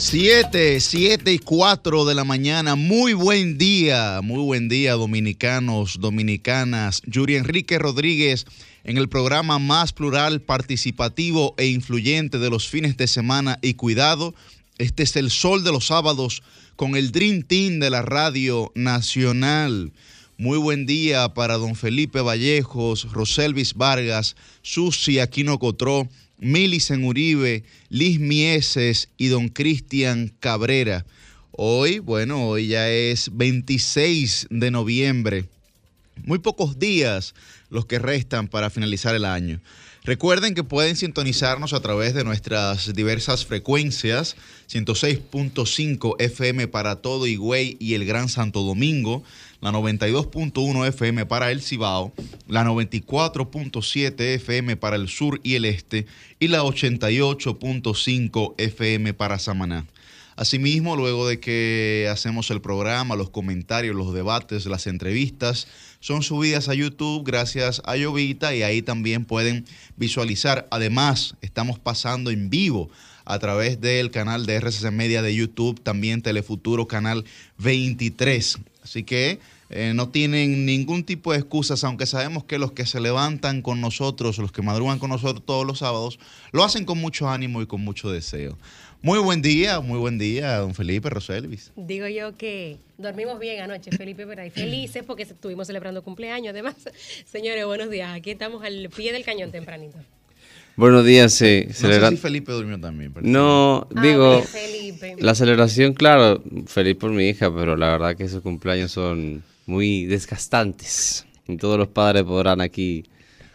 7, 7 y 4 de la mañana. Muy buen día, muy buen día, dominicanos, dominicanas. Yuri Enrique Rodríguez en el programa más plural, participativo e influyente de los fines de semana y cuidado. Este es el sol de los sábados con el Dream Team de la Radio Nacional. Muy buen día para don Felipe Vallejos, Roselvis Vargas, Susi Aquino Cotró, Milicen Uribe, Liz Mieses y don Cristian Cabrera. Hoy, bueno, hoy ya es 26 de noviembre. Muy pocos días los que restan para finalizar el año. Recuerden que pueden sintonizarnos a través de nuestras diversas frecuencias, 106.5 FM para todo Higüey y el Gran Santo Domingo, la 92.1 FM para el Cibao, la 94.7 FM para el sur y el este y la 88.5 FM para Samaná. Asimismo, luego de que hacemos el programa, los comentarios, los debates, las entrevistas, son subidas a YouTube gracias a Llovita y ahí también pueden visualizar. Además, estamos pasando en vivo a través del canal de RCC Media de YouTube, también Telefuturo Canal 23. Así que eh, no tienen ningún tipo de excusas, aunque sabemos que los que se levantan con nosotros, los que madrugan con nosotros todos los sábados, lo hacen con mucho ánimo y con mucho deseo. Muy buen día, muy buen día, don Felipe Roselvis. Digo yo que dormimos bien anoche, Felipe, pero ahí felices porque estuvimos celebrando cumpleaños. Además, señores, buenos días. Aquí estamos al pie del cañón tempranito. Buenos días, sí. No sé si Felipe durmió también. No, Ah, digo, Felipe. la celebración, claro, feliz por mi hija, pero la verdad que esos cumpleaños son muy desgastantes. Y todos los padres podrán aquí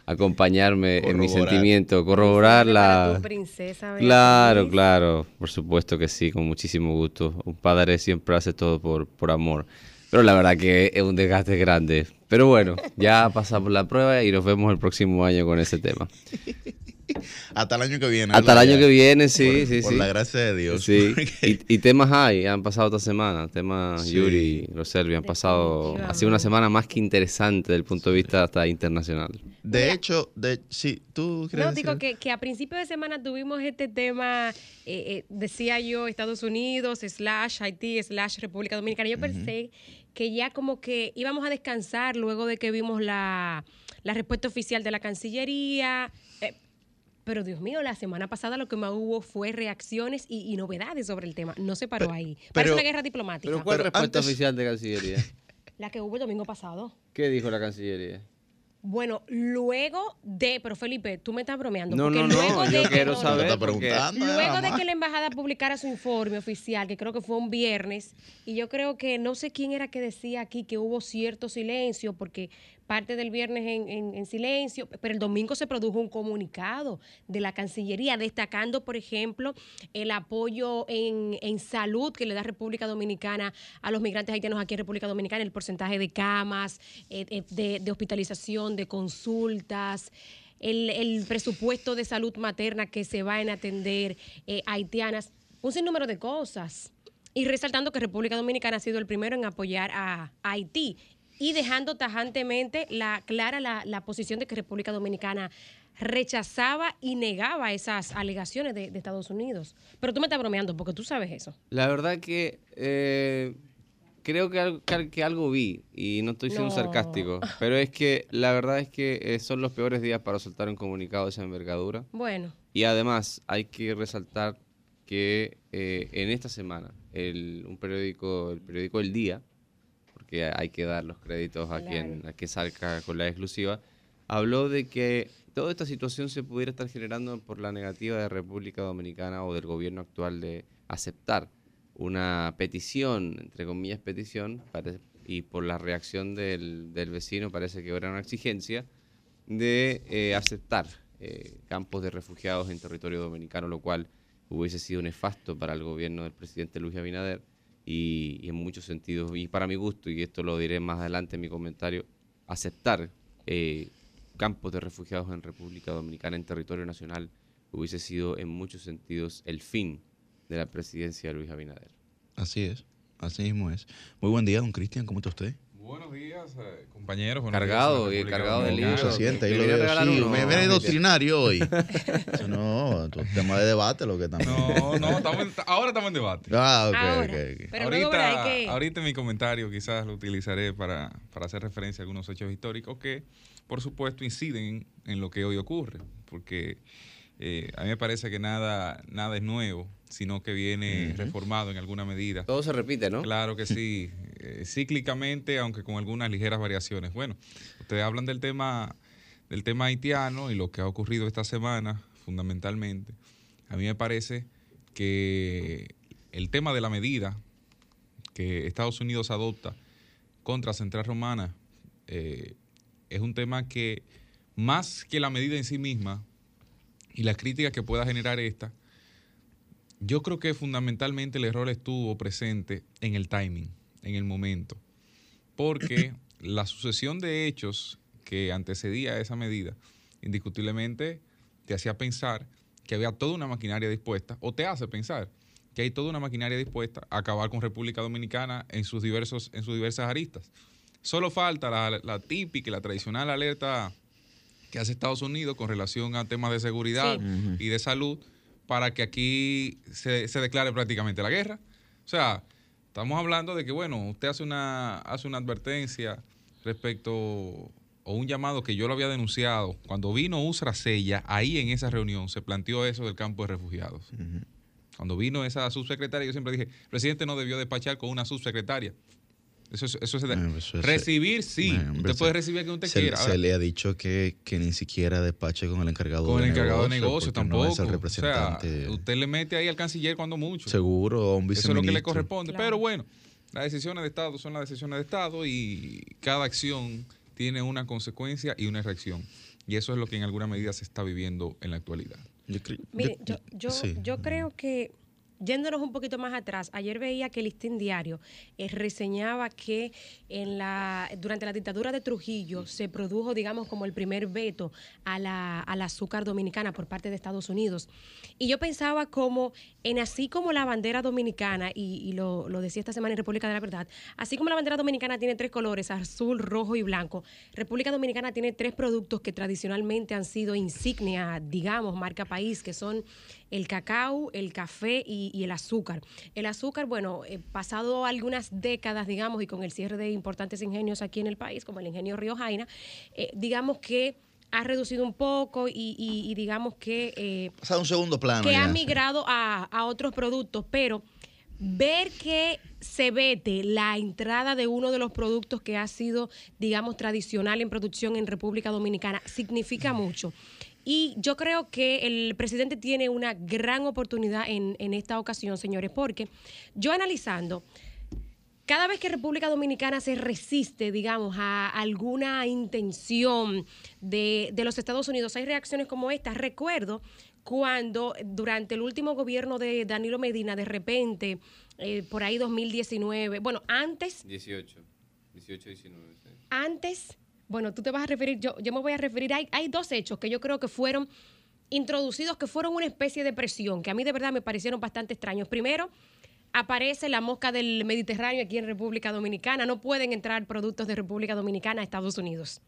acompañarme en mi sentimiento, corroborar Para la... tu princesa. Claro, claro, por supuesto que sí, con muchísimo gusto. Un padre siempre hace todo por, por amor. Pero la verdad que es un desgaste grande. Pero bueno, ya pasamos la prueba y nos vemos el próximo año con ese tema. Hasta el año que viene. Hasta el año que viene, sí, Por- sí, Por sí. la gracia de Dios. Sí, Porque- y, y temas hay, han pasado esta semana, temas Sí. Yuri, Roselvi, han pasado, ha sido una semana más que interesante desde el punto de vista hasta internacional. De hecho, de, sí, tú crees No, digo que, que a principio de semana tuvimos este tema, eh, eh, decía yo, Estados Unidos, slash Haití, slash República Dominicana. Yo pensé que ya como que íbamos a descansar luego de que vimos la, la respuesta oficial de la Cancillería. Pero Dios mío, la semana pasada lo que más hubo fue reacciones y, y novedades sobre el tema. No se paró ahí. Parece pero- una guerra diplomática. Pero ¿cuál Pero respuesta antes- oficial de Cancillería? La que hubo el domingo pasado. ¿Qué dijo la Cancillería? Bueno, luego de, pero Felipe, tú me estás bromeando. No, porque no, luego no, de yo que- quiero no, saber porque-. Luego de que la embajada publicara su informe oficial, que creo que fue un viernes, y yo creo que no sé quién era que decía aquí que hubo cierto silencio, porque parte del viernes en, en- en silencio, pero el domingo se produjo un comunicado de la Cancillería destacando, por ejemplo, el apoyo en, en salud que le da República Dominicana a los migrantes haitianos aquí en República Dominicana, el porcentaje de camas, eh, eh, de, de hospitalización, de consultas el, el presupuesto de salud materna que se va en atender eh, haitianas, un sinnúmero de cosas. Y resaltando que República Dominicana ha sido el primero en apoyar a, a Haití y dejando tajantemente la, clara la, la posición de que República Dominicana rechazaba y negaba esas alegaciones de, de Estados Unidos. Pero tú me estás bromeando porque tú sabes eso. La verdad que eh, creo que algo, que- algo vi y no estoy siendo No. sarcástico, pero es que la verdad es que eh, son los peores días para soltar un comunicado de esa envergadura. Bueno, Y además hay que resaltar que eh, en esta semana el, un periódico, el periódico El Día, porque hay que dar los créditos a quien, a quien salga con la exclusiva, habló de que toda esta situación se pudiera estar generando por la negativa de República Dominicana o del gobierno actual de aceptar una petición, entre comillas petición, y por la reacción del, del vecino parece que era una exigencia, de eh, aceptar eh, campos de refugiados en territorio dominicano, lo cual hubiese sido nefasto para el gobierno del presidente Luis Abinader y, en muchos sentidos, y para mi gusto, y esto lo diré más adelante en mi comentario, aceptar eh, campos de refugiados en República Dominicana, en territorio nacional, hubiese sido en muchos sentidos el fin de la presidencia de Luis Abinader. Así es, así mismo es. Muy buen día, don Cristian, ¿cómo está usted? Buenos días, eh, compañeros. Buenos cargado días y cargado de libros. Se siente, ahí lo veo Me viene doctrinario hoy. no, tema de debate lo que también. No, no, estamos ahora estamos en debate. Ah, ok, ahora, ok. Pero ahorita, ahorita mi comentario quizás lo utilizaré para, para hacer referencia a algunos hechos históricos que, por supuesto, inciden en lo que hoy ocurre. Porque eh, a mí me parece que nada, nada es nuevo, sino que viene reformado en alguna medida. Todo se repite, ¿no? Claro que sí, eh, cíclicamente, aunque con algunas ligeras variaciones. Bueno, ustedes hablan del tema, del tema haitiano y lo que ha ocurrido esta semana, fundamentalmente. A mí me parece que el tema de la medida que Estados Unidos adopta contra Central Romana eh, es un tema que, más que la medida en sí misma, y las críticas que pueda generar esta, yo creo que fundamentalmente el error estuvo presente en el timing, en el momento, porque la sucesión de hechos que antecedía a esa medida, indiscutiblemente te hacía pensar que había toda una maquinaria dispuesta, o te hace pensar que hay toda una maquinaria dispuesta a acabar con República Dominicana en sus, diversos, en sus diversas aristas. Solo falta la, la típica y la tradicional alerta que hace Estados Unidos con relación a temas de seguridad y de salud para que aquí se, declare prácticamente la guerra. O sea, estamos hablando de que, bueno, usted hace una, hace una advertencia respecto o un llamado que yo lo había denunciado. Cuando vino Usra Sella, ahí en esa reunión se planteó eso del campo de refugiados. Cuando vino esa subsecretaria, yo siempre dije, el presidente no debió despachar con una subsecretaria. Eso es, eso recibir, sí. usted puede recibir a quien usted quiera. Se le ha dicho que, que, ni siquiera despache con el encargado con de negocio. Con el encargado de negocio tampoco. O sea, usted le mete ahí al canciller cuando mucho. Seguro, un Eso es lo que le corresponde. Pero bueno, las decisiones de Estado son las decisiones de Estado y cada acción tiene una consecuencia y una reacción. Y eso es lo que en alguna medida se está viviendo en la actualidad. Mire, yo, yo, yo creo que Yéndonos un poquito más atrás, ayer veía que el Listín Diario eh, reseñaba que en la, durante la dictadura de Trujillo se produjo, digamos, como el primer veto a la, al azúcar dominicana por parte de Estados Unidos. Y yo pensaba como, en así como la bandera dominicana, y, lo, lo, decía esta semana en República de la Verdad, así como la bandera dominicana tiene tres colores, azul, rojo y blanco, República Dominicana tiene tres productos que tradicionalmente han sido insignia, digamos, marca país, que son el cacao, el café y, el azúcar. El azúcar, bueno, eh, pasado algunas décadas, digamos, y con el cierre de importantes ingenios aquí en el país, como el ingenio Río Jaina, eh, digamos que ha reducido un poco y, digamos que... Eh, Pasado un segundo plano. Que ha migrado a, a otros productos, pero ver que se vete la entrada de uno de los productos que ha sido, digamos, tradicional en producción en República Dominicana significa mucho. Y yo creo que el presidente tiene una gran oportunidad en, esta ocasión, señores, porque yo analizando, cada vez que República Dominicana se resiste, digamos, a alguna intención de, los Estados Unidos, hay reacciones como esta. Recuerdo cuando durante el último gobierno de Danilo Medina, de repente, eh, por ahí 2019, bueno, antes... 18, 18, 19. Antes bueno, tú te vas a referir, yo, yo me voy a referir, hay, hay dos hechos que yo creo que fueron introducidos, que fueron una especie de presión, que a mí de verdad me parecieron bastante extraños. Primero, aparece la mosca del Mediterráneo aquí en República Dominicana, no pueden entrar productos de República Dominicana a Estados Unidos.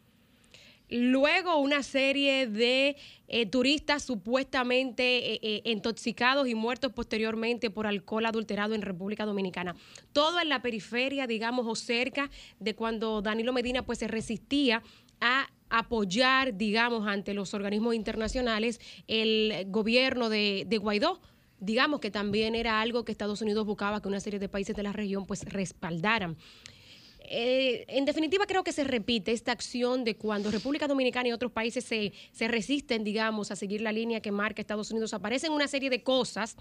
Luego una serie de eh, turistas supuestamente eh, eh, intoxicados y muertos posteriormente por alcohol adulterado en República Dominicana. Todo en la periferia, digamos, o cerca de cuando Danilo Medina pues se resistía a apoyar, digamos, ante los organismos internacionales el gobierno de, de Guaidó digamos que también era algo que Estados Unidos buscaba que una serie de países de la región pues respaldaran. Eh, en definitiva, creo que se repite esta acción de cuando República Dominicana y otros países se, se resisten, digamos, a seguir la línea que marca Estados Unidos. Aparecen una serie de cosas,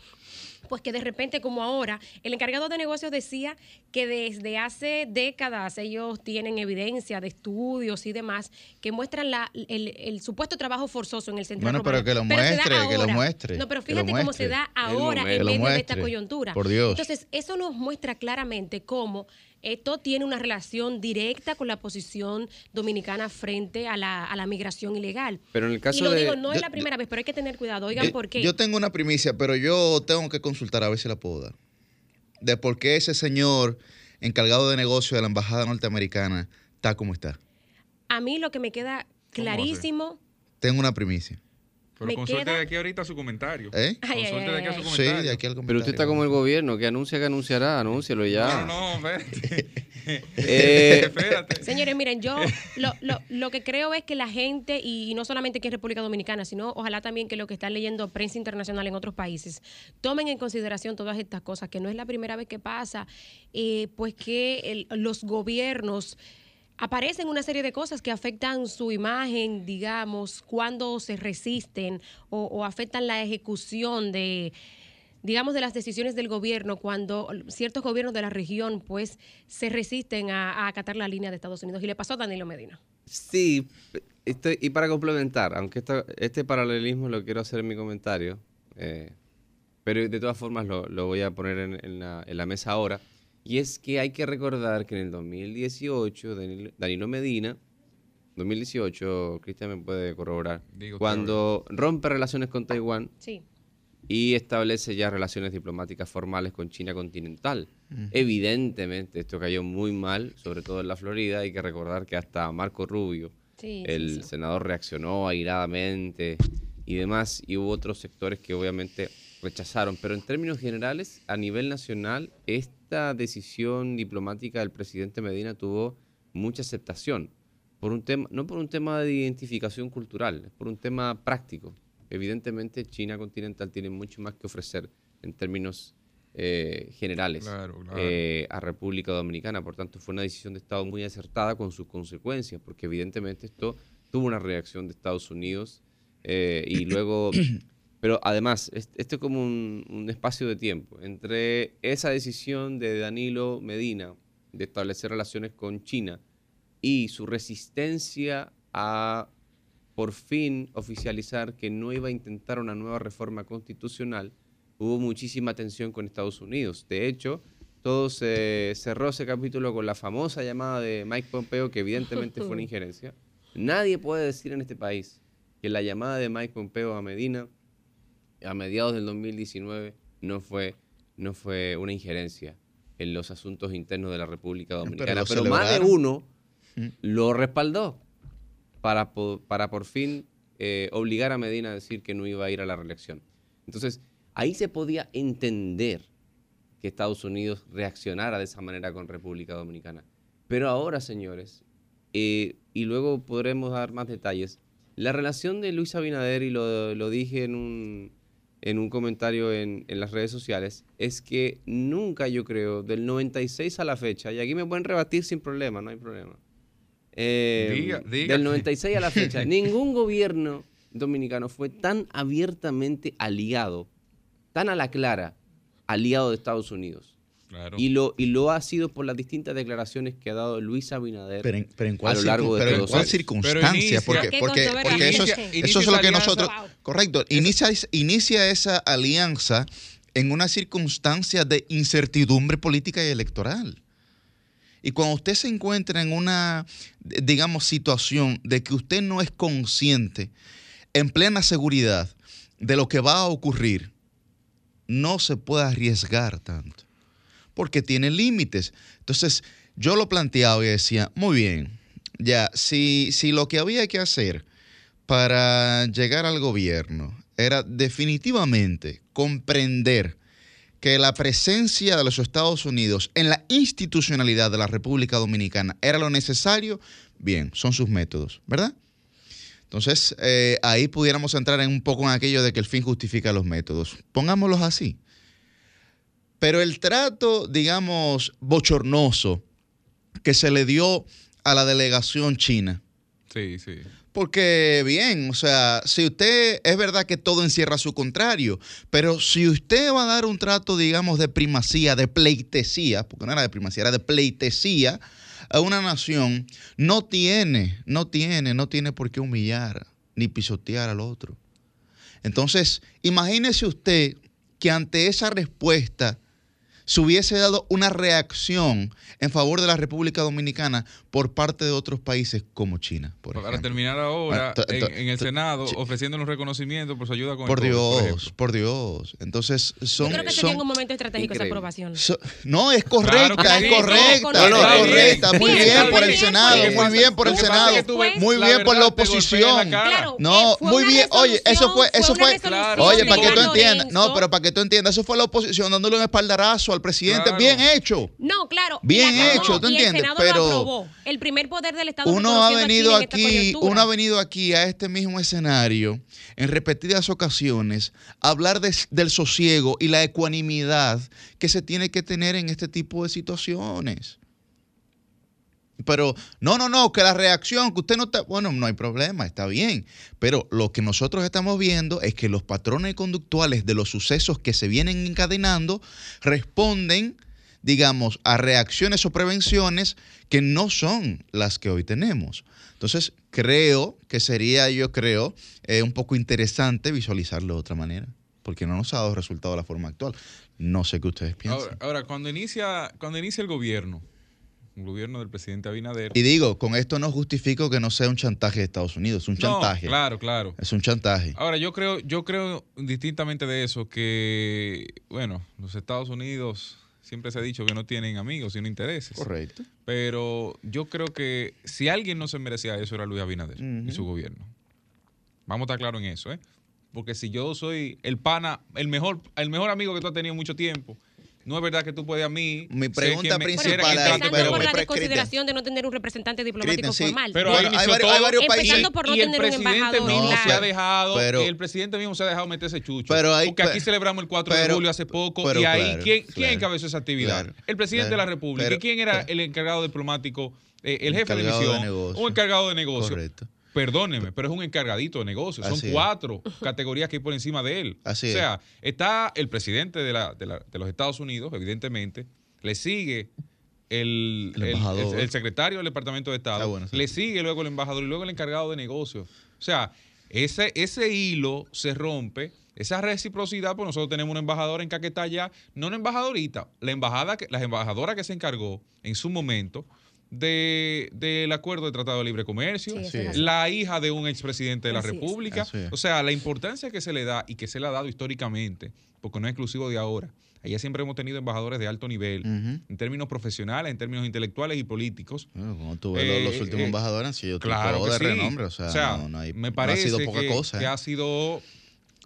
pues que de repente, como ahora, el encargado de negocios decía que desde hace décadas ellos tienen evidencia de estudios y demás que muestran la, el, supuesto trabajo forzoso en el centro Bueno, pero que lo muestre, que lo muestre. No, pero fíjate cómo se da ahora en medio de esta coyuntura. Por Dios. Entonces, eso nos muestra claramente cómo esto tiene una relación directa con la posición dominicana frente a la, a la migración ilegal. Pero en el caso y lo digo, no es la primera vez, pero hay que tener cuidado. Oigan, ¿por qué? Yo tengo una primicia, pero yo tengo que consultar a ver si la puedo dar. De por qué ese señor encargado de negocio de la Embajada Norteamericana, está como está. A mí lo que me queda clarísimo. Tengo una primicia. Pero consulte de aquí ahorita su comentario. ¿Eh? consulte de aquí a su comentario. Sí, de aquí al comentario. Pero usted está como el gobierno, que anuncia que anunciará, anúncialo ya. No, no, espérate. Eh, espérate. Señores, miren, yo lo, lo, lo, que creo es que la gente, y no solamente aquí en República Dominicana, sino ojalá también que lo que están leyendo prensa internacional en otros países, tomen en consideración todas estas cosas, que no es la primera vez que pasa, eh, pues que el, los gobiernos aparecen una serie de cosas que afectan su imagen, digamos, cuando se resisten o, afectan la ejecución de, digamos, de las decisiones del gobierno, cuando ciertos gobiernos de la región, pues, se resisten a, acatar la línea de Estados Unidos. Y le pasó a Danilo Medina. Sí, y para complementar, aunque este paralelismo lo quiero hacer en mi comentario, eh, pero de todas formas lo, voy a poner en la mesa ahora. Y es que hay que recordar que en el 2018, Danilo Medina, 2018, Cristian me puede corroborar, Digo, cuando rompe relaciones con Taiwán Sí. y establece ya relaciones diplomáticas formales con China continental. Evidentemente esto cayó muy mal, sobre todo en la Florida. Hay que recordar que hasta Marco Rubio, Sí, el sí, sí. senador, reaccionó airadamente y demás, y hubo otros sectores que obviamente rechazaron. Pero en términos generales, a nivel nacional, esta decisión diplomática del presidente Medina tuvo mucha aceptación. Por un tema, no por un tema de identificación cultural, es por un tema práctico. Evidentemente, China continental tiene mucho más que ofrecer en términos eh, generales Claro, claro. eh, a República Dominicana. Por tanto, fue una decisión de Estado muy acertada con sus consecuencias, porque evidentemente esto tuvo una reacción de Estados Unidos eh, y luego... Pero además, es- esto es como un, un espacio de tiempo entre esa decisión de Danilo Medina de establecer relaciones con China y su resistencia a por fin oficializar que no iba a intentar una nueva reforma constitucional, hubo muchísima tensión con Estados Unidos. De hecho, todo se cerró ese capítulo con la famosa llamada de Mike Pompeo, que evidentemente fue una injerencia. Nadie puede decir en este país que la llamada de Mike Pompeo a Medina a mediados del 2019 no fue, no fue una injerencia en los asuntos internos de la República Dominicana. Pero, más de uno lo respaldó para, para por fin eh, obligar a Medina a decir que no iba a ir a la reelección. Entonces, ahí se podía entender que Estados Unidos reaccionara de esa manera con República Dominicana. Pero ahora, señores, eh, y luego podremos dar más detalles, la relación de Luis Abinader, y lo, lo dije en un, en un comentario en, en las redes sociales, es que nunca yo creo, del 96 a la fecha, y aquí me pueden rebatir sin problema, no hay problema. Eh, Diga, diga. Del 96 a la fecha, ningún gobierno dominicano fue tan abiertamente aliado, tan a la clara, aliado de Estados Unidos. Claro. Y lo, y lo ha sido por las distintas declaraciones que ha dado Luis Abinader Pero en, pero en cuál, a lo largo de pero en cuál años. circunstancia, porque, ¿Qué porque, porque eso, es- eso lo que nosotros, Wow. correcto, inicia, inicia esa alianza en una circunstancia de incertidumbre política y electoral. Y cuando usted se encuentra en una, digamos, situación de que usted no es consciente en plena seguridad de lo que va a ocurrir, no se puede arriesgar tanto, porque tiene límites. Entonces, yo lo planteaba y decía, muy bien, ya, si, si lo que había que hacer para llegar al gobierno era definitivamente comprender que la presencia de los Estados Unidos en la institucionalidad de la República Dominicana era lo necesario, bien, son sus métodos, ¿verdad? Entonces, eh, ahí pudiéramos entrar en un poco en aquello de que el fin justifica los métodos. Pongámoslos así. Pero el trato, digamos, bochornoso que se le dio a la delegación china, Sí, sí. porque bien, o sea, si usted es verdad que todo encierra su contrario, pero si usted va a dar un trato, digamos, de primacía, de pleitesía, porque no era de primacía, era de pleitesía a una nación, no tiene, no tiene, no tiene por qué humillar ni pisotear al otro. Entonces, imagínese usted que ante esa respuesta se hubiese dado una reacción en favor de la República Dominicana por parte de otros países como China, por Para ejemplo. terminar ahora Ah, t- en, el Senado sí. ofreciendo un reconocimiento por su ayuda con Por el COVID, por Dios, por Dios. Entonces, son... Yo creo que son- sería un momento estratégico esa aprobación. So- no, es correcta, Claro es sí. correcta, No, no, es está bien. correcta. Muy Bien, por el Senado, muy bien por el Senado. Muy bien por la oposición. No, muy bien. Oye, eso fue, eso fue Oye, para que tú entiendas. No, pero para que tú entiendas, eso fue la oposición dándole un espaldarazo al presidente. Claro. Bien hecho. No, claro. Bien acabó, hecho, ¿tú y entiendes? El Pero. El primer poder del Estado Uno ha venido aquí, uno ha venido aquí a este mismo escenario en repetidas ocasiones a hablar de- del sosiego y la ecuanimidad que se tiene que tener en este tipo de situaciones. Pero no, no, no, que la reacción, que usted no está, bueno, no hay problema, está bien. Pero lo que nosotros estamos viendo es que los patrones conductuales de los sucesos que se vienen encadenando responden, digamos, a reacciones o prevenciones que no son las que hoy tenemos. Entonces, creo que sería, yo creo, eh, un poco interesante visualizarlo de otra manera, porque no nos ha dado resultado de la forma actual. No sé qué ustedes piensan. Ahora, ahora, cuando inicia cuando inicia el gobierno, gobierno del presidente Abinader. Y digo, con esto no justifico que no sea un chantaje de Estados Unidos, es un No, chantaje. claro, claro. Es un chantaje. Ahora, yo creo, yo creo distintamente de eso que, bueno, los Estados Unidos siempre se ha dicho que no tienen amigos, sino intereses. Correcto. Pero yo creo que si alguien no se merecía eso era Luis Abinader y su gobierno. Vamos a estar claros en eso, ¿eh? Porque si yo soy el pana, el mejor, el mejor amigo que tú has tenido mucho tiempo, no es verdad que tú puedes a mí. Mi pregunta principal es- empezando pero- por la pero, desconsideración de no tener un representante diplomático formal. Pero hay varios- hay todo. varios países- Empezando por no y el tener un embajador se ha dejado, el presidente mismo se ha dejado meter ese chucho. Pero hay- porque aquí celebramos el 4 de pero- julio hace poco pero y ahí, claro, ¿quién, encabezó esa actividad? claro, el presidente claro, de la República. pero- ¿Y quién era el encargado diplomático? Eh, el jefe de misión. un encargado de negocio. Correcto. Perdóneme, pero es un encargadito de negocio. Son es. cuatro categorías que hay por encima de él. Así o sea, está el presidente de, la- de la- de los Estados Unidos, evidentemente. Le sigue el, El el- embajador. el- el secretario del Departamento de Estado. Ah, bueno, sí. le sigue luego el embajador y luego el encargado de negocios. O sea, ese, ese hilo se rompe. Esa reciprocidad, pues nosotros tenemos una embajadora en Caquetá ya, no una embajadorita, la embajada que, la embajadora que se encargó en su momento de- del acuerdo de Tratado de Libre Comercio, Sí, la hija de un expresidente de la Así. República. O sea, la importancia que se le da y que se le ha dado históricamente, porque no es exclusivo de ahora. Allá siempre hemos tenido embajadores de alto nivel, en términos profesionales, en términos intelectuales y políticos. Bueno, como tú ves Eh, los, los últimos eh, embajadores han sido Claro que de sí. renombre, o sea, no, no hay, me no parece ha sido poca que, cosa. que ¿eh? ha sido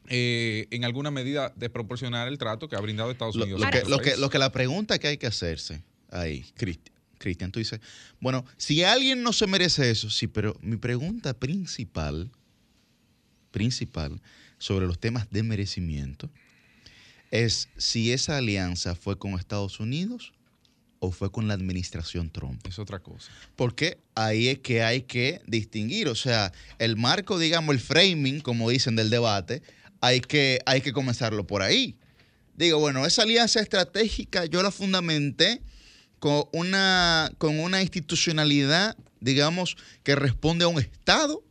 eh, en alguna medida desproporcional el trato que ha brindado Estados Lo, Unidos. lo a que, lo, que, lo que la pregunta que hay que hacerse ahí, Cristi- Cristian, tú dices, bueno, si alguien no se merece eso, sí, pero mi pregunta principal, principal, sobre los temas de merecimiento, es si esa alianza fue con Estados Unidos o fue con la administración Trump. Es otra cosa. Porque ahí es que hay que distinguir, o sea, el marco, digamos, el framing, como dicen, del debate, hay que, hay que comenzarlo por ahí. Digo, bueno, esa alianza estratégica yo la fundamenté con una, con una institucionalidad, digamos, que responde a un Estado,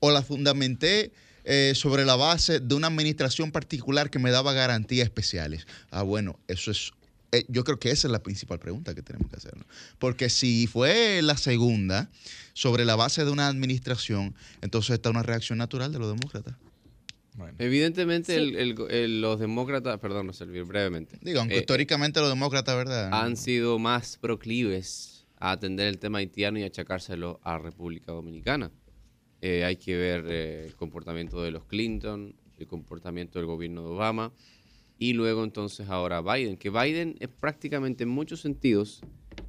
o la fundamenté eh, sobre la base de una administración particular que me daba garantías especiales. Ah, bueno, eso es eh, yo creo que esa es la principal pregunta que tenemos que hacernos. Porque si fue la segunda, sobre la base de una administración, entonces está una reacción natural de los demócratas. Bueno. Evidentemente, Sí. el- el- el- los demócratas, perdón, no servir brevemente, Digo, aunque Eh, históricamente los demócratas, ¿verdad? han sido más proclives a atender el tema haitiano y achacárselo a República Dominicana. Eh, hay que ver eh, el comportamiento de los Clinton, el comportamiento del gobierno de Obama y luego entonces ahora Biden, que Biden es prácticamente en muchos sentidos,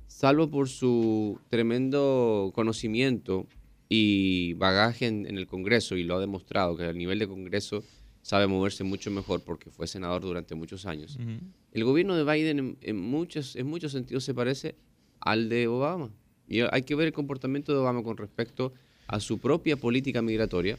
salvo por su tremendo conocimiento y bagaje en, en el Congreso, y lo ha demostrado, que a nivel de Congreso sabe moverse mucho mejor porque fue senador durante muchos años. El gobierno de Biden en, en muchos, en muchos sentidos se parece al de Obama. Y hay que ver el comportamiento de Obama con respecto a su propia política migratoria.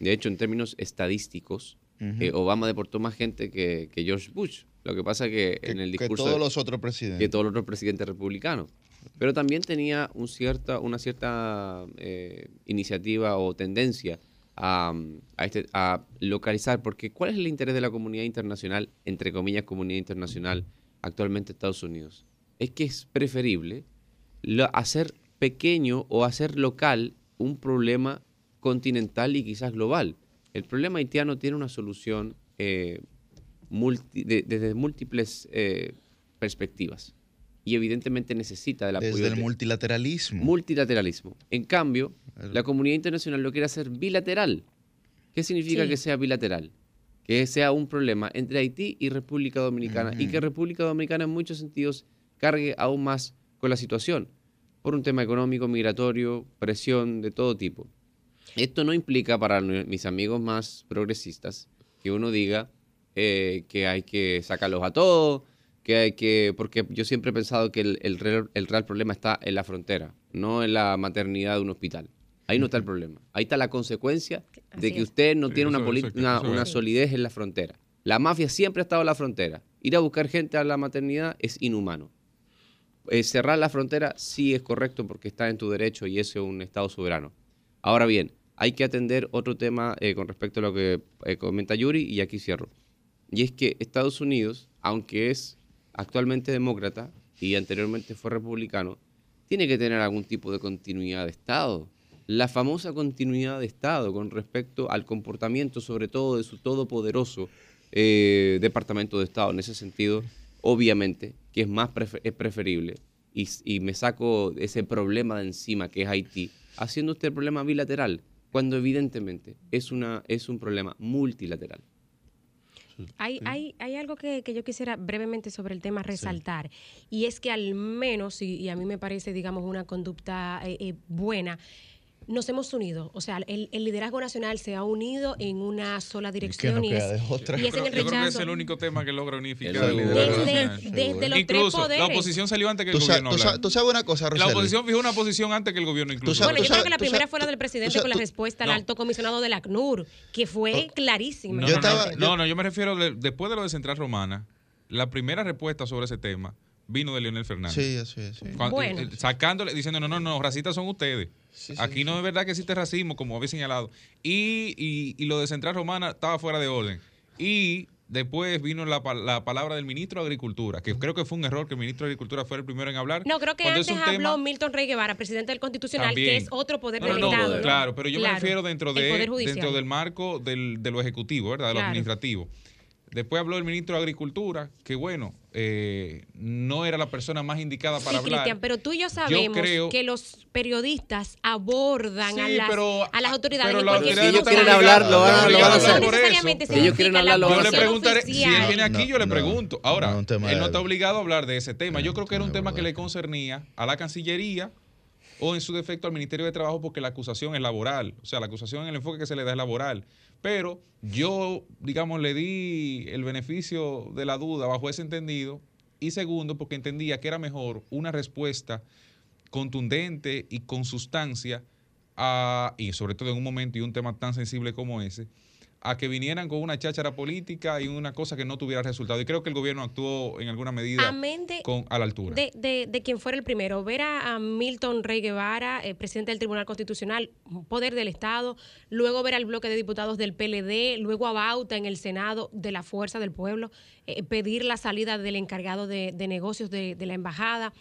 De hecho, en términos estadísticos, Eh, Obama deportó más gente que, que George Bush. Lo que pasa que, que, en el que discurso todos de- los otros presidentes. que todos los otros presidentes republicanos. Pero también tenía un cierta, una cierta eh, iniciativa o tendencia a, a este- a localizar, porque ¿cuál es el interés de la comunidad internacional, entre comillas, comunidad internacional, actualmente Estados Unidos es que es preferible hacer pequeño o hacer local un problema continental y quizás global. El problema haitiano tiene una solución eh, desde múltiples eh, perspectivas y evidentemente necesita del apoyo. Desde el multilateralismo. Multilateralismo. En cambio, la comunidad internacional lo quiere hacer bilateral. ¿Qué significa que sea bilateral? Que sea un problema entre Haití y República Dominicana y que República Dominicana en muchos sentidos cargue aún más con la situación por un tema económico, migratorio, presión de todo tipo. Esto no implica para mis amigos más progresistas que uno diga eh, que hay que sacarlos a todos, que hay que, porque yo siempre he pensado que el, real, problema está en la frontera, no en la maternidad de un hospital. Ahí no está el problema. Ahí está la consecuencia de que usted no tiene una, una, solidez en la frontera. La mafia siempre ha estado en la frontera. Ir a buscar gente a la maternidad es inhumano. Eh, cerrar la frontera sí es correcto porque está en tu derecho y eso es un Estado soberano. Ahora bien, hay que atender otro tema eh, con respecto a lo que eh, comenta Yuri y aquí cierro. Y es que Estados Unidos, aunque es actualmente demócrata y anteriormente fue republicano, tiene que tener algún tipo de continuidad de Estado. La famosa continuidad de Estado con respecto al comportamiento, sobre todo de su todopoderoso Departamento de Estado. En ese sentido, obviamente, que es más es preferible y, me saco ese problema de encima que es Haití, haciendo el problema bilateral, cuando evidentemente es, una, es un problema multilateral. Hay, hay, hay algo que, yo quisiera brevemente sobre el tema resaltar, y es que al menos, y, a mí me parece, digamos, una conducta eh, eh, buena, nos hemos unido. O sea, el, liderazgo nacional se ha unido en una sola dirección. y, es, en el rechazo. Yo creo que es el único tema que logra unificar el, liderazgo nacional. Desde los incluso, tres poderes. la oposición salió antes que el gobierno. Tú, tú, sabes una cosa, Roseli? La oposición fijó una posición antes que el gobierno incluso. bueno, yo creo que la primera fue la del presidente con la respuesta al alto comisionado de la ACNUR, que fue clarísima. No, no, no, yo me refiero después de lo de Central Romana, la primera respuesta sobre ese tema vino de Leonel Fernández. Sí, sí, sí. bueno. Eh, sacándole, diciendo, no, no, no, racistas son ustedes. Aquí no es verdad que existe racismo, como había señalado. Y, y, lo de Central Romana estaba fuera de orden. Y después vino la, la, palabra del ministro de Agricultura, que creo que fue un error que el ministro de Agricultura fuera el primero en hablar. No, creo que antes habló Milton Rey Guevara, presidente del Constitucional, que es otro poder del Estado. Claro, pero yo me refiero dentro, de, dentro del marco del, de lo ejecutivo, ¿verdad? De lo administrativo. Después habló el ministro de Agricultura, que bueno, eh, no era la persona más indicada para hablar. Cristian, pero tú y yo sabemos que los periodistas abordan a, las, a, las, autoridades pero en Si ellos quieren hablar, lo van, a hacer. Por eso. Si ellos quieren hablar, lo van a hacer. Yo le preguntaré, si él viene aquí, yo le pregunto. Ahora, él no está obligado a hablar de ese tema. Yo creo que era un tema que le concernía a la Cancillería o en su defecto al Ministerio de Trabajo porque la acusación es laboral. O sea, la acusación en el enfoque que se le da es laboral. Pero yo, digamos, le di el beneficio de la duda bajo ese entendido. Y segundo, porque entendía que era mejor una respuesta contundente y con sustancia, y sobre todo en un momento y un tema tan sensible como ese, a que vinieran con una cháchara política y una cosa que no tuviera resultado. Y creo que el gobierno actuó en alguna medida con, a la altura. De, de, de, quien fuera el primero. Ver a, Milton Rey Guevara, eh, presidente del Tribunal Constitucional, poder del Estado, luego ver al bloque de diputados del PLD, luego a Bauta en el Senado de la Fuerza del Pueblo, eh, pedir la salida del encargado de, de negocios de, de la embajada.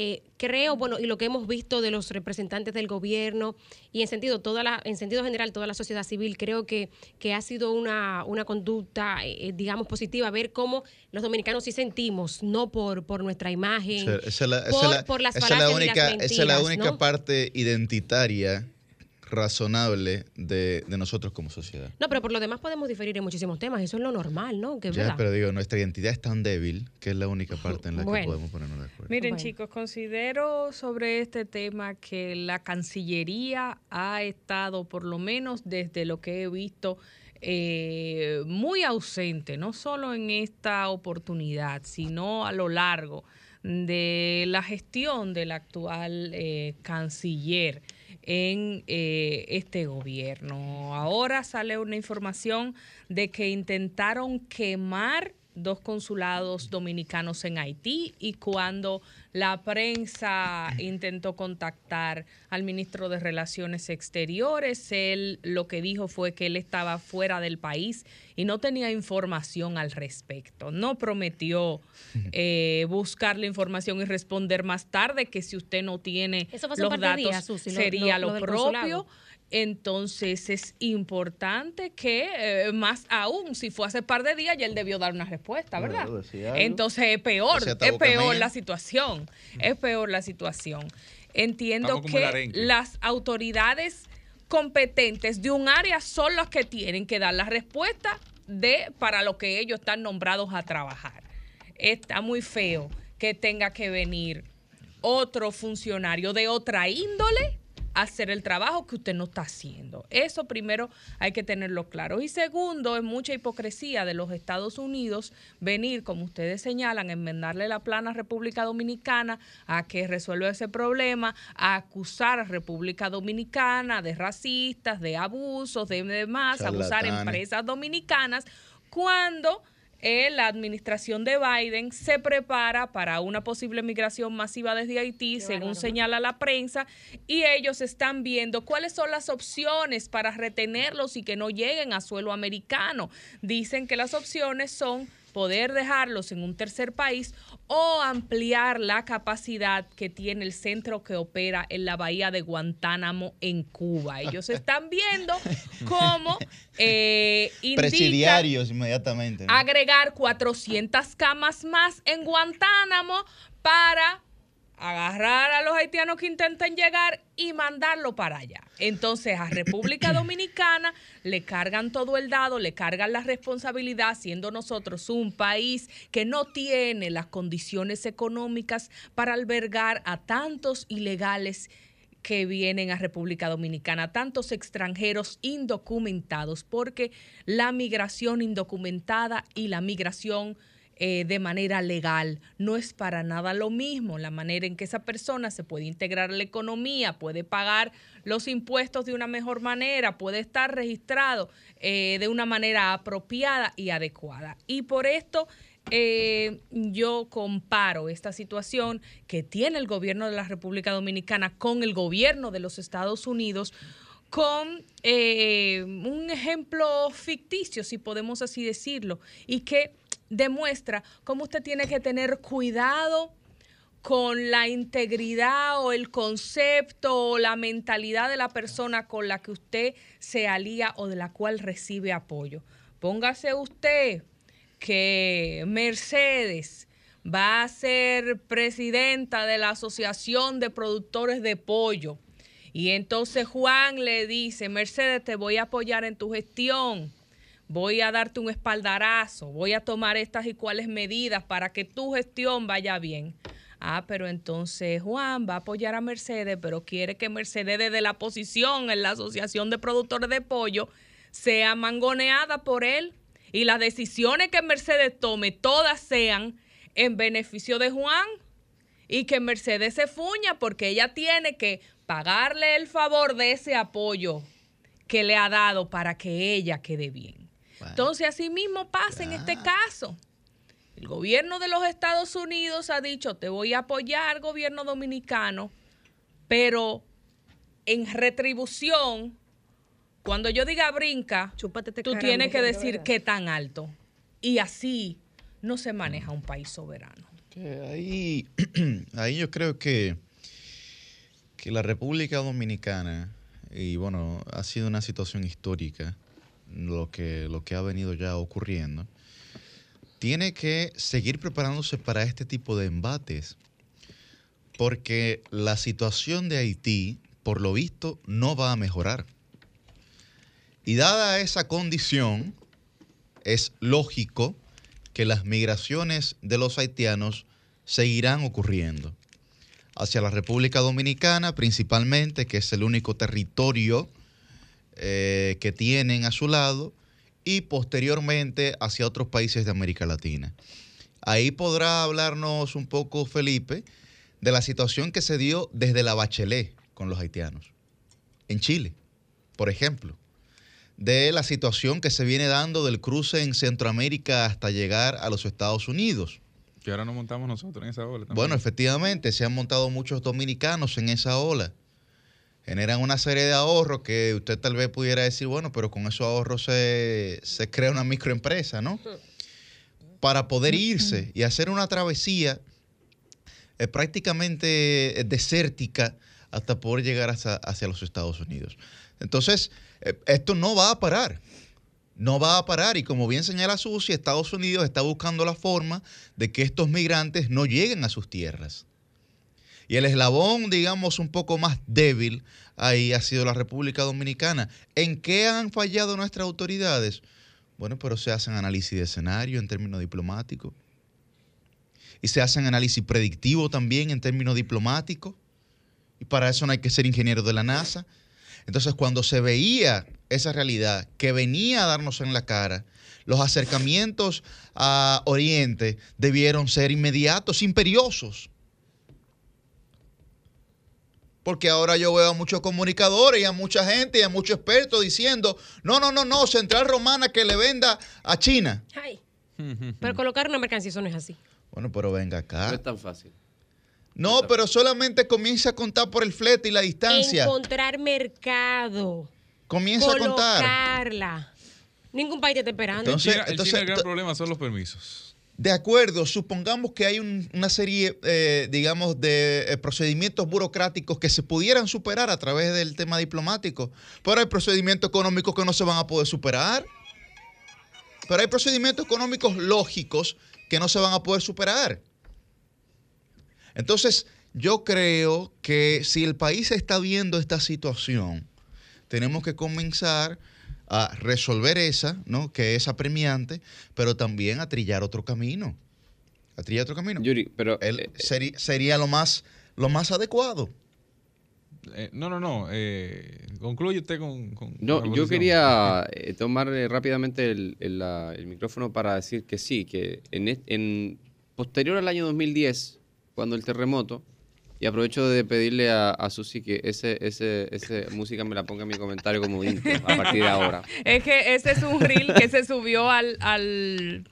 Eh, creo, bueno, y lo que hemos visto de los representantes del gobierno y en sentido, toda la, en sentido general toda la sociedad civil, creo que, que ha sido una, una conducta, eh, digamos, positiva, ver cómo los dominicanos sí sentimos, no por, por nuestra imagen, por, las esa la única, Esa es la única parte identitaria razonable de, nosotros como sociedad. No, pero por lo demás podemos diferir en muchísimos temas, eso es lo normal, ¿no? Que ya, pero digo, nuestra identidad es tan débil que es la única parte en la que podemos ponernos de acuerdo. Miren chicos, considero sobre este tema que la Cancillería ha estado, por lo menos desde lo que he visto, eh, muy ausente, no solo en esta oportunidad, sino a lo largo de la gestión del actual eh, canciller en eh, este gobierno. Ahora sale una información de que intentaron quemar dos consulados dominicanos en Haití y cuando la prensa intentó contactar al ministro de Relaciones Exteriores, él lo que dijo fue que él estaba fuera del país y no tenía información al respecto. No prometió eh, buscar la información y responder más tarde que si usted no tiene los datos sería lo, propio. Entonces es importante que, eh, más aún, si fue hace par de días, ya él debió dar una respuesta, ¿verdad? Entonces es peor, es peor la situación, es peor la situación. Entiendo que las autoridades competentes de un área son las que tienen que dar la respuesta de para lo que ellos están nombrados a trabajar. Está muy feo que tenga que venir otro funcionario de otra índole hacer el trabajo que usted no está haciendo. Eso primero hay que tenerlo claro. Y segundo, es mucha hipocresía de los Estados Unidos venir, como ustedes señalan, enmendarle la plana a República Dominicana a que resuelva ese problema, a acusar a República Dominicana de racistas, de abusos, de demás, abusar empresas dominicanas, cuando eh, la administración de Biden se prepara para una posible migración masiva desde Haití, según señala la prensa, y ellos están viendo cuáles son las opciones para retenerlos y que no lleguen a suelo americano. Dicen que las opciones son poder dejarlos en un tercer país o ampliar la capacidad que tiene el centro que opera en la bahía de Guantánamo en Cuba. Ellos están viendo cómo eh, presidiarios inmediatamente agregar 400 camas más en Guantánamo para agarrar a los haitianos que intenten llegar y mandarlo para allá. Entonces a República Dominicana le cargan todo el dado, le cargan la responsabilidad, siendo nosotros un país que no tiene las condiciones económicas para albergar a tantos ilegales que vienen a República Dominicana, tantos extranjeros indocumentados, porque la migración indocumentada y la migración eh, de manera legal. No es para nada lo mismo la manera en que esa persona se puede integrar a la economía, puede pagar los impuestos de una mejor manera, puede estar registrado eh, de una manera apropiada y adecuada. Y por esto eh, yo comparo esta situación que tiene el gobierno de la República Dominicana con el gobierno de los Estados Unidos con un ejemplo ficticio, si podemos así decirlo, y que demuestra cómo usted tiene que tener cuidado con la integridad o el concepto o la mentalidad de la persona con la que usted se alía o de la cual recibe apoyo. Póngase usted que Mercedes va a ser presidenta de la Asociación de Productores de Pollo. Y entonces Juan le dice, Mercedes, te voy a apoyar en tu gestión voy a darte un espaldarazo, voy a tomar estas y cuáles medidas para que tu gestión vaya bien. Ah, pero entonces Juan va a apoyar a Mercedes, pero quiere que Mercedes desde la posición en la Asociación de Productores de Pollo sea mangoneada por él y las decisiones que Mercedes tome todas sean en beneficio de Juan y que Mercedes se fuña porque ella tiene que pagarle el favor de ese apoyo que le ha dado para que ella quede bien. Entonces, así mismo pasa en este caso. El gobierno de los Estados Unidos ha dicho, te voy a apoyar, gobierno dominicano, pero en retribución, cuando yo diga brinca, este tú tienes que decir qué tan alto. Y así no se maneja un país soberano. ahí, ahí yo creo que, que la República Dominicana, y bueno, ha sido una situación histórica, lo que, lo que ha venido ya ocurriendo, tiene que seguir preparándose para este tipo de embates, porque la situación de Haití, por lo visto, no va a mejorar. Y dada esa condición, es lógico que las migraciones de los haitianos seguirán ocurriendo hacia la República Dominicana, principalmente, que es el único territorio eh, que tienen a su lado y posteriormente hacia otros países de América Latina. Ahí podrá hablarnos un poco Felipe de la situación que se dio desde la Bachelet con los haitianos, en Chile, por ejemplo. de la situación que se viene dando del cruce en Centroamérica hasta llegar a los Estados Unidos. Que ahora nos montamos nosotros en esa ola. También. Bueno, efectivamente, se han montado muchos dominicanos en esa ola. Generan una serie de ahorros que usted tal vez pudiera decir, bueno, pero con esos ahorros se, se crea una microempresa, ¿no? Para poder irse y hacer una travesía eh, prácticamente desértica hasta poder llegar hacia, hacia los Estados Unidos. Entonces, eh, esto no va a parar. No va a parar y como bien señala Susi, Estados Unidos está buscando la forma de que estos migrantes no lleguen a sus tierras. Y el eslabón, digamos, un poco más débil ahí ha sido la República Dominicana. ¿En qué han fallado nuestras autoridades? Bueno, pero se hacen análisis de escenario en términos diplomáticos. Y se hacen análisis predictivo también en términos diplomáticos. Y para eso no hay que ser ingeniero de la NASA. Entonces, cuando se veía esa realidad que venía a darnos en la cara, los acercamientos a Oriente debieron ser inmediatos, imperiosos. Porque ahora yo veo a muchos comunicadores y a mucha gente y a muchos expertos diciendo, no, no, no, no, Central Romana que le venda a China. Ay. Pero colocar una mercancía eso no es así. Bueno, pero venga acá. No es tan fácil. No, pero solamente comienza a contar por el flete y la distancia. Encontrar mercado. Comienza a contar. Colocarla. Ningún país te está esperando. Entonces, el, entonces, China el gran problema son los permisos. De acuerdo, supongamos que hay un- una serie, eh, digamos, de eh, procedimientos burocráticos que se pudieran superar a través del tema diplomático, pero hay procedimientos económicos que no se van a poder superar. Pero hay procedimientos económicos lógicos que no se van a poder superar. Entonces, yo creo que si el país está viendo esta situación, tenemos que comenzar a resolver esa, ¿no? Que es apremiante, pero también a trillar otro camino. A trillar otro camino. Yuri, pero Él eh, seri- sería lo más, lo más adecuado. Eh, no, no, no. Eh, concluye usted con. No, yo quería eh, tomar eh, rápidamente el, el, la- el micrófono para decir que sí, que en posterior al año 2010, cuando el terremoto, y aprovecho de pedirle a, a Susi que ese, ese, ese música me la ponga en mi comentario como intro a partir de ahora. Es que ese es un reel que se subió al, al,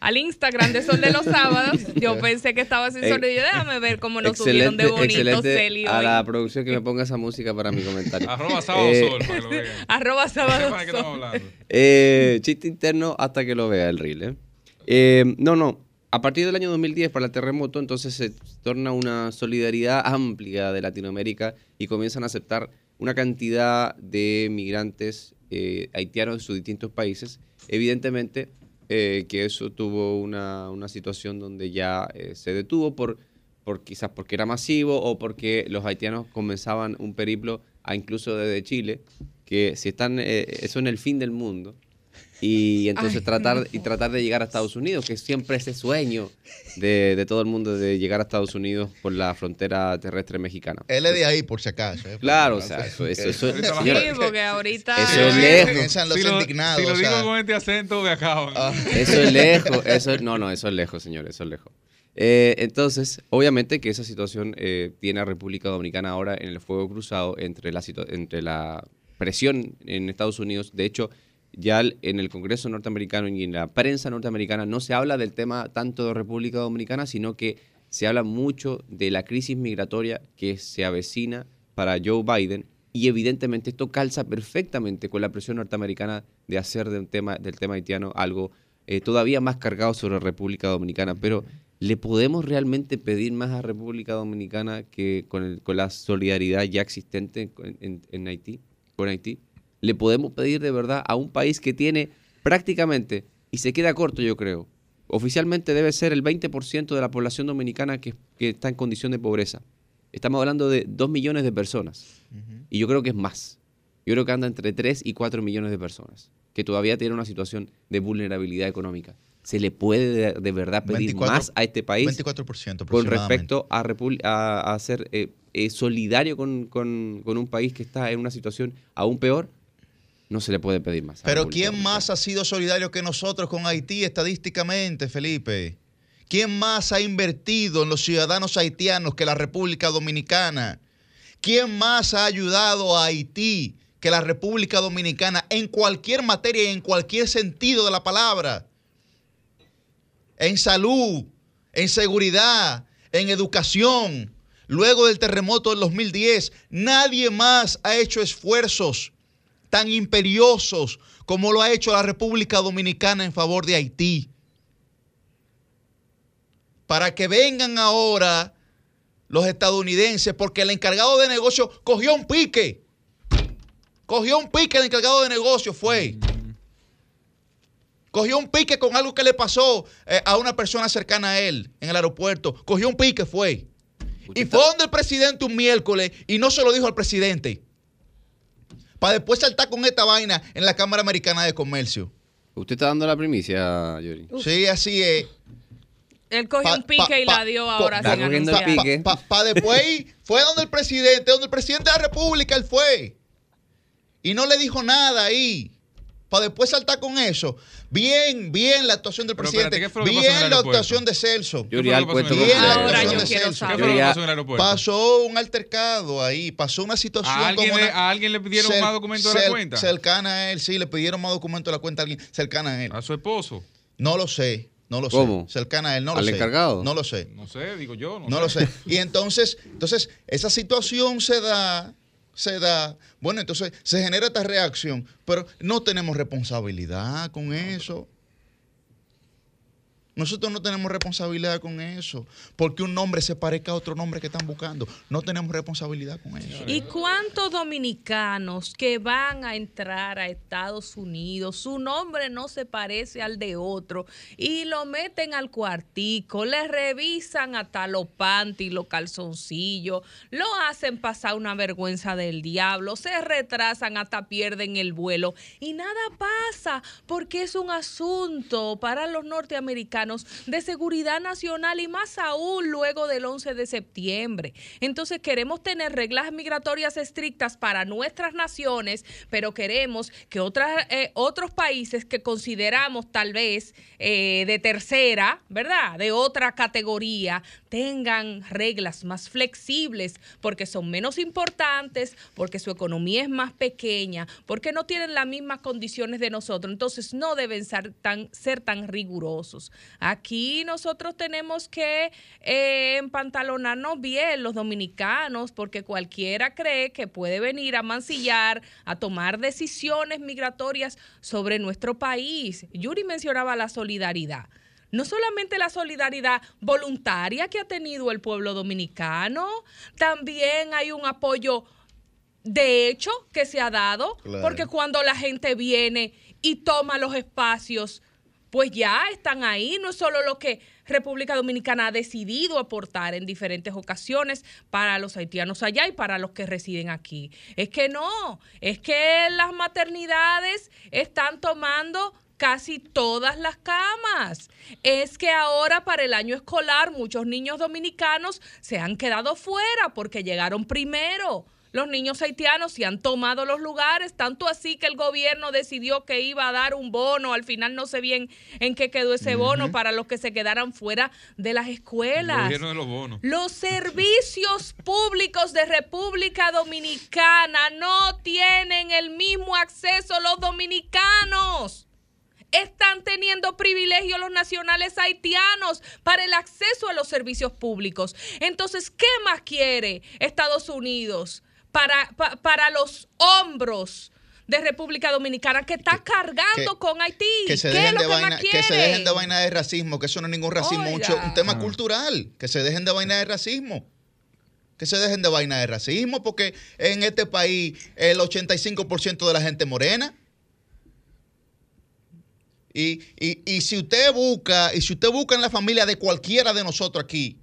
al Instagram de Sol de los Sábados. Yo pensé que estaba sin Eh, sonido. Déjame ver cómo nos subieron de bonito, excelente Celi, a la producción que me ponga esa música para mi comentario. Sábado sábado Eh, sol, para que lo vean. Arroba sábado. Sol. hablando. Eh, chiste interno hasta que lo vea el reel. ¿eh? Eh, no, no. A partir del año 2010 para el terremoto, entonces se torna una solidaridad amplia de Latinoamérica y comienzan a aceptar una cantidad de migrantes eh, haitianos de sus distintos países. Evidentemente eh, que eso tuvo una, una situación donde ya eh, se detuvo por, por quizás porque era masivo o porque los haitianos comenzaban un periplo a incluso desde Chile, que si están eso en el fin del mundo y entonces Ay, tratar y tratar de llegar a Estados Unidos, que siempre ese sueño de, de todo el mundo de llegar a Estados Unidos por la frontera terrestre mexicana. Él es de ahí, por si acaso. ¿eh? Claro, o sea, eso, eso, eso, lo- Sí, porque ahorita. Eso es lejos. Piensan los si lo, indignados. si lo o digo sea, con este acento, me acaban. ah, Eso es lejos, eso es- no, no, eso es lejos, señores, eso es lejos. Eh, entonces, obviamente que esa situación eh, tiene a República Dominicana ahora en el fuego cruzado entre la, situa- entre la presión en Estados Unidos. De hecho, ya en el Congreso norteamericano y en la prensa norteamericana no se habla del tema tanto de República Dominicana, sino que se habla mucho de la crisis migratoria que se avecina para Joe Biden y evidentemente esto calza perfectamente con la presión norteamericana de hacer de un tema, del tema haitiano algo eh, todavía más cargado sobre República Dominicana. Pero ¿le podemos realmente pedir más a República Dominicana que con, el- con la solidaridad ya existente en, en- en Haití, con Haití? ¿Le podemos pedir de verdad a un país que tiene prácticamente, y se queda corto yo creo, oficialmente debe ser el 20% de la población dominicana que, que está en condición de pobreza? Estamos hablando de 2 millones de personas. Y yo creo que es más. Yo creo que anda entre 3 y 4 millones de personas que todavía tienen una situación de vulnerabilidad económica. ¿Se le puede de, de verdad pedir 24 más a este país 24% con respecto a, a, a ser eh, eh, solidario con, con- con un país que está en una situación aún peor? No se le puede pedir más. Pero ¿quién más ha sido solidario que nosotros con Haití estadísticamente, Felipe? ¿Quién más ha invertido en los ciudadanos haitianos que la República Dominicana? ¿Quién más ha ayudado a Haití que la República Dominicana en cualquier materia y en cualquier sentido de la palabra, en salud, en seguridad, en educación, luego del terremoto del 2010, nadie más ha hecho esfuerzos tan imperiosos como lo ha hecho la República Dominicana en favor de Haití. Para que vengan ahora los estadounidenses, porque el encargado de negocio cogió un pique. Cogió un pique el encargado de negocio, fue. Cogió un pique con algo que le pasó eh, a una persona cercana a él en el aeropuerto. Cogió un pique, fue. Y fue donde el presidente un miércoles y no se lo dijo al presidente. Para después saltar con esta vaina en la Cámara Americana de Comercio. ¿Usted está dando la primicia, Yuri? Sí, así es. Él cogió Pa- un pique pa- y pa- la dio pa- ahora Está sin cogiendo anunciar. pique. Para después ir, fue donde el presidente, donde el presidente de la República, él fue. Y no le dijo nada ahí. Para después saltar con eso. Bien, bien la actuación del Pero presidente. espérate, ¿qué fue lo que pasó en el bien la actuación de Celso. ¿Qué Yuri, fue al lo que pasó cuento en el Bien, fue lo que quiero pasó? saber. ¿Qué fue lo que Yuri, pasó en el aeropuerto? Pasó un altercado ahí, pasó una situación ¿A alguien, como le, una- a alguien le pidieron cer- más documentos de la cuenta? Cercana a él, sí, le pidieron más documentos de la cuenta a alguien cercana a él. ¿A su esposo? No lo sé, no lo ¿Cómo? sé. Cercana a él, no lo ¿Al sé. encargado? No lo sé. No sé, digo yo. No, No lo sé. Y entonces, entonces, esa situación se da, se da. Bueno, entonces se genera esta reacción, pero no tenemos responsabilidad con eso. Nosotros no tenemos responsabilidad con eso, porque un nombre se parezca a otro nombre que están buscando. No tenemos responsabilidad con eso. ¿Y cuántos dominicanos que van a entrar a Estados Unidos, su nombre no se parece al de otro, y lo meten al cuartico, le revisan hasta los panties, los calzoncillos, lo hacen pasar una vergüenza del diablo, se retrasan hasta pierden el vuelo, y nada pasa, porque es un asunto para los norteamericanos de seguridad nacional y más aún luego del 11 de septiembre. Entonces queremos tener reglas migratorias estrictas para nuestras naciones, pero queremos que otras, eh, otros países que consideramos tal vez eh, de tercera, ¿verdad? De otra categoría, tengan reglas más flexibles porque son menos importantes, porque su economía es más pequeña, porque no tienen las mismas condiciones de nosotros. Entonces no deben ser tan, ser tan rigurosos. Aquí nosotros tenemos que eh, empantalonarnos bien los dominicanos porque cualquiera cree que puede venir a mancillar, a tomar decisiones migratorias sobre nuestro país. Yuri mencionaba la solidaridad. No solamente la solidaridad voluntaria que ha tenido el pueblo dominicano, también hay un apoyo de hecho que se ha dado, Claro. porque cuando la gente viene y toma los espacios, pues ya están ahí, no es solo lo que República Dominicana ha decidido aportar en diferentes ocasiones para los haitianos allá y para los que residen aquí. Es que no, es que las maternidades están tomando casi todas las camas. Es que ahora para el año escolar muchos niños dominicanos se han quedado fuera porque llegaron primero. Los niños haitianos se han tomado los lugares, tanto así que el gobierno decidió que iba a dar un bono. Al final no sé bien en qué quedó ese bono para los que se quedaran fuera de las El escuelas. gobierno de los bonos. Los servicios públicos de República Dominicana no tienen el mismo acceso los dominicanos. Están teniendo privilegios los nacionales haitianos para el acceso a los servicios públicos. Entonces, ¿qué más quiere Estados Unidos para, pa- para los hombros de República Dominicana que está cargando que- con Haití? Que se, ¿Qué es dejen de vaina, que se dejen de vaina de racismo, que eso no es ningún racismo, Oiga. mucho, un tema Ah. cultural, que se dejen de vaina de racismo. Que se dejen de vaina de racismo, porque en este país el 85% de la gente es morena. Y, y, y si usted busca, y si usted busca en la familia de cualquiera de nosotros aquí,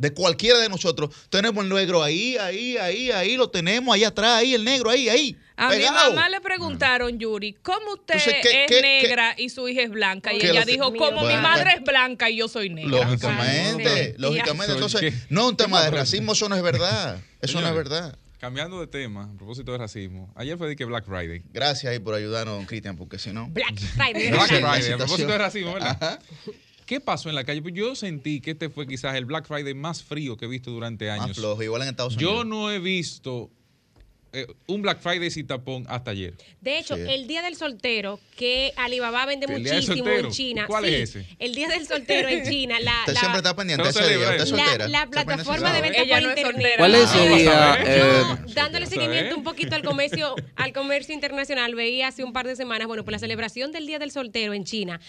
de cualquiera de nosotros, tenemos el negro ahí, ahí, ahí, ahí, lo tenemos, ahí atrás, ahí, el negro, ahí, ahí. A mi pegado. mamá le preguntaron, Yuri, ¿cómo usted Entonces, ¿qué- es qué- negra y su hija es blanca? Y ¿Qué ella dijo, como mi madre bueno. es blanca y yo soy negra. Lógicamente, Sí. lógicamente. Entonces, no es un ¿Qué tema de racismo, eso no es verdad. Eso no es verdad. Cambiando de tema, a propósito de racismo, ayer fue de que Black Friday. Gracias ahí por ayudarnos, Cristian, porque si no. Black Friday. Black Friday, a propósito de racismo, ¿verdad? Ajá. ¿Qué pasó en la calle? Pues yo sentí que este fue quizás el Black Friday más frío que he visto durante Más años. flojo, igual en Estados Unidos. Yo no he visto eh, un Black Friday sin tapón hasta ayer. De hecho, Sí. el día del soltero, que Alibaba vende ¿El día del muchísimo en China. ¿Cuál sí, es ese? El día del soltero en China. La, Usted la- siempre está pendiente de Pero ese se día. Usted es soltera. la plataforma de venta por no internet. ¿Cuál es ese día? Eh, No, dándole seguimiento un poquito al comercio, al comercio internacional, veía hace un par de semanas, bueno, por la celebración del Día del Soltero en China.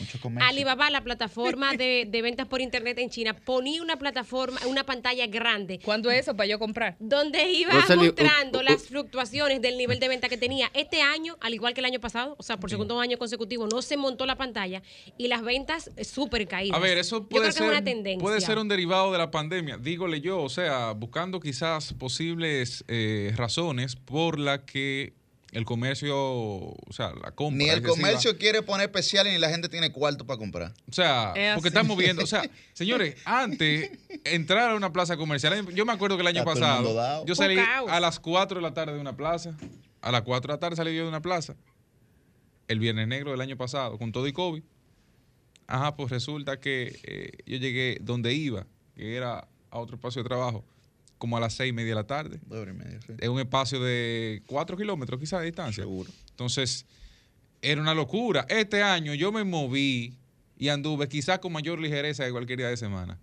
Alibaba, la plataforma de, de ventas por internet en China, ponía una plataforma, una pantalla grande ¿Cuándo es eso para yo comprar? donde iba No mostrando uh, uh, las fluctuaciones del nivel de venta que tenía. Este año, al igual que el año pasado, o sea, por segundo año consecutivo, no se montó la pantalla y las ventas eh, súper caídas. A ver, eso Yo puede que ser, es una tendencia. puede ser un derivado de la pandemia, dígole yo, o sea, buscando quizás posibles eh, razones por la que el comercio, o sea, la compra. Ni el excesiva- comercio quiere poner especiales ni la gente tiene cuarto para comprar. O sea, Es porque así. estamos viendo, o sea, señores, antes entrar a una plaza comercial, yo me acuerdo que el año Está pasado yo salí a las 4 de la tarde de una plaza, a las 4 de la tarde salí yo de una plaza, el viernes negro del año pasado, con todo y COVID. Ajá, pues resulta que eh, yo llegué donde iba, que era a otro espacio de trabajo, como a las seis y media de la tarde. Dos horas y media, sí. Es un espacio de 4 kilómetros quizás de distancia. Seguro. Entonces, era una locura. Este año yo me moví y anduve quizás con mayor ligereza que cualquier día de semana.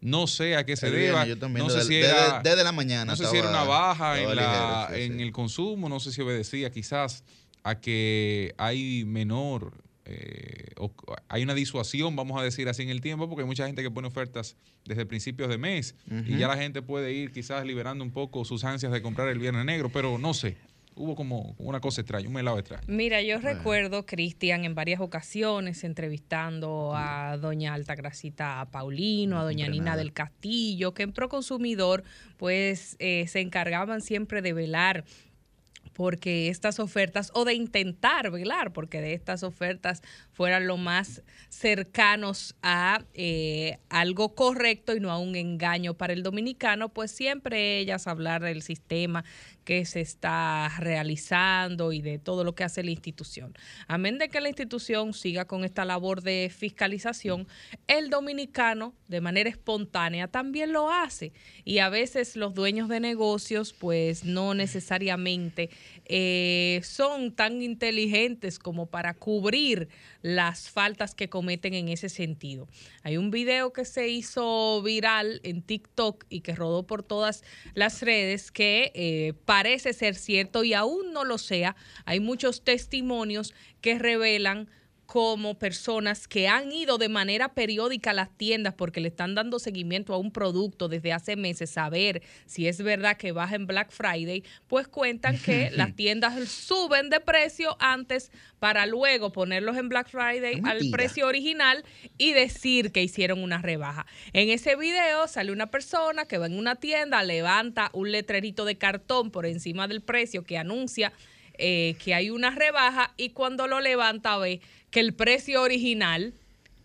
No sé a qué se deba. yo también, no sé desde- si desde- era, desde la mañana No sé si era una baja en, estaba la- ligero, sí, en sí. el consumo. No sé si obedecía quizás a que hay menor. Eh, o- hay una disuasión, vamos a decir así, en el tiempo, porque hay mucha gente que pone ofertas desde principios de mes y ya la gente puede ir quizás liberando un poco sus ansias de comprar el viernes negro, pero no sé. Hubo como una cosa extraña, un helado extraño. Mira, yo recuerdo, Cristian, en varias ocasiones entrevistando a doña Altagracita Paulino, a doña Nina del Castillo, que en Proconsumidor pues eh, se encargaban siempre de velar porque estas ofertas, o de intentar velar, porque de estas ofertas fueran lo más cercanos a eh, algo correcto y no a un engaño para el dominicano, pues siempre ellas hablar del sistema que se está realizando y de todo lo que hace la institución. Amén de que la institución siga con esta labor de fiscalización, el dominicano de manera espontánea también lo hace. Y a veces los dueños de negocios pues no necesariamente eh, son tan inteligentes como para cubrir las faltas que cometen en ese sentido. Hay un video que se hizo viral en TikTok y que rodó por todas las redes que eh, parece ser cierto y aún no lo sea. Hay muchos testimonios que revelan como personas que han ido de manera periódica a las tiendas porque le están dando seguimiento a un producto desde hace meses, a ver si es verdad que baja en Black Friday, pues cuentan que las tiendas suben de precio antes para luego ponerlos en Black Friday al precio original y decir que hicieron una rebaja. En ese video sale una persona que va en una tienda, levanta un letrerito de cartón por encima del precio que anuncia eh, que hay una rebaja y cuando lo levanta ve que el precio original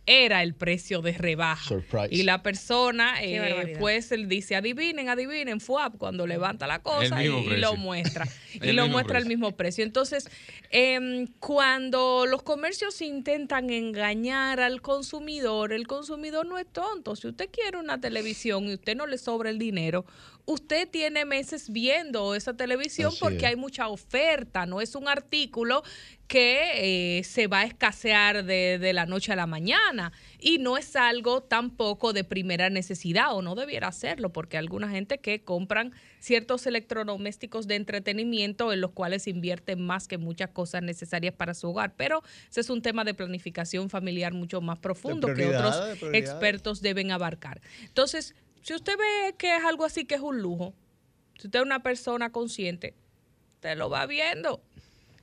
era el precio de rebaja. Surprise. Y la persona, eh, pues él dice, adivinen, adivinen, FUAP, cuando levanta la cosa y, lo muestra. y lo muestra al mismo precio. Entonces, em, cuando los comercios intentan engañar al consumidor, el consumidor no es tonto. Si usted quiere una televisión y usted no le sobra el dinero, usted tiene meses viendo esa televisión Así porque es. hay mucha oferta, no es un artículo que eh, se va a escasear de, de la noche a la mañana y no es algo tampoco de primera necesidad o no debiera hacerlo porque hay alguna gente que compran ciertos electrodomésticos de entretenimiento en los cuales invierten más que muchas cosas necesarias para su hogar, pero ese es un tema de planificación familiar mucho más profundo que otros de expertos deben abarcar. Entonces, si usted ve que es algo así que es un lujo, si usted es una persona consciente, usted lo va viendo.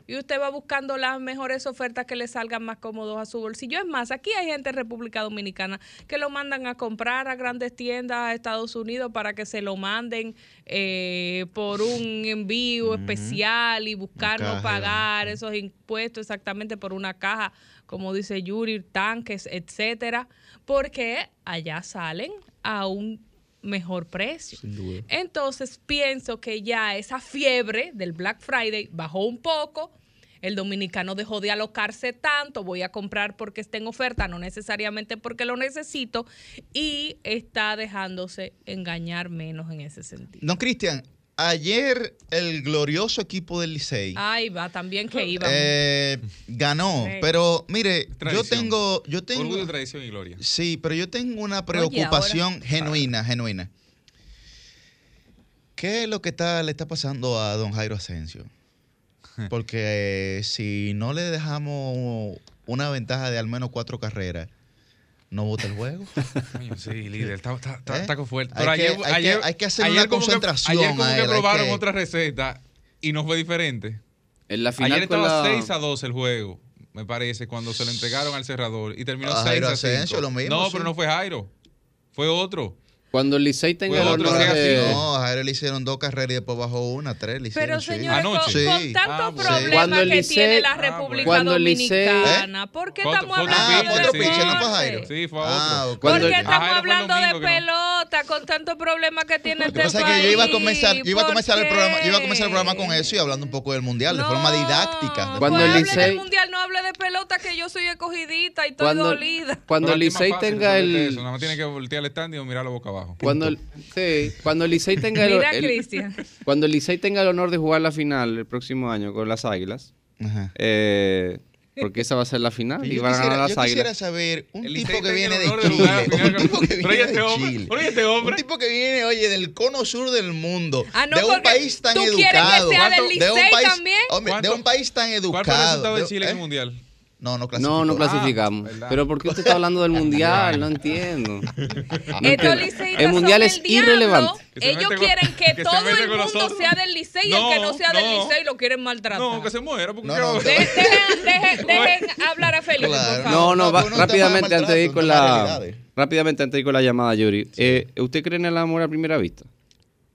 Y usted va buscando las mejores ofertas que le salgan más cómodos a su bolsillo. Es más, aquí hay gente en República Dominicana que lo mandan a comprar a grandes tiendas a Estados Unidos para que se lo manden eh, por un envío especial y buscar no pagar esos impuestos exactamente por una caja, como dice Yuri, tanques, etcétera, porque allá salen a un mejor precio. Sin duda. Entonces pienso que ya esa fiebre del Black Friday bajó un poco. El dominicano dejó de alocarse tanto, voy a comprar porque está en oferta, no necesariamente porque lo necesito, y está dejándose engañar menos en ese sentido. Don Cristian, ayer el glorioso equipo del Licey Ahí va, también que iba. eh, ganó, Sí. pero mire, yo Tradición. tengo, yo tengo, Orgullo, tradición y gloria. sí, pero yo tengo una preocupación genuina, genuina. ¿Qué es lo que está, le está pasando a don Jairo Asensio? Porque eh, si no le dejamos una ventaja de al menos cuatro carreras, no vota el juego. Sí, líder, está, está, está, ¿Eh? está con fuerte. Hay Pero que- ayer, hay que- ayer- hay que hacer ayer una como que- concentración ayer como a que él, hay probaron que- otra receta y no fue diferente. En la final Ayer estaba la- 6 a 2 el juego, me parece, cuando se lo entregaron al cerrador y terminó A 6 Jairo a 5. Asensio, lo mismo, no, sí. pero no fue Jairo, fue otro. Cuando el Licey tenga el otro, honor de... No, a Jairo le hicieron dos carreras y después bajó una, tres. Le hicieron, Pero sí. señores, con, Anoche. con Sí. Ah, bueno. el que Licey- tiene la Ah, República bueno. Dominicana, ¿por qué otro- estamos otro hablando de otro pitcher, no fue? Jairo. Sí, fue Ah, otro. ¿Por qué Ah, estamos hablando de no- con tantos problemas que tiene Lo este que pasa es país? que yo iba a comenzar, yo iba a ¿Por comenzar el programa, yo iba a comenzar el programa con eso y hablando un poco del mundial, de forma didáctica. de Cuando pues el hable Licey- del mundial, no hable de pelota, que yo soy escogidita y estoy Cuando, dolida. cuando el Licey tenga el... Eso, nada más tiene que voltear el stand y mirarlo boca abajo. Cuando el, sí, cuando el Licey tenga el, Mira, el- Cristian. cuando el Licey tenga el honor de jugar la final el próximo año con las Águilas, Ajá. eh, porque esa va a ser la final y van a ganar las yo quisiera Águilas. saber un El tipo que viene de Chile, un tipo que viene este de hombre, Chile, este hombre. un tipo que viene, oye, del cono sur del mundo, Ah, no, de un país tan tú quieres que educado, sea del de un Licey país, también. hombre, de ¿Cuánto- un país tan ¿Cuál fue el educado. resultado de Chile en ¿eh? el mundial? No, no clasificó. No, no Ah, clasificamos. verdad. Pero ¿por qué usted está hablando del mundial? No entiendo. No El mundial son es el diablo. irrelevante. Ellos con- quieren que, todo el mundo nosotros. sea del Licey y el No, que no sea del no. Licey lo quieren maltratar. No, que se muera. Porque No, ¿qué no? Dejen, dejen- dejen hablar a Felipe, Claro. por favor. No, no, va- rápidamente antes de ir con la rápidamente antes de ir con la llamada, Yuri. Eh, ¿Usted cree en el amor a primera vista?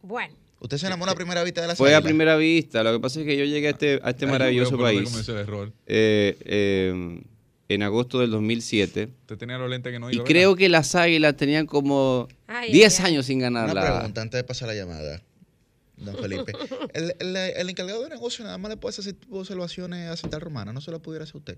Bueno, Usted se enamoró a primera vista de la Fue a primera vista. Lo que pasa es que yo llegué a este, a este Ay, maravilloso país el error. eh, eh, en agosto del 2007 Usted tenía los lentes que no y iba, creo que las Águilas tenían como Ay, 10 ay, ay. años sin ganar Una la... pregunta antes de pasar la llamada, don Felipe. El, el- el encargado de negocio nada más le puede hacer ese tipo de observaciones a Cinta Romana, no se la pudiera hacer usted.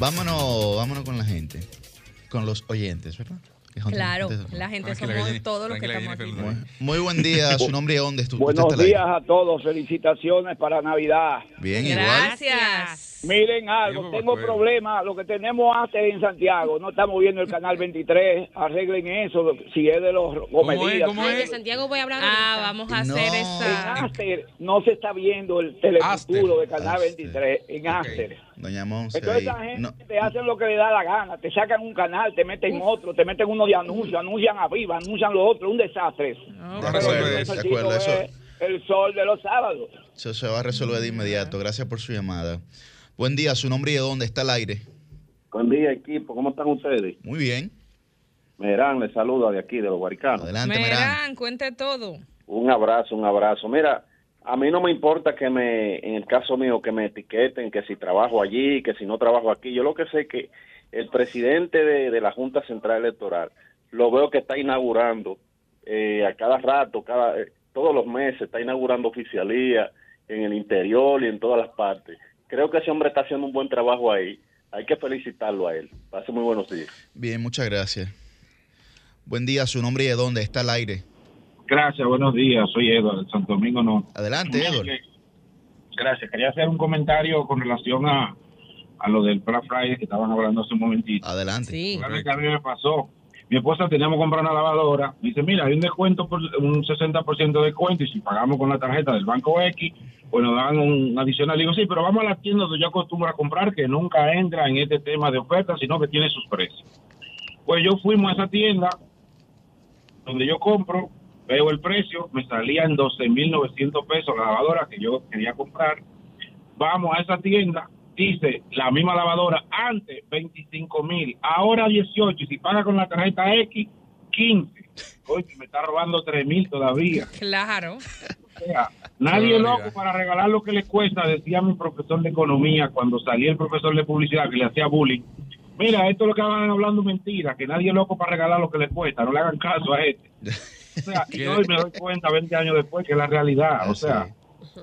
Vámonos, vámonos con la gente, con los oyentes, ¿verdad? Claro, la gente Tranquila, somos todos los que estamos aquí. Muy, buen día, su nombre y dónde estu- usted Buenos días a todos, felicitaciones para Navidad. Bien, igual. Miren algo, tengo problemas, lo que tenemos antes en Santiago, no estamos viendo el canal 23, arreglen eso, si es de los comedias. ¿Cómo Ay, de es? Santiago voy a hablar Ah, vamos a No. hacer En esa... Aster no se está viendo el telefuturo de canal Aster. 23, en. Aster. Doña Monse Entonces esa gente No, te hacen lo que le da la gana, te sacan un canal, te meten otro, te meten uno de anuncios, anuncian a viva, anuncian lo otro, un desastre. No, de eso es- de eso, es el sol de los sábados. eso se va a resolver de inmediato. Gracias por su llamada. Buen día, su nombre y de dónde está al aire. Buen día, equipo. ¿Cómo están ustedes? Muy bien. Merán les saluda de aquí, de los Guaricanos. Adelante, Merán. Merán, cuente todo. Un abrazo, un abrazo. Mira, a mí no me importa que me, en el caso mío, que me etiqueten, que si trabajo allí, que si no trabajo aquí. Yo lo que sé que el presidente de, de la Junta Central Electoral lo veo que está inaugurando eh, a cada rato, cada eh, todos los meses, está inaugurando oficialía en el interior y en todas las partes. Creo que ese hombre está haciendo un buen trabajo ahí. Hay que felicitarlo a él. Pase muy buenos días. Bien, muchas gracias. Buen día, su nombre y de dónde está al aire. Gracias, buenos días. Soy Eduardo, de Santo Domingo no. Adelante, Edward. Gracias. Quería hacer un comentario con relación a, a lo del Black Friday que estaban hablando hace un momentito. Adelante. Sí. Claro que a mí me pasó. Mi esposa teníamos que comprar una lavadora. Dice, mira, hay un descuento, por un 60% de descuento y si pagamos con la tarjeta del banco X, pues nos dan un adicional. Digo, sí, pero vamos a la tienda donde yo acostumbro a comprar, que nunca entra en este tema de ofertas, sino que tiene sus precios. Pues yo fuimos a esa tienda donde yo compro, veo el precio, me salían 12.900 pesos la lavadora que yo quería comprar. Vamos a esa tienda dice la misma lavadora antes 25 mil, ahora 18, y si paga con la tarjeta X, 15. Oye, me está robando 3 mil todavía. Claro. O sea, nadie es loco para regalar lo que le cuesta, decía mi profesor de economía cuando salía el profesor de publicidad que le hacía bullying. Mira, esto es lo que van hablando mentira, que nadie es loco para regalar lo que le cuesta, no le hagan caso a este. O sea, y hoy me doy cuenta 20 años después que es la realidad, o sea,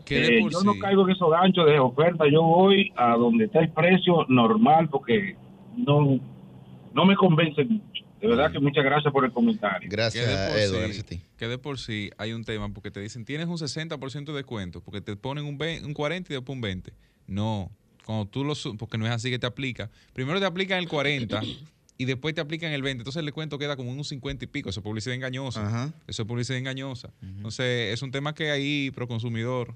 eh, yo sí- no caigo en esos ganchos de oferta, yo voy a donde está el precio normal porque no, no me convence mucho. De verdad que muchas gracias por el comentario. que Gracias, por Edward. sí, gracias a ti. que de por sí hay un tema porque te dicen tienes un 60% de descuento porque te ponen un, 20 un 40 y después un 20. No, cuando tú lo porque no es así que te aplica. Primero te aplican el 40 y después te aplican el 20. Entonces el descuento queda como en un 50 y pico. Eso es publicidad engañosa. Ajá. Eso es publicidad engañosa. Entonces es un tema que ahí pro consumidor,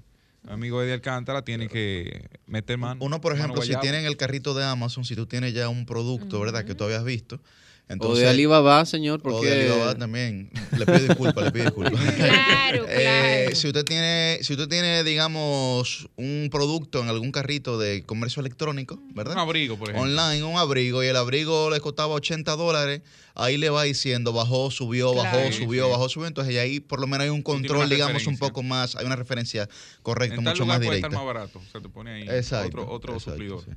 amigo Eddie Alcántara, tiene que meter mano. Uno, por ejemplo, si guayaba. tiene en el carrito de Amazon, si tú tienes ya un producto, ¿verdad? Que tú habías visto. O Entonces, de Alibaba, señor, O de porque Alibaba también. Le pido disculpas, le pido disculpas. Claro, Eh, claro. si usted tiene, si usted tiene, digamos, un producto en algún carrito de comercio electrónico, ¿verdad? Un abrigo, por ejemplo. Online, un abrigo, y el abrigo le costaba 80 dólares, ahí le va diciendo bajó, subió, bajó, Claro. subió, Sí, bajó, subió. Entonces ahí por lo menos hay un control, digamos, un poco más, hay una referencia correcta, En tal mucho lugar más puede estar directa. más barato. O sea, te pone ahí Exacto. otro, otro exacto, suplidor. sí.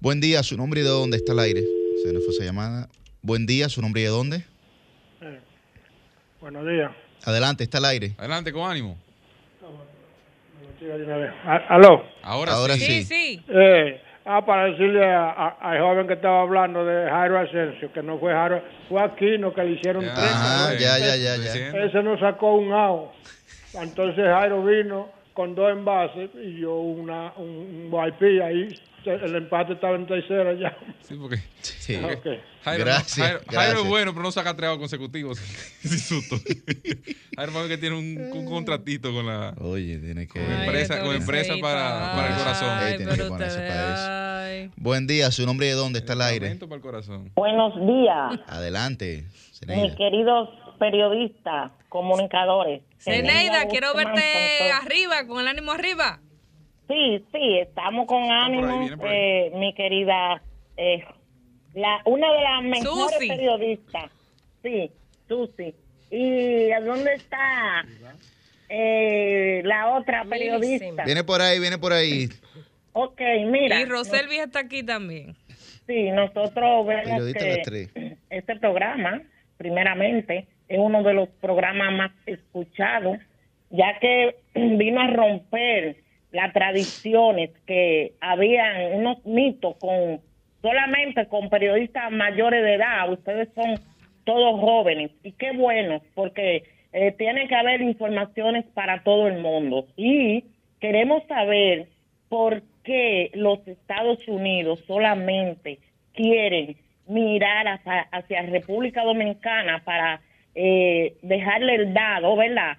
Buen día, su nombre y de dónde está el aire. Se nos fue esa llamada. Buen día, su nombre y de dónde. Buenos días. Adelante, está al aire. Adelante, con ánimo. ¿Aló? Ahora, Ahora sí. Sí, sí. Eh, ah, para decirle a- a- al joven que estaba hablando de Jairo Asensio, que no fue Jairo, fue Aquino que le hicieron Ya, tres. Ajá, eh, ya, ya, ya, ya. Ese nos sacó un AO. Entonces Jairo vino con dos envases y yo una, un, un ahí. El empate estaba en tercera ya. Sí, porque Sí. Ok. Jairo, Gracias, Jairo- es bueno, pero no saca tres consecutivos susto. Jairo que tiene un, un contratito con la Oye, tiene que. Con Ay, empresa- con empresa para- para el corazón. Ay, Ahí tiene que pero ponerse ustedes, para eso. ay. Buen día, su nombre y de dónde está aire. Para el corazón. Buenos días, Adelante. mis queridos periodistas, comunicadores. Zeneida, quiero verte arriba, con el ánimo arriba. Sí, sí, estamos con ahí, ánimo, eh, mi querida, eh, la, una de las mejores Susi. periodistas. Sí, Susi. ¿Y a dónde está eh, la otra periodista? Viene por ahí, viene por ahí. Ok, mira. Y Roselvi está aquí también. Sí, nosotros vemos que este programa, primeramente, es uno de los programas más escuchados, ya que vino a romper las tradiciones que habían unos mitos con solamente con periodistas mayores de edad. Ustedes son todos jóvenes y qué bueno, porque eh, tiene que haber informaciones para todo el mundo. Y queremos saber por qué los Estados Unidos solamente quieren mirar hacia, hacia República Dominicana para eh, dejarle el dado, ¿verdad?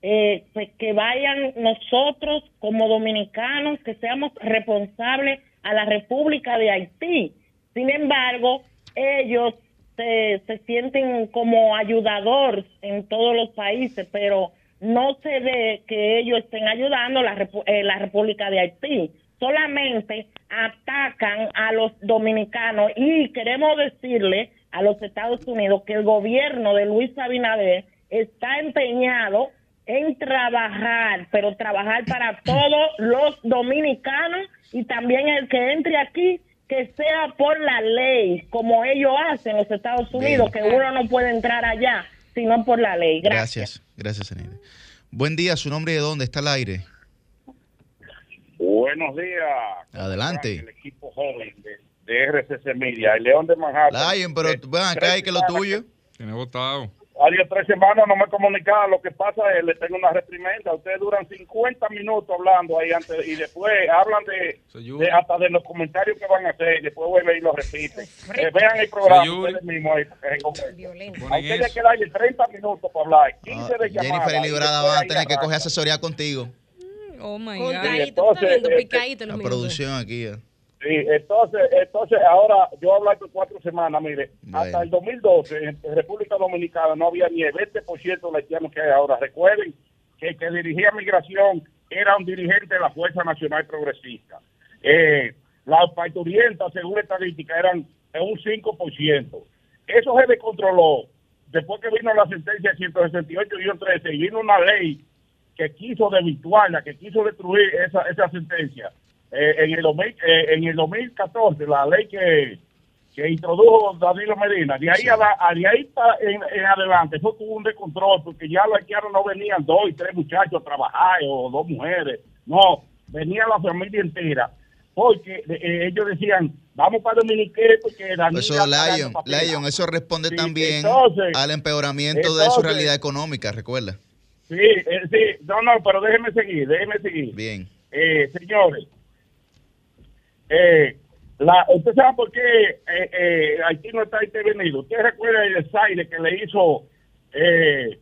Eh, pues que vayan nosotros como dominicanos, que seamos responsables a la República de Haití. Sin embargo, ellos se, se sienten como ayudadores en todos los países, pero no se ve que ellos estén ayudando la, eh, la República de Haití. Solamente atacan a los dominicanos y queremos decirle a los Estados Unidos que el gobierno de Luis Abinader está empeñado en trabajar, pero trabajar para todos los dominicanos y también el que entre aquí que sea por la ley, como ellos hacen en los Estados Unidos, que uno no puede entrar allá, sino por la ley. Gracias. Gracias, gracias. Buen día, su nombre y de dónde está al aire. Buenos días. Adelante. El equipo joven de, de RCC Media, el León de Manhattan. Lion, pero Eh, ven acá, tres hay que lo tuyo. Tiene votado. Hace tres semanas no me comunicaba. Lo que pasa es le tengo una reprimenda. Ustedes duran 50 minutos hablando ahí antes y después hablan de, hasta de los comentarios que van a hacer y después vuelven y lo repiten. Eh, vean el programa ustedes mismos ahí. eh, eso. que darle 30 minutos para hablar, 15 Ah, de llamadas. Jennifer Librada van a tener que coger asesoría contigo. Oh my God. Entonces, este, picadito los La minutos. producción aquí. eh. Sí, entonces, entonces ahora yo hablo por cuatro semanas, mire, Bueno. hasta el 2012 en República Dominicana no había ni el 20% de haitianos que hay ahora. Recuerden que el que dirigía migración era un dirigente de la Fuerza Nacional Progresista. Eh, las parturientas, según estadística, eran un 5%. Eso se descontroló después que vino la sentencia 168-13 y vino una ley que quiso desvirtuarla, que quiso destruir esa, esa sentencia. Eh, en, el 2000, eh, en el 2014, la ley que, que introdujo Danilo Medina, de ahí, a la- a- de ahí pa- en, en adelante, eso tuvo un descontrol, porque ya los haitianos no venían dos y tres muchachos a trabajar o dos mujeres, no, venía la familia entera, porque eh, ellos decían, vamos para Dominique, porque Danilo Eso, Lion, papel". Lion, eso responde Sí, también entonces- al empeoramiento de su realidad económica, recuerda. Sí, eh, sí, no, no, pero déjeme seguir, déjeme seguir. Bien. Eh, señores, eh, la, ¿usted sabe por qué eh, eh, Haití no está intervenido? ¿Usted recuerda el desaire que le hizo eh,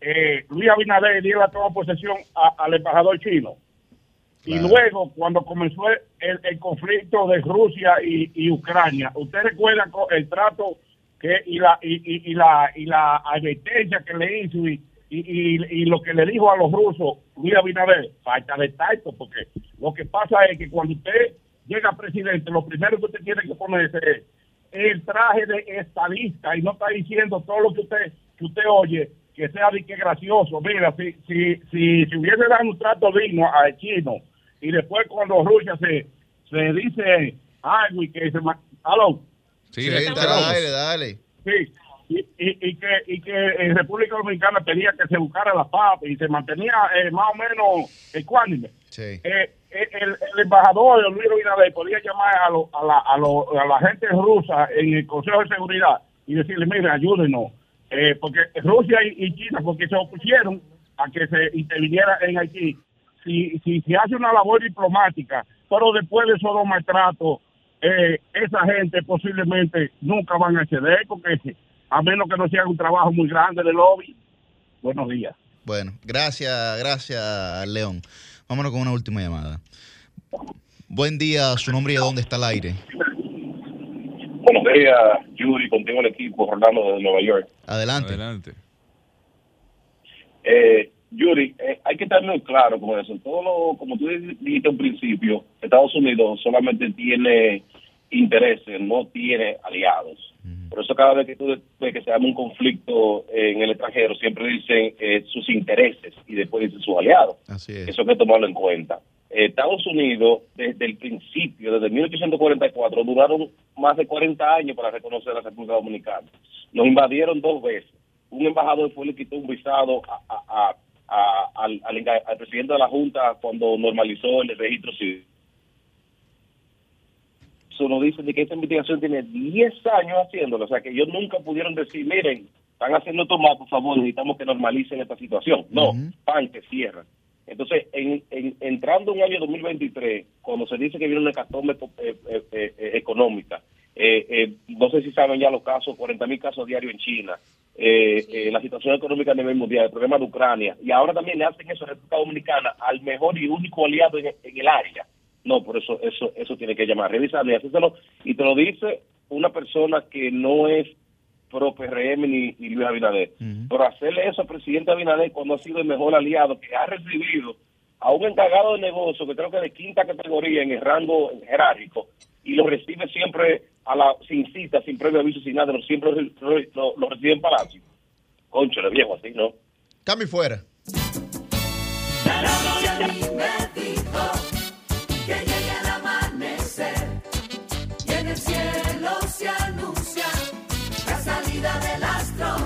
eh, Luis Abinader y la toma posesión a- al embajador chino? Y luego, cuando comenzó el, el- conflicto de Rusia y, y Ucrania, ¿usted recuerda el trato que y la y, y- y la y la advertencia que le hizo y, y, y- y lo que le dijo a los rusos Luis Abinader? Falta de tacto, porque lo que pasa es que cuando usted llega presidente, lo primero que usted tiene que ponerse es el traje de estadista y no está diciendo todo lo que usted que usted oye que sea de que gracioso. Mira, si si si, si hubiese dado un trato digno al chino y después cuando Rusia se se dice algo y que se ma- aló Sí, Sí, está aire, dale. Sí, y, y, y que, y que en República Dominicana pedía que se buscara la paz y se mantenía eh, más o menos ecuánime. Sí. Eh, eh, el, el embajador Luis Abinader podía llamar a, lo- a, la, a, lo- a la gente rusa en el Consejo de Seguridad y decirle, mire, ayúdenos, eh, porque Rusia y, China, porque se opusieron a que se interviniera en Haití, si, si se hace una labor diplomática, pero después de esos dos maltratos, eh, esa gente posiblemente nunca van a ceder, porque a menos que no sea un trabajo muy grande de lobby. Buenos días. Bueno, gracias, gracias, León. Vámonos con una última llamada. Buen día, su nombre y a dónde está el aire. Buenos días, Yuri, contigo el equipo, Rolando de Nueva York. Adelante. Adelante. Eh, Yuri, eh, hay que estar muy claro con eso. Todo lo, como tú dijiste al principio, Estados Unidos solamente tiene intereses, no tiene aliados. Por eso cada vez que tú que se llama un conflicto en el extranjero, siempre dicen eh, sus intereses y después dicen sus aliados. Así es. Eso hay que tomarlo en cuenta. Eh, Estados Unidos, desde el principio, desde 1844, duraron más de 40 años para reconocer a la República Dominicana. Nos invadieron dos veces. Un embajador fue le quitó un visado a- a- a- a- al, al presidente de la Junta cuando normalizó el registro civil. Eso nos dicen de que esta investigación tiene 10 años haciéndolo. O sea, que ellos nunca pudieron decir, miren, están haciendo esto mal, por favor, necesitamos que normalicen esta situación. No, pan, que cierran. Entonces, en, en- entrando en un año 2023, cuando se dice que viene una hecatombe eh, eh, eh, eh, económica, eh, eh, no sé si saben ya los casos, 40 mil casos diarios en China, eh, eh, la situación económica a nivel mundial, el problema de Ucrania, y ahora también le hacen eso a República Dominicana al mejor y único aliado en, en el área. No, por eso eso eso tiene que llamar, revisarlo y hacérselo. Y te lo dice una persona que no es pro PRM ni, ni Luis Abinader. Pero hacerle eso al presidente Abinader cuando ha sido el mejor aliado que ha recibido a un encargado de negocio que creo que de quinta categoría en el rango jerárquico y lo recibe siempre a la sin cita, sin previo aviso, sin nada, lo- siempre lo, lo- lo recibe en Palacio. Concho, le viejo así, ¿no? Cambio fuera. Salida del astro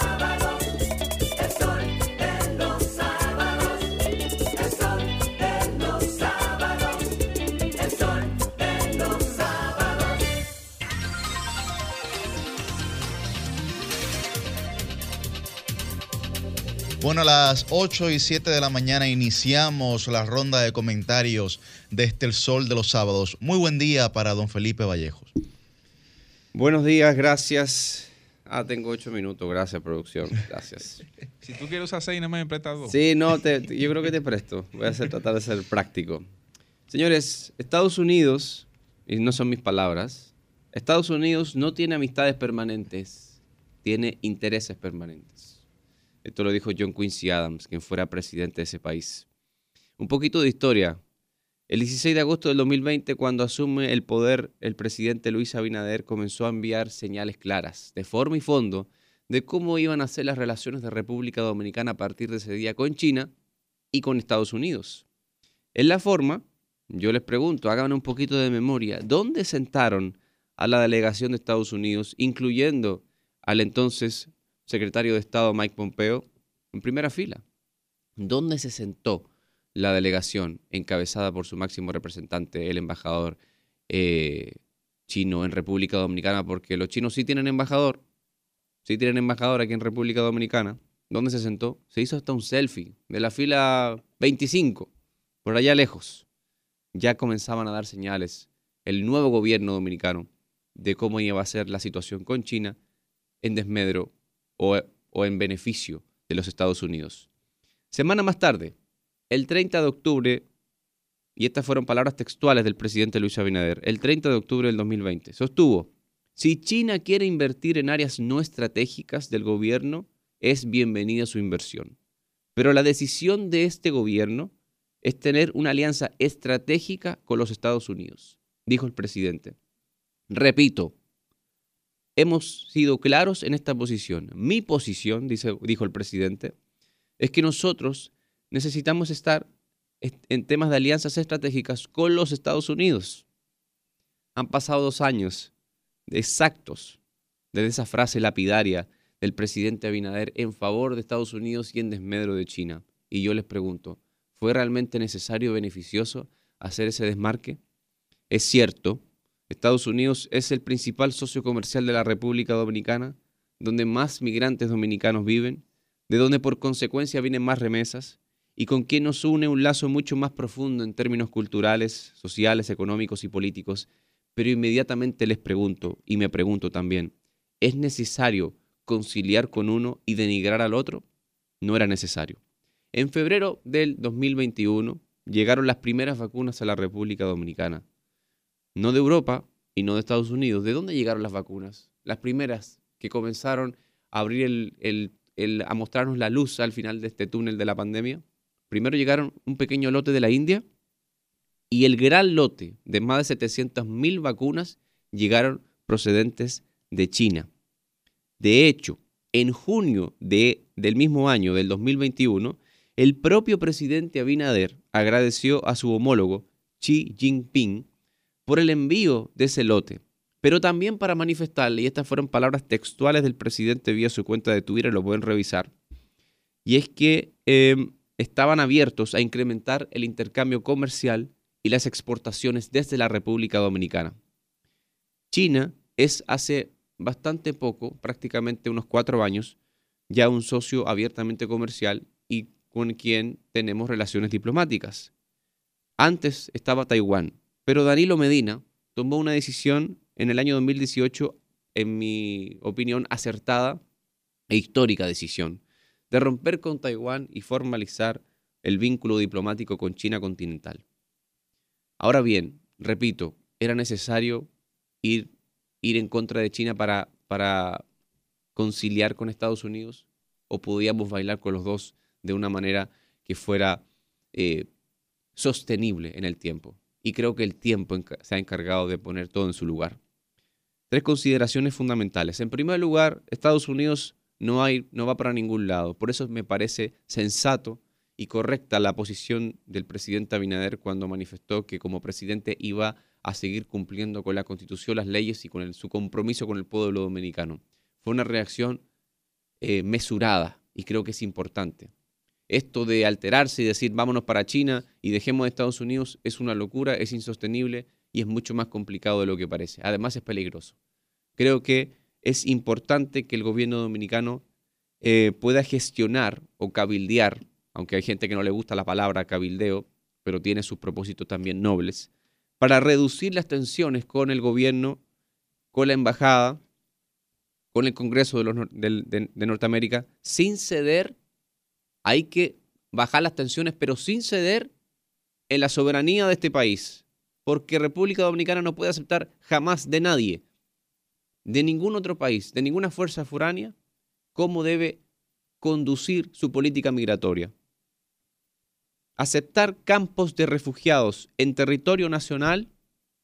Bueno, a las 8 y 7 de la mañana iniciamos la ronda de comentarios desde el sol de los sábados. Muy buen día para don Felipe Vallejos. Buenos días, gracias. Ah, tengo ocho minutos, gracias producción, gracias. Si tú quieres usar seis, no me prestas dos. Sí, no, te- te- yo creo que te presto. Voy a hacer, tratar de ser práctico. Señores, Estados Unidos, y no son mis palabras, Estados Unidos no tiene amistades permanentes, tiene intereses permanentes. Esto lo dijo John Quincy Adams, quien fuera presidente de ese país. Un poquito de historia. El 16 de agosto del 2020, cuando asume el poder el presidente Luis Abinader, comenzó a enviar señales claras, de forma y fondo, de cómo iban a ser las relaciones de República Dominicana a partir de ese día con China y con Estados Unidos. En la forma, yo les pregunto, hagan un poquito de memoria, ¿dónde sentaron a la delegación de Estados Unidos, incluyendo al entonces secretario de Estado Mike Pompeo, en primera fila? ¿Dónde se sentó la delegación encabezada por su máximo representante, el embajador eh, chino en República Dominicana? Porque los chinos sí tienen embajador, sí tienen embajador aquí en República Dominicana. ¿Dónde se sentó? Se hizo hasta un selfie de la fila 25, por allá lejos. Ya comenzaban a dar señales el nuevo gobierno dominicano de cómo iba a ser la situación con China en desmedro o, en beneficio de los Estados Unidos. Semana más tarde, el 30 de octubre, y estas fueron palabras textuales del presidente Luis Abinader, el 30 de octubre del 2020, sostuvo, si China quiere invertir en áreas no estratégicas del gobierno, es bienvenida su inversión. Pero la decisión de este gobierno es tener una alianza estratégica con los Estados Unidos, dijo el presidente. Repito, hemos sido claros en esta posición. Mi posición, dice, dijo el presidente, es que nosotros necesitamos estar est- en temas de alianzas estratégicas con los Estados Unidos. Han pasado dos años exactos desde esa frase lapidaria del presidente Abinader en favor de Estados Unidos y en desmedro de China. Y yo les pregunto, ¿fue realmente necesario o beneficioso hacer ese desmarque? Es cierto, Estados Unidos es el principal socio comercial de la República Dominicana, donde más migrantes dominicanos viven, de donde por consecuencia vienen más remesas, y con quien nos une un lazo mucho más profundo en términos culturales, sociales, económicos y políticos. Pero inmediatamente les pregunto, y me pregunto también, ¿es necesario conciliar con uno y denigrar al otro? No era necesario. En febrero del 2021 llegaron las primeras vacunas a la República Dominicana. No de Europa y no de Estados Unidos. ¿De dónde llegaron las vacunas? Las primeras que comenzaron a abrir el, el- el- a mostrarnos la luz al final de este túnel de la pandemia. Primero llegaron un pequeño lote de la India y el gran lote de más de 700.000 vacunas llegaron procedentes de China. De hecho, en junio de- del mismo año, del 2021, el propio presidente Abinader agradeció a su homólogo Xi Jinping por el envío de ese lote, pero también para manifestarle, y estas fueron palabras textuales del presidente vía su cuenta de Twitter, lo pueden revisar, y es que eh, estaban abiertos a incrementar el intercambio comercial y las exportaciones desde la República Dominicana. China es hace bastante poco, prácticamente unos cuatro años, ya un socio abiertamente comercial y con quien tenemos relaciones diplomáticas. Antes estaba Taiwán, pero Danilo Medina tomó una decisión en el año 2018, en mi opinión, acertada e histórica decisión, de romper con Taiwán y formalizar el vínculo diplomático con China continental. Ahora bien, repito, era necesario ir, ir en contra de China para, para conciliar con Estados Unidos o podíamos bailar con los dos de una manera que fuera eh, sostenible en el tiempo. Y creo que el tiempo se ha encargado de poner todo en su lugar. Tres consideraciones fundamentales. En primer lugar, Estados Unidos no, va para ningún lado. Por eso me parece sensato y correcta la posición del presidente Abinader cuando manifestó que como presidente iba a seguir cumpliendo con la constitución, las leyes y con su compromiso con el pueblo dominicano. Fue una reacción eh, mesurada y creo que es importante. Esto de alterarse y decir vámonos para China y dejemos a Estados Unidos es una locura, es insostenible y es mucho más complicado de lo que parece. Además es peligroso. Creo que es importante que el gobierno dominicano eh, pueda gestionar o cabildear, aunque hay gente que no le gusta la palabra cabildeo, pero tiene sus propósitos también nobles, para reducir las tensiones con el gobierno, con la embajada, con el Congreso de, los de Norteamérica, sin ceder. Hay que bajar las tensiones, pero sin ceder en la soberanía de este país. Porque República Dominicana no puede aceptar jamás de nadie, de ningún otro país, de ninguna fuerza foránea, cómo debe conducir su política migratoria. Aceptar campos de refugiados en territorio nacional,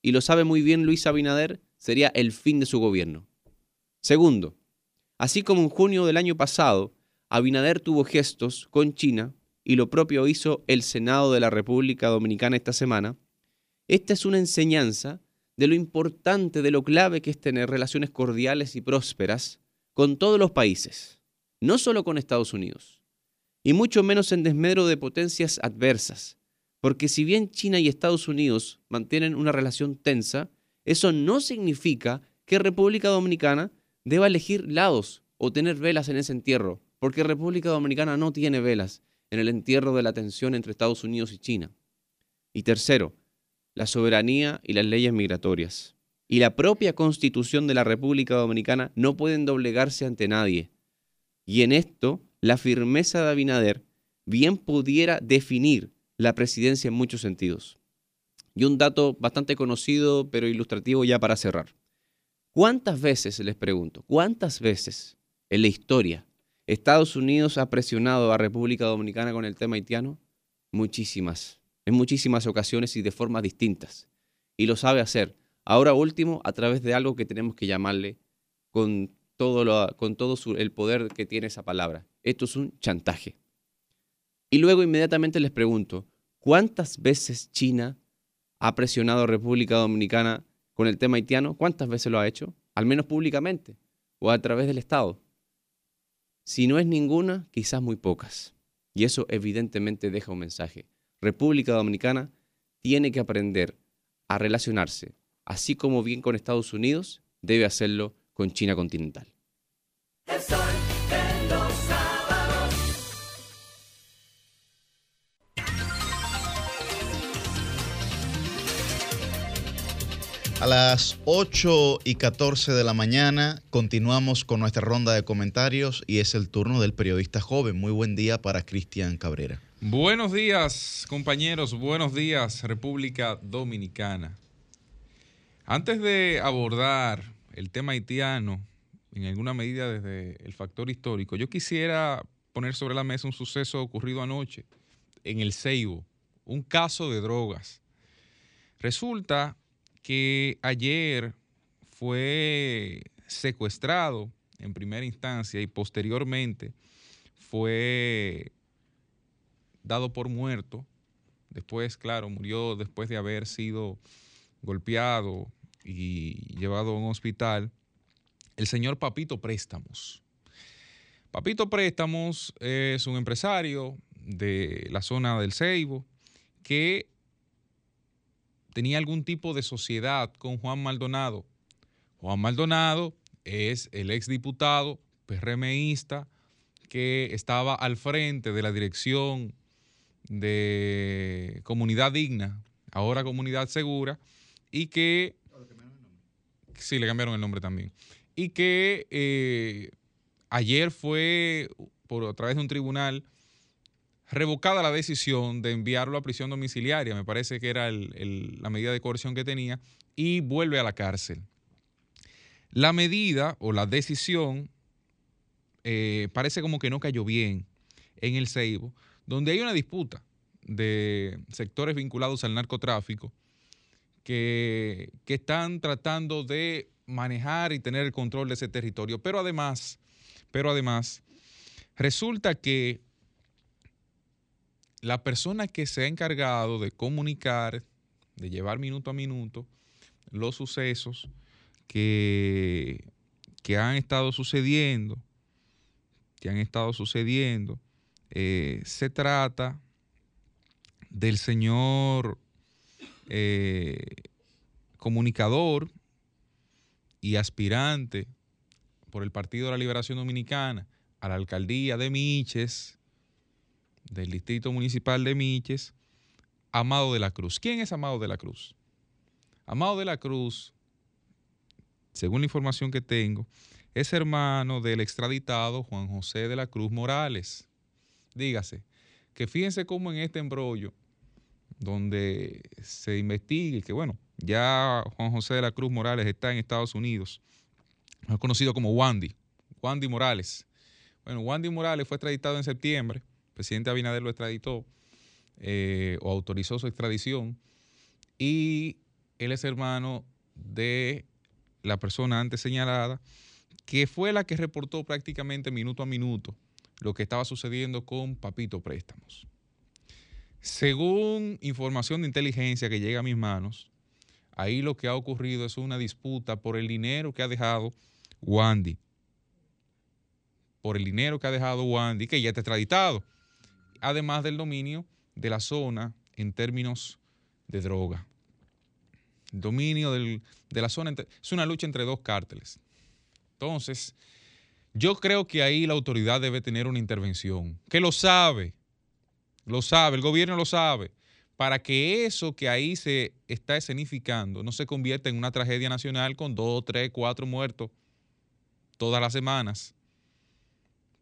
y lo sabe muy bien Luis Abinader, sería el fin de su gobierno. Segundo, así como en junio del año pasado, Abinader tuvo gestos con China, y lo propio hizo el Senado de la República Dominicana esta semana, esta es una enseñanza de lo importante, de lo clave que es tener relaciones cordiales y prósperas con todos los países, no solo con Estados Unidos, y mucho menos en desmedro de potencias adversas, porque si bien China y Estados Unidos mantienen una relación tensa, eso no significa que República Dominicana deba elegir lados o tener velas en ese entierro, porque República Dominicana no tiene velas en el entierro de la tensión entre Estados Unidos y China. Y tercero, la soberanía y las leyes migratorias. Y la propia constitución de la República Dominicana no pueden doblegarse ante nadie. Y en esto, la firmeza de Abinader bien pudiera definir la presidencia en muchos sentidos. Y un dato bastante conocido, pero ilustrativo ya para cerrar. ¿Cuántas veces, les pregunto, cuántas veces en la historia Estados Unidos ha presionado a República Dominicana con el tema haitiano? Muchísimas, en muchísimas ocasiones y de formas distintas. Y lo sabe hacer. Ahora último, a través de algo que tenemos que llamarle con todo, con todo el poder que tiene esa palabra. Esto es un chantaje. Y luego inmediatamente les pregunto, ¿cuántas veces China ha presionado a República Dominicana con el tema haitiano? ¿Cuántas veces lo ha hecho? Al menos públicamente o a través del Estado. Si no es ninguna, quizás muy pocas. Y eso evidentemente deja un mensaje. República Dominicana tiene que aprender a relacionarse, así como bien con Estados Unidos, debe hacerlo con China continental. A las 8 y 14 de la mañana continuamos con nuestra ronda de comentarios y es el turno del periodista joven. Muy buen día para Cristian Cabrera. Buenos días, compañeros. Buenos días, República Dominicana. Antes de abordar el tema haitiano, en alguna medida desde el factor histórico, yo quisiera poner sobre la mesa un suceso ocurrido anoche en el Ceibo, un caso de drogas. Resulta que ayer fue secuestrado en primera instancia y posteriormente fue dado por muerto. Después, claro, murió después de haber sido golpeado y llevado a un hospital. El señor Papito Préstamos. Papito Préstamos es un empresario de la zona del Ceibo que tenía algún tipo de sociedad con Juan Maldonado. Juan Maldonado es el exdiputado PRMista que estaba al frente de la dirección de Comunidad Digna, ahora Comunidad Segura, y que... Sí, le cambiaron el nombre también. Y que eh, ayer fue, por a través de un tribunal, revocada la decisión de enviarlo a prisión domiciliaria, me parece que era la medida de coerción que tenía, y vuelve a la cárcel. La medida o la decisión eh, parece como que no cayó bien en el Ceibo, donde hay una disputa de sectores vinculados al narcotráfico que, que están tratando de manejar y tener el control de ese territorio. Pero además, pero además, resulta que la persona que se ha encargado de comunicar, de llevar minuto a minuto los sucesos que, que han estado sucediendo, que han estado sucediendo, eh, se trata del señor eh, comunicador y aspirante por el Partido de la Liberación Dominicana a la alcaldía de Miches, del distrito municipal de Miches, Amado de la Cruz. ¿Quién es Amado de la Cruz? Amado de la Cruz, según la información que tengo, es hermano del extraditado Juan José de la Cruz Morales. Dígase, que fíjense cómo en este embrollo, donde se investigue que, bueno, ya Juan José de la Cruz Morales está en Estados Unidos, conocido como Wandy, Wandy Morales. Bueno, Wandy Morales fue extraditado en septiembre, presidente Abinader lo extraditó eh, o autorizó su extradición y él es hermano de la persona antes señalada, que fue la que reportó prácticamente minuto a minuto lo que estaba sucediendo con Papito Préstamos. Según información de inteligencia que llega a mis manos, ahí lo que ha ocurrido es una disputa por el dinero que ha dejado Wandy. Por el dinero que ha dejado Wandy, que ya está extraditado. Además del dominio de la zona en términos de droga. El dominio del- de la zona es una lucha entre dos cárteles. Entonces, yo creo que ahí la autoridad debe tener una intervención, que lo sabe, lo sabe, el gobierno lo sabe, para que eso que ahí se está escenificando no se convierta en una tragedia nacional con dos, tres, cuatro muertos todas las semanas,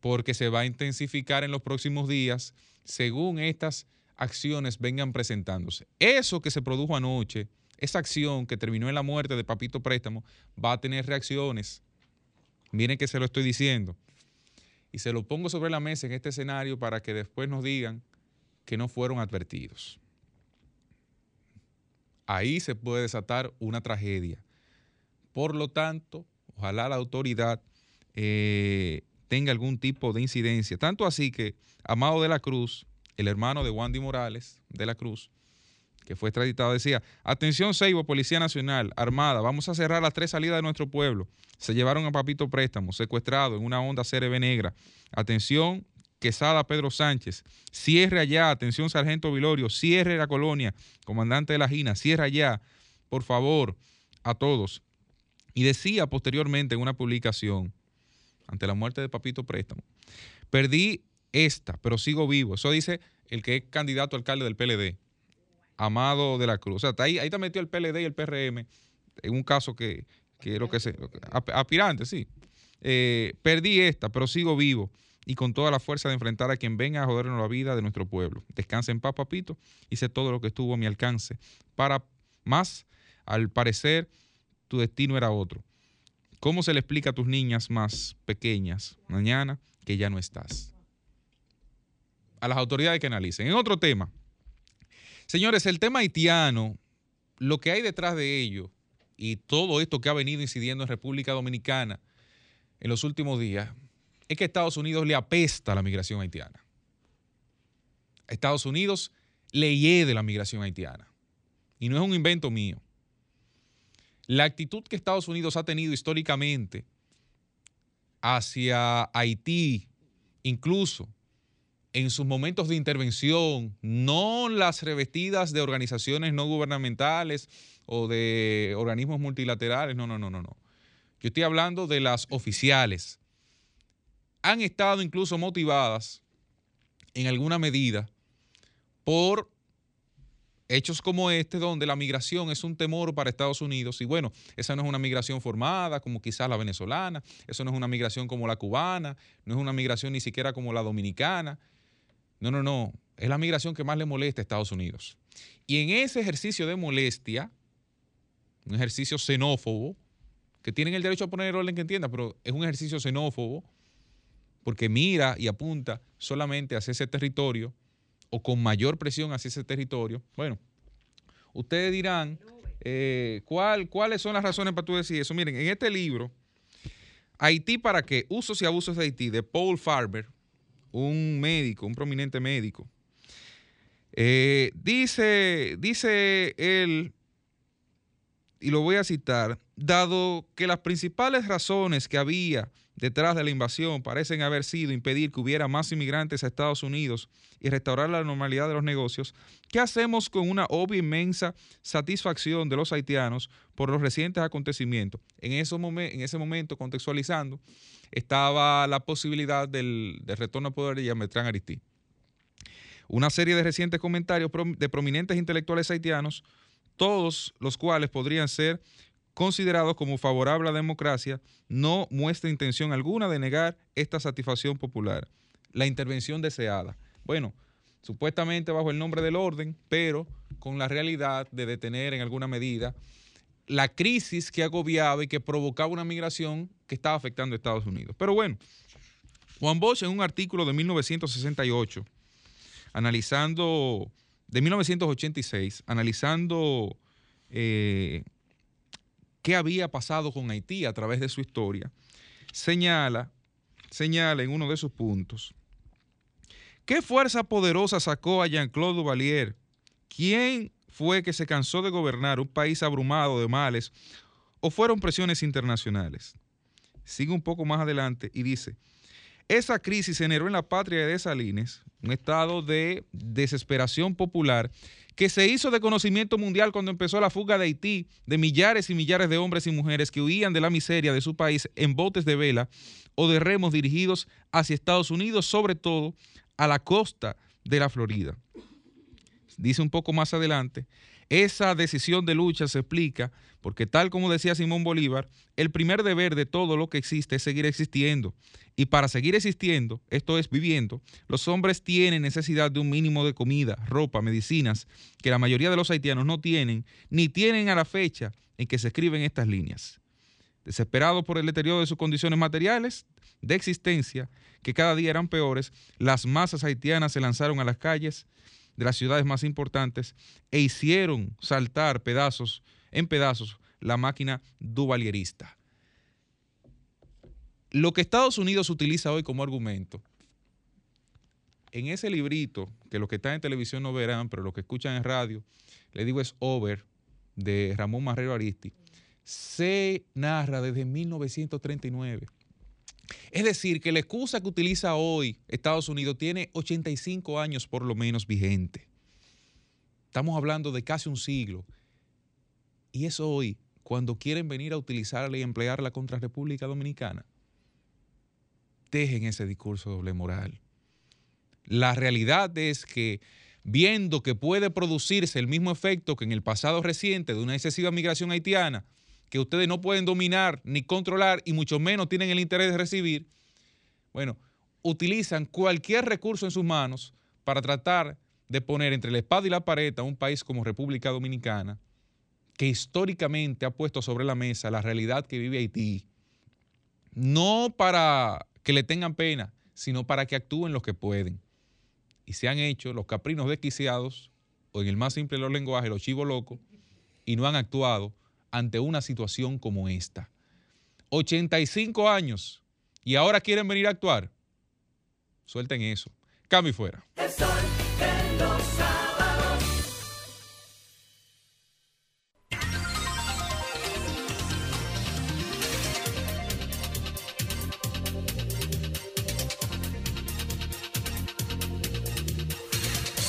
porque se va a intensificar en los próximos días según estas acciones vengan presentándose. Eso que se produjo anoche, esa acción que terminó en la muerte de Papito Préstamo, va a tener reacciones. Miren que se lo estoy diciendo. Y se lo pongo sobre la mesa en este escenario para que después nos digan que no fueron advertidos. Ahí se puede desatar una tragedia. Por lo tanto, ojalá la autoridad eh, tenga algún tipo de incidencia. Tanto así que Amado de la Cruz, el hermano de Wandy Morales de la Cruz, que fue extraditado, decía, atención Seibo, Policía Nacional, Armada, vamos a cerrar las tres salidas de nuestro pueblo. Se llevaron a Papito Préstamo, secuestrado en una Honda CRB negra. Atención, Quesada Pedro Sánchez, cierre allá, atención Sargento Vilorio, cierre la colonia, comandante de la Gina, cierre allá, por favor, a todos. Y decía posteriormente en una publicación, ante la muerte de Papito Préstamo, perdí esta, pero sigo vivo. Eso dice el que es candidato a alcalde del PLD, Amado de la Cruz. O sea, ahí, ahí está metido el PLD y el PRM en un caso que, que lo que se, aspirante, sí. Eh, perdí esta, pero sigo vivo y con toda la fuerza de enfrentar a quien venga a jodernos la vida de nuestro pueblo. Descansa en paz, papito. Hice todo lo que estuvo a mi alcance. Para más, al parecer, tu destino era otro. ¿Cómo se le explica a tus niñas más pequeñas mañana que ya no estás? A las autoridades que analicen. En otro tema, señores, el tema haitiano, lo que hay detrás de ello y todo esto que ha venido incidiendo en República Dominicana en los últimos días, es que a Estados Unidos le apesta la migración haitiana. A Estados Unidos le hiede la migración haitiana. Y no es un invento mío. La actitud que Estados Unidos ha tenido históricamente hacia Haití, incluso en sus momentos de intervención, no las revestidas de organizaciones no gubernamentales o de organismos multilaterales, no, no, no, no, no. Yo estoy hablando de las oficiales. Han estado incluso motivadas en alguna medida por hechos como este, donde la migración es un temor para Estados Unidos. Y bueno, esa no es una migración formada como quizás la venezolana, eso no es una migración como la cubana, no es una migración ni siquiera como la dominicana. No, no, no. Es la migración que más le molesta a Estados Unidos. Y en ese ejercicio de molestia, un ejercicio xenófobo, que tienen el derecho a poner el orden que entienda, pero es un ejercicio xenófobo, porque mira y apunta solamente hacia ese territorio o con mayor presión hacia ese territorio. Bueno, ustedes dirán, eh, ¿cuál- ¿cuáles son las razones para tú decir eso? Miren, en este libro, Haití para qué? Usos y abusos de Haití, de Paul Farber, un médico, un prominente médico. Eh, dice, dice él, y lo voy a citar, dado que las principales razones que había detrás de la invasión parecen haber sido impedir que hubiera más inmigrantes a Estados Unidos y restaurar la normalidad de los negocios, ¿qué hacemos con una obvia inmensa satisfacción de los haitianos por los recientes acontecimientos? En, ese momento, contextualizando, estaba la posibilidad del, retorno al poder de Yametrán Aristí. Una serie de recientes comentarios de prominentes intelectuales haitianos, todos los cuales podrían ser considerados como favorables a la democracia, no muestra intención alguna de negar esta satisfacción popular. La intervención deseada. Bueno, supuestamente bajo el nombre del orden, pero con la realidad de detener en alguna medida la crisis que agobiaba y que provocaba una migración que estaba afectando a Estados Unidos. Pero bueno, Juan Bosch en un artículo de 1968, analizando, de 1986, analizando eh, qué había pasado con Haití a través de su historia, señala, señala en uno de sus puntos, ¿qué fuerza poderosa sacó a Jean-Claude Duvalier? ¿Quién fue que se cansó de gobernar un país abrumado de males o fueron presiones internacionales? Sigue un poco más adelante y dice, esa crisis generó en la patria de Desalines un estado de desesperación popular que se hizo de conocimiento mundial cuando empezó la fuga de Haití de millares y millares de hombres y mujeres que huían de la miseria de su país en botes de vela o de remos dirigidos hacia Estados Unidos, sobre todo a la costa de la Florida. Dice un poco más adelante, esa decisión de lucha se explica porque tal como decía Simón Bolívar, el primer deber de todo lo que existe es seguir existiendo. Y para seguir existiendo, esto es viviendo, los hombres tienen necesidad de un mínimo de comida, ropa, medicinas, que la mayoría de los haitianos no tienen, ni tienen a la fecha en que se escriben estas líneas. Desesperados por el deterioro de sus condiciones materiales de existencia, que cada día eran peores, las masas haitianas se lanzaron a las calles de las ciudades más importantes e hicieron saltar pedazos en pedazos la máquina duvalierista. Lo que Estados Unidos utiliza hoy como argumento, en ese librito, que los que están en televisión no verán, pero los que escuchan en radio, le digo es Over, de Ramón Marrero Aristi, se narra desde 1939. Es decir, que la excusa que utiliza hoy Estados Unidos tiene 85 años por lo menos vigente. Estamos hablando de casi un siglo. Y es hoy cuando quieren venir a utilizarla y emplearla contra República Dominicana. Dejen ese discurso doble moral. La realidad es que viendo que puede producirse el mismo efecto que en el pasado reciente de una excesiva migración haitiana, que ustedes no pueden dominar ni controlar y mucho menos tienen el interés de recibir, bueno, utilizan cualquier recurso en sus manos para tratar de poner entre la espada y la pared a un país como República Dominicana, que históricamente ha puesto sobre la mesa la realidad que vive Haití, no para que le tengan pena, sino para que actúen los que pueden. Y se han hecho los caprinos desquiciados, o en el más simple de los lenguajes, los chivos locos, y no han actuado ante una situación como esta. 85 años y ahora quieren venir a actuar. Suelten eso. Cambio y fuera.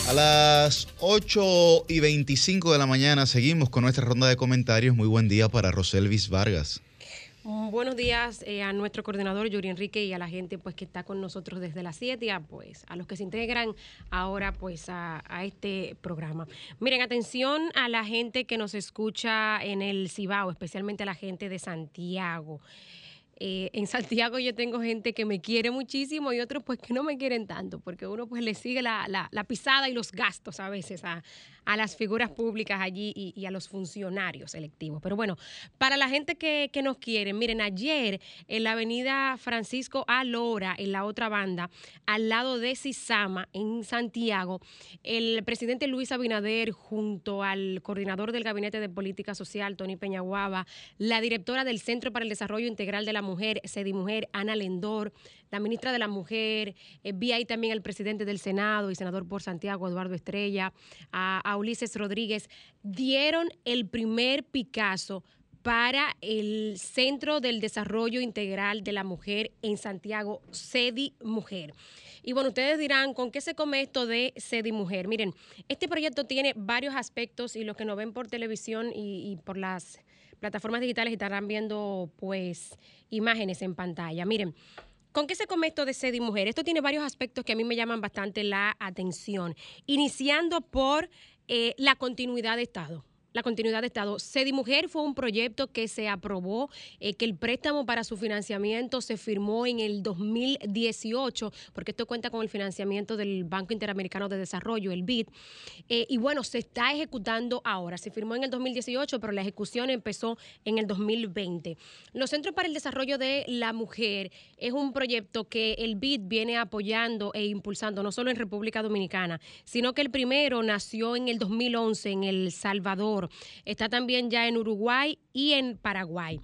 A las 8 y 25 de la mañana seguimos con nuestra ronda de comentarios. Muy buen día para Roselvis Vargas. Mm, Buenos días eh, a nuestro coordinador Yuri Enrique y a la gente pues que está con nosotros desde las 7 y a, pues a los que se integran ahora pues a, a este programa. Miren, atención a la gente que nos escucha en el Cibao, especialmente a la gente de Santiago. Eh, en Santiago yo tengo gente que me quiere muchísimo y otros pues que no me quieren tanto, porque uno pues le sigue la, la- la pisada y los gastos a veces a, a las figuras públicas allí y, a los funcionarios electivos. Pero bueno, para la gente que, nos quiere, miren, ayer en la avenida Francisco A. Lora, en la otra banda, al lado de Sisama, en Santiago, el presidente Luis Abinader junto al coordinador del Gabinete de Política Social, Tony Peñaguaba, la directora del Centro para el Desarrollo Integral de la Mujer, Sedi Mujer, Ana Lendor, la ministra de la Mujer, eh, vi ahí también al presidente del Senado y senador por Santiago, Eduardo Estrella, a, Ulises Rodríguez, dieron el primer Picasso para el Centro del Desarrollo Integral de la Mujer en Santiago, SEDI Mujer. Y bueno, ustedes dirán, ¿con qué se come esto de SEDI Mujer? Miren, este proyecto tiene varios aspectos y los que nos ven por televisión y, y por las plataformas digitales estarán viendo pues imágenes en pantalla. Miren, ¿Con qué se come esto de SEDI Mujer? Esto tiene varios aspectos que a mí me llaman bastante la atención, iniciando por eh, la continuidad de Estado. La continuidad de Estado. SEDI Mujer fue un proyecto que se aprobó, eh, que el préstamo para su financiamiento se firmó en el 2018, porque esto cuenta con el financiamiento del Banco Interamericano de Desarrollo, el BID. Eh, y bueno, se está ejecutando ahora. Se firmó en el 2018, pero la ejecución empezó en el 2020. Los Centros para el Desarrollo de la Mujer es un proyecto que el BID viene apoyando e impulsando, no solo en República Dominicana, sino que el primero nació en el 2011 en El Salvador, está también ya en Uruguay y en Paraguay.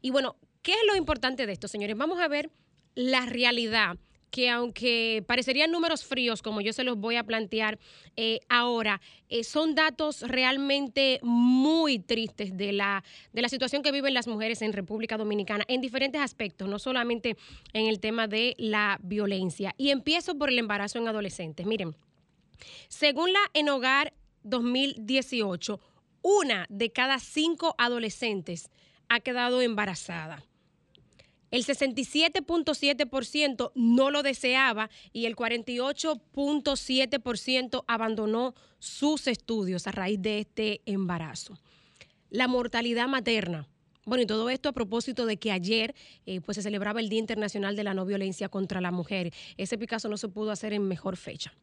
Y bueno, ¿qué es lo importante de esto, señores? Vamos a ver la realidad que aunque parecerían números fríos, como yo se los voy a plantear eh, ahora, eh, son datos realmente muy tristes de la, de la situación que viven las mujeres en República Dominicana en diferentes aspectos, no solamente en el tema de la violencia. Y empiezo por el embarazo en adolescentes. Miren, según la En Hogar 2018, una de cada cinco adolescentes ha quedado embarazada. El 67.7% no lo deseaba y el 48.7% abandonó sus estudios a raíz de este embarazo. La mortalidad materna. Bueno, y todo esto a propósito de que ayer eh, pues se celebraba el Día Internacional de la No Violencia contra la Mujer. Ese Picasso no se pudo hacer en mejor fecha.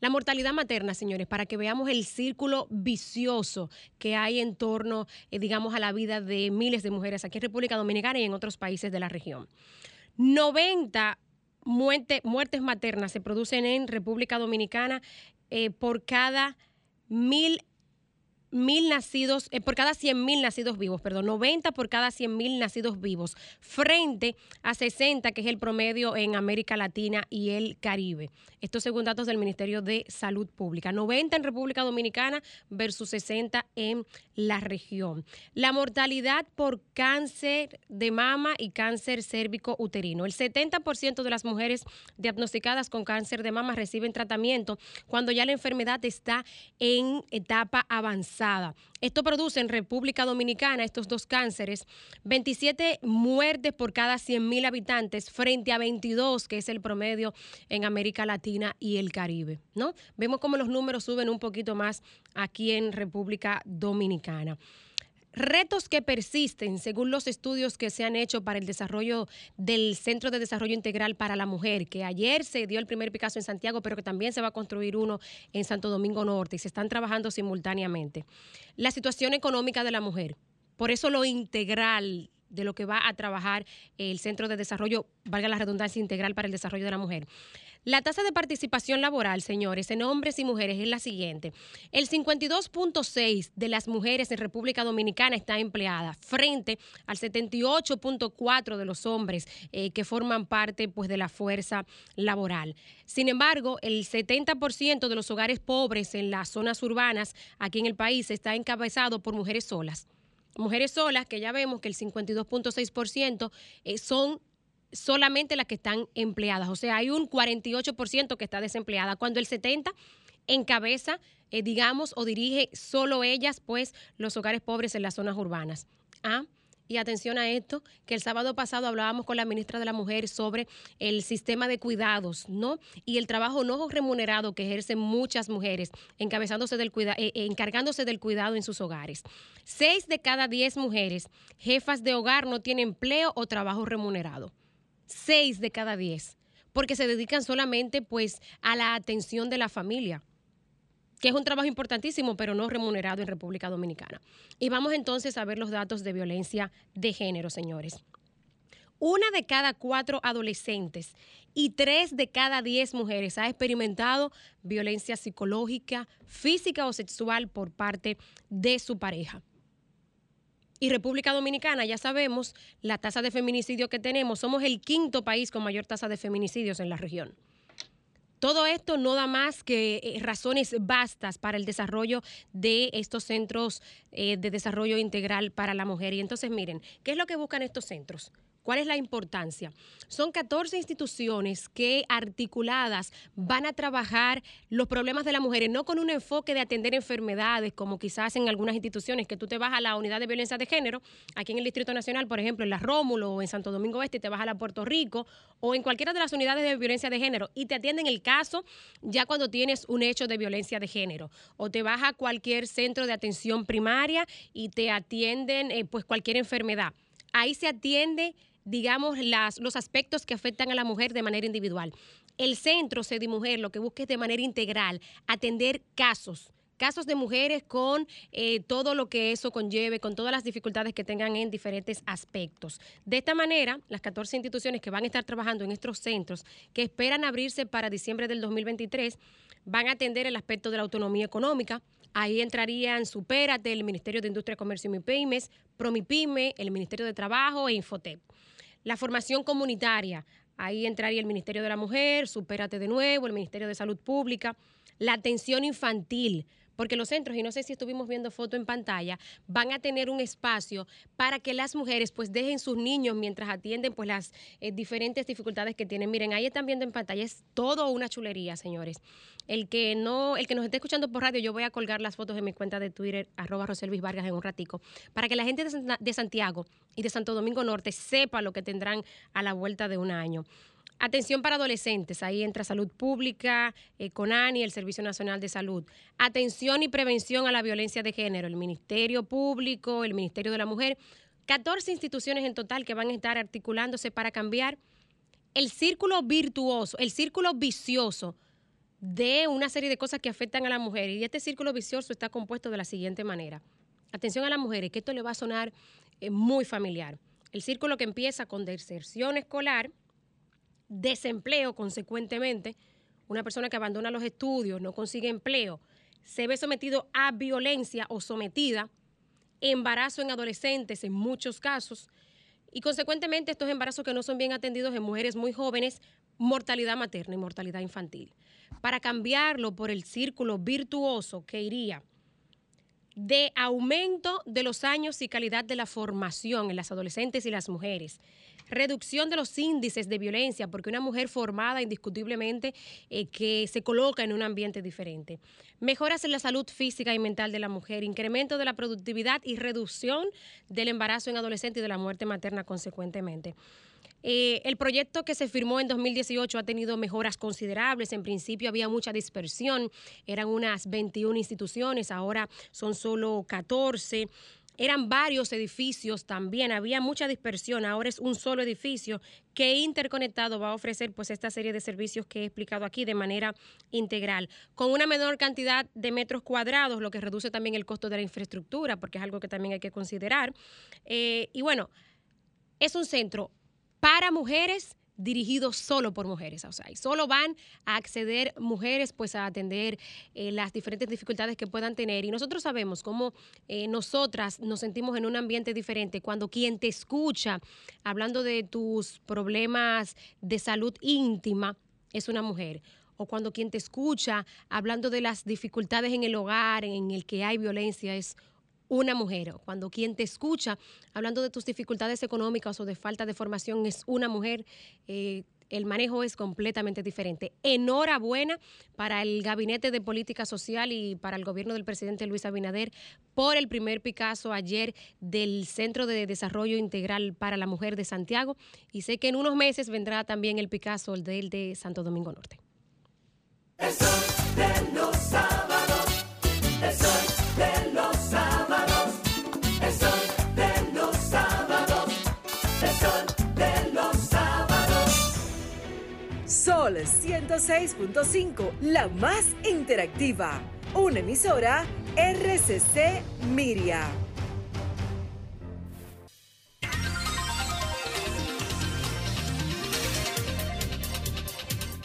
La mortalidad materna, señores, para que veamos el círculo vicioso que hay en torno, eh, digamos, a la vida de miles de mujeres aquí en República Dominicana y en otros países de la región. 90 muerte- muertes maternas se producen en República Dominicana eh, por cada mil mil nacidos, eh, por cada 100 mil nacidos vivos, perdón, 90 por cada 100 mil nacidos vivos, frente a 60, que es el promedio en América Latina y el Caribe. Esto según datos del Ministerio de Salud Pública. 90 en República Dominicana versus 60 en la región. La mortalidad por cáncer de mama y cáncer cérvico uterino. El 70% de las mujeres diagnosticadas con cáncer de mama reciben tratamiento cuando ya la enfermedad está en etapa avanzada. Esto produce en República Dominicana, estos dos cánceres, 27 muertes por cada 100 mil habitantes frente a 22, que es el promedio en América Latina y el Caribe. ¿no? Vemos cómo los números suben un poquito más aquí en República Dominicana. Retos que persisten según los estudios que se han hecho para el desarrollo del Centro de Desarrollo Integral para la Mujer, que ayer se dio el primer Picasso en Santiago, pero que también se va a construir uno en Santo Domingo Norte y se están trabajando simultáneamente. La situación económica de la mujer. Por eso lo integral de lo que va a trabajar el Centro de Desarrollo, valga la redundancia integral para el desarrollo de la mujer. La tasa de participación laboral, señores, en hombres y mujeres es la siguiente. El 52.6 de las mujeres en República Dominicana está empleada frente al 78.4 de los hombres eh, que forman parte pues, de la fuerza laboral. Sin embargo, el 70% de los hogares pobres en las zonas urbanas aquí en el país está encabezado por mujeres solas. Mujeres solas, que ya vemos que el 52.6% eh, son solamente las que están empleadas. O sea, hay un 48% que está desempleada, cuando el 70% encabeza, eh, digamos, o dirige solo ellas, pues, los hogares pobres en las zonas urbanas. ¿Ah? Y atención a esto, que el sábado pasado hablábamos con la ministra de la Mujer sobre el sistema de cuidados, ¿no? Y el trabajo no remunerado que ejercen muchas mujeres, encabezándose del cuida eh, encargándose del cuidado en sus hogares. Seis de cada diez mujeres jefas de hogar no tienen empleo o trabajo remunerado. Seis de cada diez, porque se dedican solamente, pues, a la atención de la familia que es un trabajo importantísimo, pero no remunerado en República Dominicana. Y vamos entonces a ver los datos de violencia de género, señores. Una de cada cuatro adolescentes y tres de cada diez mujeres ha experimentado violencia psicológica, física o sexual por parte de su pareja. Y República Dominicana, ya sabemos la tasa de feminicidio que tenemos. Somos el quinto país con mayor tasa de feminicidios en la región. Todo esto no da más que eh, razones bastas para el desarrollo de estos centros eh, de desarrollo integral para la mujer. Y entonces, miren, ¿qué es lo que buscan estos centros? ¿Cuál es la importancia? Son 14 instituciones que articuladas van a trabajar los problemas de las mujeres, no con un enfoque de atender enfermedades, como quizás en algunas instituciones, que tú te vas a la unidad de violencia de género, aquí en el Distrito Nacional, por ejemplo, en la Rómulo o en Santo Domingo Este, te vas a la Puerto Rico, o en cualquiera de las unidades de violencia de género, y te atienden el caso ya cuando tienes un hecho de violencia de género, o te vas a cualquier centro de atención primaria y te atienden eh, pues cualquier enfermedad. Ahí se atiende digamos, las, los aspectos que afectan a la mujer de manera individual. El centro Sedi Mujer lo que busca es de manera integral atender casos casos de mujeres con eh, todo lo que eso conlleve, con todas las dificultades que tengan en diferentes aspectos. De esta manera, las 14 instituciones que van a estar trabajando en estos centros, que esperan abrirse para diciembre del 2023, van a atender el aspecto de la autonomía económica. Ahí entrarían Supérate, el Ministerio de Industria, Comercio y MIPYMES, Promipyme, el Ministerio de Trabajo e Infotep. La formación comunitaria, ahí entraría el Ministerio de la Mujer, Supérate de nuevo, el Ministerio de Salud Pública. La atención infantil, porque los centros, y no sé si estuvimos viendo foto en pantalla, van a tener un espacio para que las mujeres pues dejen sus niños mientras atienden pues las eh, diferentes dificultades que tienen. Miren, ahí están viendo en pantalla, es todo una chulería, señores. El que no, el que nos esté escuchando por radio, yo voy a colgar las fotos en mi cuenta de Twitter, arroba Roselvis Vargas en un ratico, para que la gente de San- de Santiago y de Santo Domingo Norte sepa lo que tendrán a la vuelta de un año. Atención para adolescentes, ahí entra Salud Pública, eh, CONANI, el Servicio Nacional de Salud. Atención y prevención a la violencia de género, el Ministerio Público, el Ministerio de la Mujer. 14 instituciones en total que van a estar articulándose para cambiar el círculo virtuoso, el círculo vicioso de una serie de cosas que afectan a la mujer. Y este círculo vicioso está compuesto de la siguiente manera. Atención a las mujeres, que esto le va a sonar eh, muy familiar. El círculo que empieza con deserción escolar, desempleo consecuentemente, una persona que abandona los estudios, no consigue empleo, se ve sometido a violencia o sometida, embarazo en adolescentes en muchos casos, y consecuentemente estos embarazos que no son bien atendidos en mujeres muy jóvenes, mortalidad materna y mortalidad infantil. Para cambiarlo por el círculo virtuoso que iría de aumento de los años y calidad de la formación en las adolescentes y las mujeres, reducción de los índices de violencia, porque una mujer formada indiscutiblemente eh, que se coloca en un ambiente diferente, mejoras en la salud física y mental de la mujer, incremento de la productividad y reducción del embarazo en adolescente y de la muerte materna consecuentemente. Eh, el proyecto que se firmó en 2018 ha tenido mejoras considerables. En principio había mucha dispersión, eran unas 21 instituciones, ahora son solo 14. Eran varios edificios también, había mucha dispersión, ahora es un solo edificio que interconectado va a ofrecer pues esta serie de servicios que he explicado aquí de manera integral, con una menor cantidad de metros cuadrados, lo que reduce también el costo de la infraestructura, porque es algo que también hay que considerar. Eh, y bueno, es un centro para mujeres dirigido solo por mujeres, o sea, y solo van a acceder mujeres pues a atender eh, las diferentes dificultades que puedan tener. Y nosotros sabemos cómo eh, nosotras nos sentimos en un ambiente diferente cuando quien te escucha hablando de tus problemas de salud íntima es una mujer. O cuando quien te escucha hablando de las dificultades en el hogar en el que hay violencia es una mujer, cuando quien te escucha hablando de tus dificultades económicas o de falta de formación es una mujer, eh, el manejo es completamente diferente. Enhorabuena para el Gabinete de Política Social y para el gobierno del presidente Luis Abinader por el primer Picasso ayer del Centro de Desarrollo Integral para la Mujer de Santiago. Y sé que en unos meses vendrá también el Picasso, el del de Santo Domingo Norte. De los Sol 106.5, la más interactiva. Una emisora RCC Miria.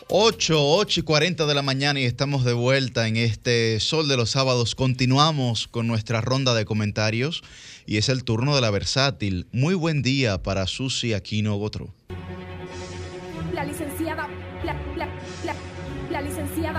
8, 8 y 40 de la mañana y estamos de vuelta en este Sol de los Sábados. Continuamos con nuestra ronda de comentarios y es el turno de la versátil. Muy buen día para Susi Aquino Gotro. La licenciada,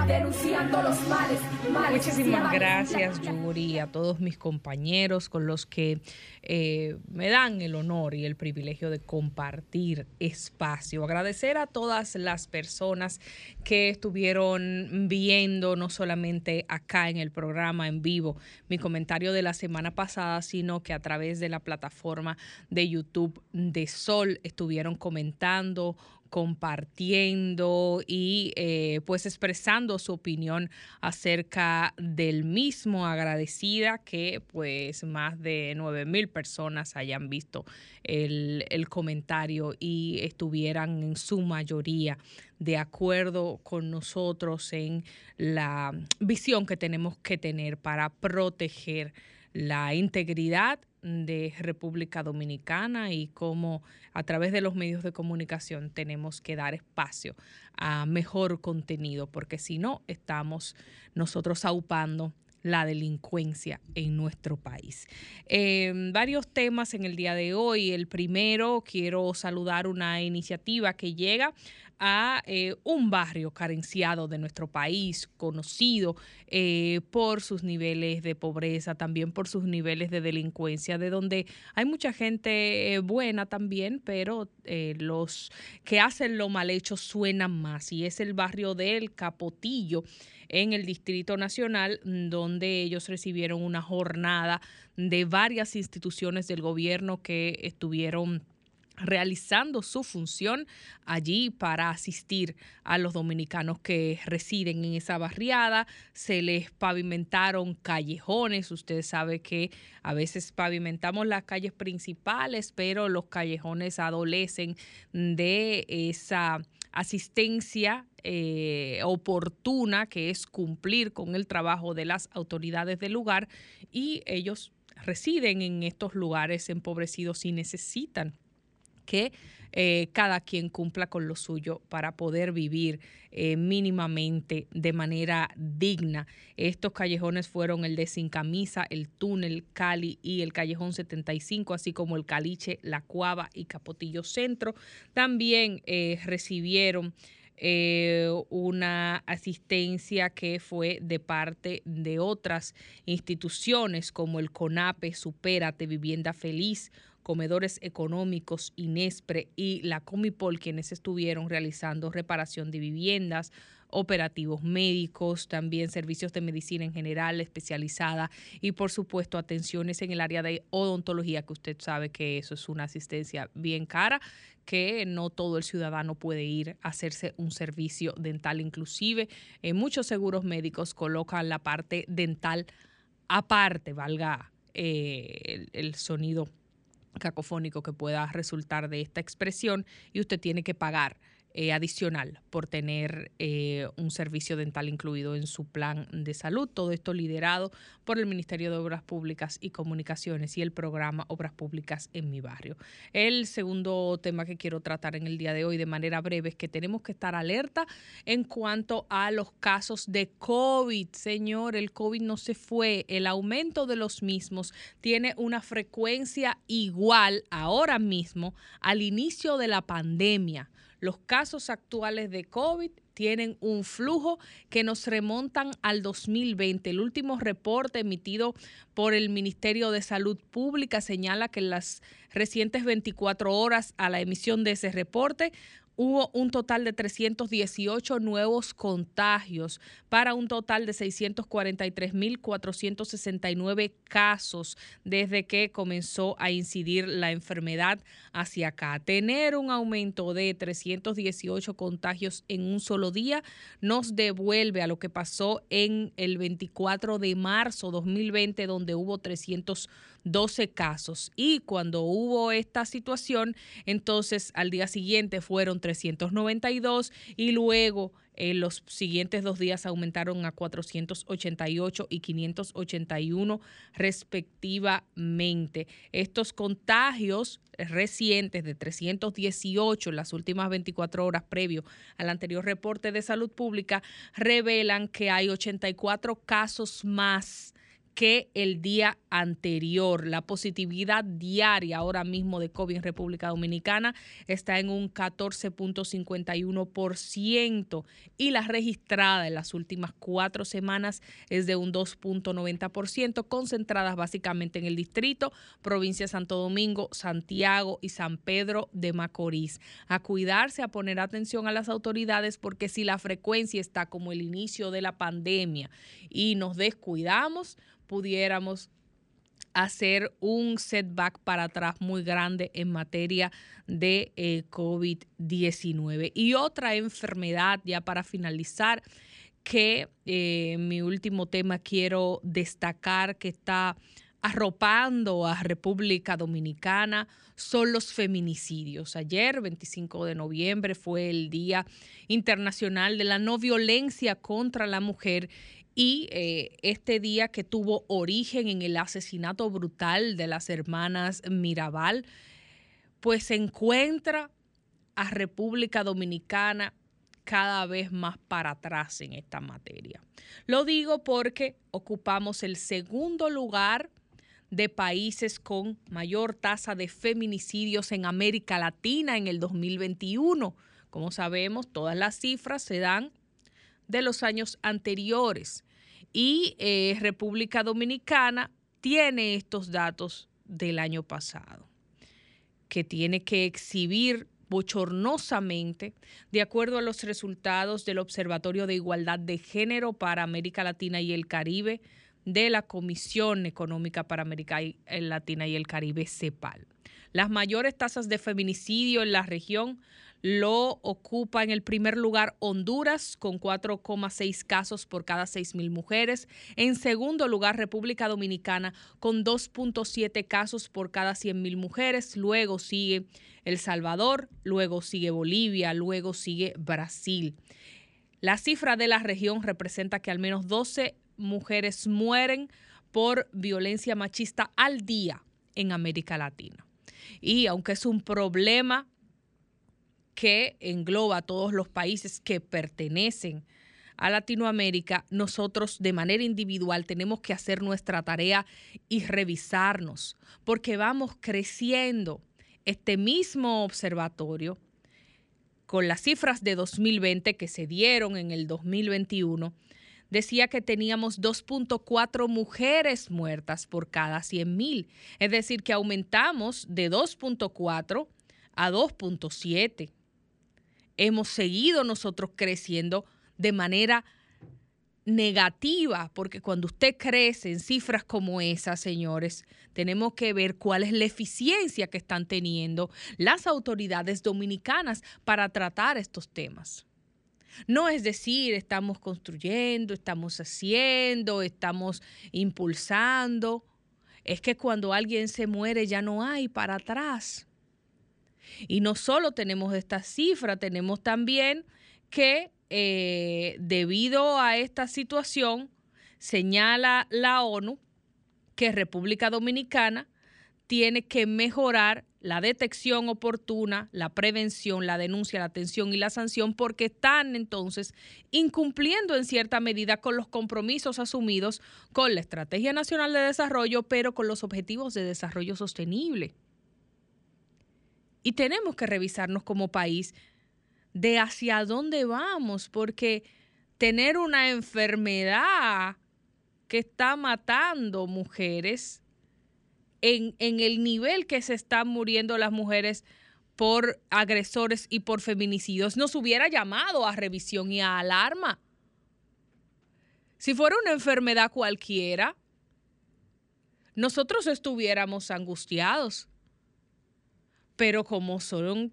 denunciando los males. males Muchísimas gracias, Yuri, a todos mis compañeros con los que eh, me dan el honor y el privilegio de compartir espacio. Agradecer a todas las personas que estuvieron viendo, no solamente acá en el programa en vivo, mi comentario de la semana pasada, sino que a través de la plataforma de YouTube de Sol estuvieron comentando compartiendo y eh, pues expresando su opinión acerca del mismo. Agradecida que pues más de 9 mil personas hayan visto el, el comentario y estuvieran en su mayoría de acuerdo con nosotros en la visión que tenemos que tener para proteger la integridad de República Dominicana y cómo a través de los medios de comunicación tenemos que dar espacio a mejor contenido, porque si no, estamos nosotros aupando la delincuencia en nuestro país. Eh, varios temas en el día de hoy. El primero, quiero saludar una iniciativa que llega a eh, un barrio carenciado de nuestro país, conocido eh, por sus niveles de pobreza, también por sus niveles de delincuencia, de donde hay mucha gente eh, buena también, pero eh, los que hacen lo mal hecho suenan más. Y es el barrio del Capotillo en el Distrito Nacional, donde ellos recibieron una jornada de varias instituciones del gobierno que estuvieron realizando su función allí para asistir a los dominicanos que residen en esa barriada. Se les pavimentaron callejones. Usted sabe que a veces pavimentamos las calles principales, pero los callejones adolecen de esa asistencia eh, oportuna que es cumplir con el trabajo de las autoridades del lugar y ellos residen en estos lugares empobrecidos y necesitan que eh, cada quien cumpla con lo suyo para poder vivir eh, mínimamente de manera digna. Estos callejones fueron el de Sin Camisa, el Túnel, Cali y el Callejón 75, así como el Caliche, La Cuava y Capotillo Centro. También eh, recibieron una asistencia que fue de parte de otras instituciones como el CONAPE, Supérate, Vivienda Feliz, Comedores Económicos, Inespre y la Comipol, quienes estuvieron realizando reparación de viviendas, operativos médicos, también servicios de medicina en general especializada y por supuesto atenciones en el área de odontología, que usted sabe que eso es una asistencia bien cara que no todo el ciudadano puede ir a hacerse un servicio dental. Inclusive en muchos seguros médicos colocan la parte dental aparte, valga eh, el, el sonido cacofónico que pueda resultar de esta expresión y usted tiene que pagar eh, adicional por tener eh, un servicio dental incluido en su plan de salud. Todo esto liderado por el Ministerio de Obras Públicas y Comunicaciones y el programa Obras Públicas en mi barrio. El segundo tema que quiero tratar en el día de hoy de manera breve es que tenemos que estar alerta en cuanto a los casos de COVID. Señor, el COVID no se fue. El aumento de los mismos tiene una frecuencia igual ahora mismo al inicio de la pandemia. Los casos actuales de COVID tienen un flujo que nos remontan al 2020. El último reporte emitido por el Ministerio de Salud Pública señala que en las recientes 24 horas a la emisión de ese reporte hubo un total de 318 nuevos contagios para un total de 643.469 casos desde que comenzó a incidir la enfermedad hacia acá. Tener un aumento de 318 contagios en un solo día nos devuelve a lo que pasó en el 24 de marzo 2020 donde hubo 300 12 casos. Y cuando hubo esta situación, entonces al día siguiente fueron 392 y luego en los siguientes dos días aumentaron a 488 y 581 respectivamente. Estos contagios recientes de 318 en las últimas 24 horas previo al anterior reporte de salud pública revelan que hay 84 casos más que el día anterior. La positividad diaria ahora mismo de COVID en República Dominicana está en un 14.51% y la registrada en las últimas cuatro semanas es de un 2.90%, concentradas básicamente en el distrito, provincia de Santo Domingo, Santiago y San Pedro de Macorís. A cuidarse, a poner atención a las autoridades porque si la frecuencia está como el inicio de la pandemia y nos descuidamos, pudiéramos hacer un setback para atrás muy grande en materia de eh, COVID-19. Y otra enfermedad, ya para finalizar, que eh, mi último tema quiero destacar que está arropando a República Dominicana son los feminicidios. Ayer, 25 de noviembre, fue el Día Internacional de la No Violencia contra la Mujer y eh, este día que tuvo origen en el asesinato brutal de las hermanas Mirabal, pues se encuentra a República Dominicana cada vez más para atrás en esta materia. Lo digo porque ocupamos el segundo lugar de países con mayor tasa de feminicidios en América Latina en el 2021. Como sabemos, todas las cifras se dan de los años anteriores. Y eh, República Dominicana tiene estos datos del año pasado, que tiene que exhibir bochornosamente, de acuerdo a los resultados del Observatorio de Igualdad de Género para América Latina y el Caribe de la Comisión Económica para América Latina y el Caribe, CEPAL. Las mayores tasas de feminicidio en la región lo ocupa en el primer lugar Honduras con 4,6 casos por cada 6.000 mujeres. En segundo lugar República Dominicana con 2,7 casos por cada 100.000 mujeres. Luego sigue El Salvador, luego sigue Bolivia, luego sigue Brasil. La cifra de la región representa que al menos 12 mujeres mueren por violencia machista al día en América Latina. Y aunque es un problema que engloba a todos los países que pertenecen a Latinoamérica, nosotros de manera individual tenemos que hacer nuestra tarea y revisarnos, porque vamos creciendo. Este mismo observatorio, con las cifras de 2020 que se dieron en el 2021, decía que teníamos 2.4 mujeres muertas por cada 100.000. Es decir, que aumentamos de 2.4 a 2.7 hemos seguido nosotros creciendo de manera negativa, porque cuando usted crece en cifras como esas, señores, tenemos que ver cuál es la eficiencia que están teniendo las autoridades dominicanas para tratar estos temas. No es decir, estamos construyendo, estamos haciendo, estamos impulsando. Es que cuando alguien se muere ya no hay para atrás. Y no solo tenemos esta cifra, tenemos también que eh, debido a esta situación, señala la ONU que República Dominicana tiene que mejorar la detección oportuna, la prevención, la denuncia, la atención y la sanción, porque están entonces incumpliendo en cierta medida con los compromisos asumidos con la Estrategia Nacional de Desarrollo, pero con los Objetivos de Desarrollo Sostenible. Y tenemos que revisarnos como país de hacia dónde vamos, porque tener una enfermedad que está matando mujeres en, en, el nivel que se están muriendo las mujeres por agresores y por feminicidios, nos hubiera llamado a revisión y a alarma. Si fuera una enfermedad cualquiera, nosotros estuviéramos angustiados pero como son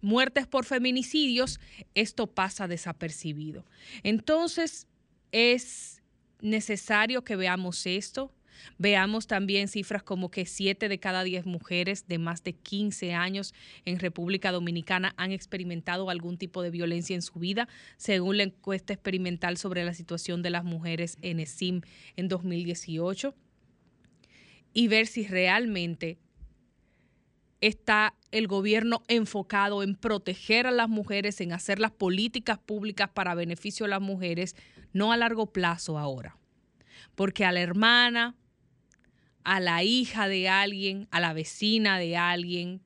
muertes por feminicidios, esto pasa desapercibido. Entonces, es necesario que veamos esto, Veamos también cifras como que 7 de cada 10 mujeres de más de 15 años en República Dominicana han experimentado algún tipo de violencia en su vida, según la encuesta experimental sobre la situación de las mujeres en ESIM en 2018, y ver si realmente está el gobierno enfocado en proteger a las mujeres, en hacer las políticas públicas para beneficio de las mujeres, no a largo plazo ahora. Porque a la hermana, a la hija de alguien, a la vecina de alguien,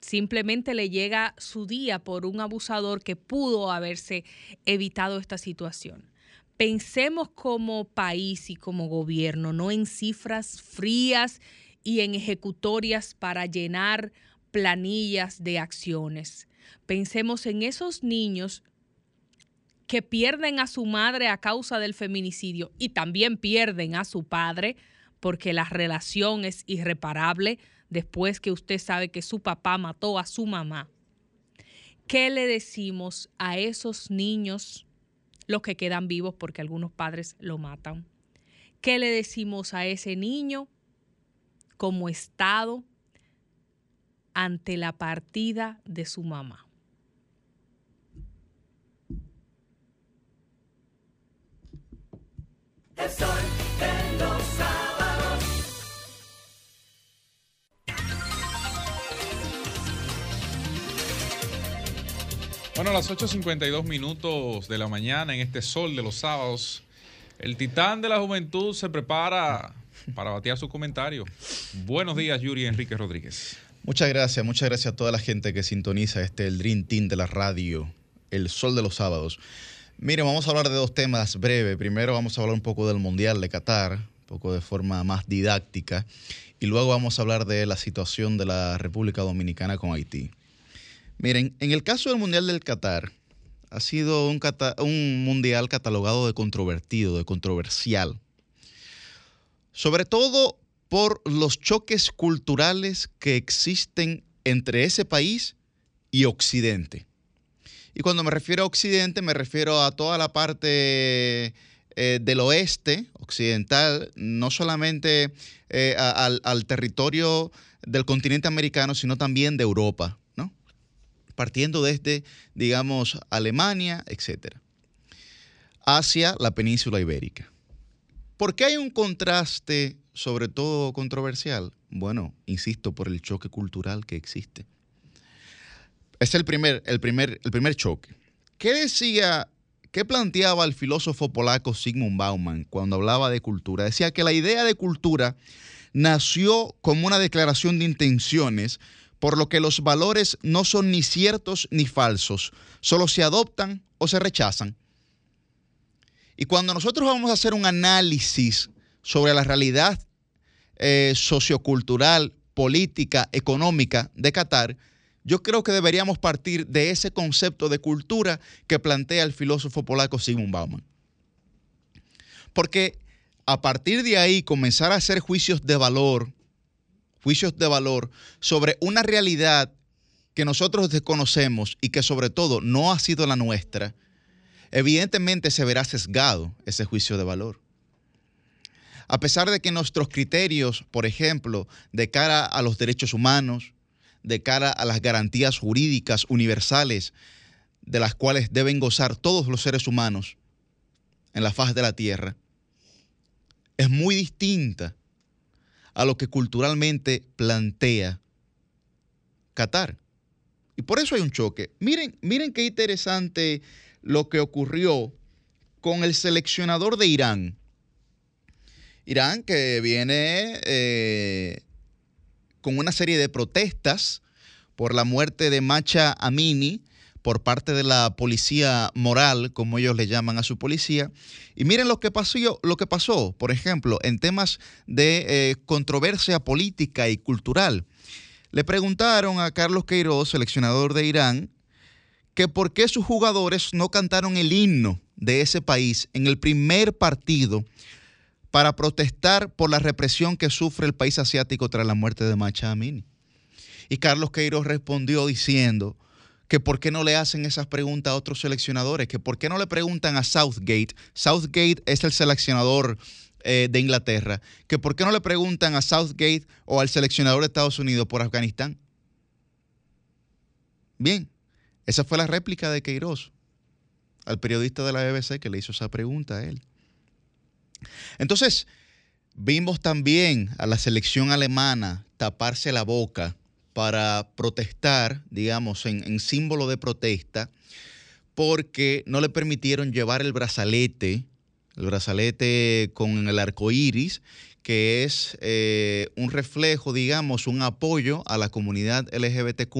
simplemente le llega su día por un abusador que pudo haberse evitado esta situación. Pensemos como país y como gobierno, no en cifras frías y en ejecutorias para llenar planillas de acciones. Pensemos en esos niños que pierden a su madre a causa del feminicidio y también pierden a su padre porque la relación es irreparable después que usted sabe que su papá mató a su mamá. ¿Qué le decimos a esos niños, los que quedan vivos porque algunos padres lo matan? ¿Qué le decimos a ese niño como Estado ante la partida de su mamá. El sol de los sábados. Bueno, a las 8.52 minutos de la mañana en este sol de los sábados, el titán de la juventud se prepara para batear su comentario. Buenos días, Yuri Enrique Rodríguez. Muchas gracias, muchas gracias a toda la gente que sintoniza este el Dream Team de la radio, el sol de los sábados. Mire, vamos a hablar de dos temas breves. Primero vamos a hablar un poco del Mundial de Qatar, un poco de forma más didáctica, y luego vamos a hablar de la situación de la República Dominicana con Haití. Miren, en el caso del Mundial del Qatar, ha sido un, un mundial catalogado de controvertido, de controversial. Sobre todo por los choques culturales que existen entre ese país y Occidente. Y cuando me refiero a Occidente, me refiero a toda la parte eh, del oeste occidental, no solamente eh, al, territorio del continente americano, sino también de Europa, ¿no? Partiendo desde, digamos, Alemania, etcétera, hacia la península ibérica. ¿Por qué hay un contraste, sobre todo controversial? Bueno, insisto, por el choque cultural que existe. Es el primer, el primer, el primer choque. ¿Qué decía, qué planteaba el filósofo polaco Sigmund Bauman cuando hablaba de cultura? Decía que la idea de cultura nació como una declaración de intenciones, por lo que los valores no son ni ciertos ni falsos, solo se adoptan o se rechazan. Y cuando nosotros vamos a hacer un análisis sobre la realidad eh, sociocultural, política, económica de Qatar, yo creo que deberíamos partir de ese concepto de cultura que plantea el filósofo polaco Sigmund Bauman. Porque a partir de ahí comenzar a hacer juicios de valor, juicios de valor sobre una realidad que nosotros desconocemos y que sobre todo no ha sido la nuestra, evidentemente se verá sesgado ese juicio de valor. A pesar de que nuestros criterios, por ejemplo, de cara a los derechos humanos, de cara a las garantías jurídicas universales de las cuales deben gozar todos los seres humanos en la faz de la tierra, es muy distinta a lo que culturalmente plantea Qatar. Y por eso hay un choque. Miren, miren qué interesante lo que ocurrió con el seleccionador de Irán. Irán que viene eh, con una serie de protestas por la muerte de Macha Amini por parte de la policía moral, como ellos le llaman a su policía. Y miren lo que pasó, lo que pasó por ejemplo, en temas de eh, controversia política y cultural. Le preguntaron a Carlos Queiroz, seleccionador de Irán, que por qué sus jugadores no cantaron el himno de ese país en el primer partido para protestar por la represión que sufre el país asiático tras la muerte de Macha Amini. Y Carlos Queiroz respondió diciendo que por qué no le hacen esas preguntas a otros seleccionadores, que por qué no le preguntan a Southgate. Southgate es el seleccionador eh, de Inglaterra, que por qué no le preguntan a Southgate o al seleccionador de Estados Unidos por Afganistán. Bien, esa fue la réplica de Queiroz al periodista de la BBC que le hizo esa pregunta a él. Entonces, vimos también a la selección alemana taparse la boca para protestar, digamos, en, símbolo de protesta, porque no le permitieron llevar el brazalete, el brazalete con el arco iris, que es eh, un reflejo, digamos, un apoyo a la comunidad LGBTQ.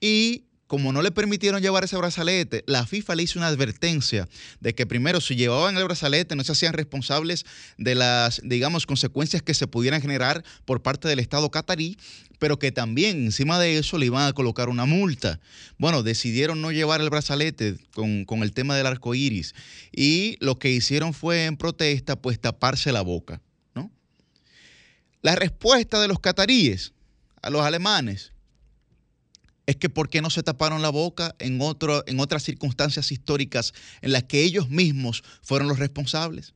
Y como no le permitieron llevar ese brazalete, la FIFA le hizo una advertencia de que primero si llevaban el brazalete no se hacían responsables de las, digamos, consecuencias que se pudieran generar por parte del Estado catarí, pero que también encima de eso le iban a colocar una multa. Bueno, decidieron no llevar el brazalete con, con el tema del arco iris y lo que hicieron fue en protesta, pues taparse la boca. ¿no? La respuesta de los cataríes a los alemanes es que por qué no se taparon la boca en, otras circunstancias históricas en las que ellos mismos fueron los responsables.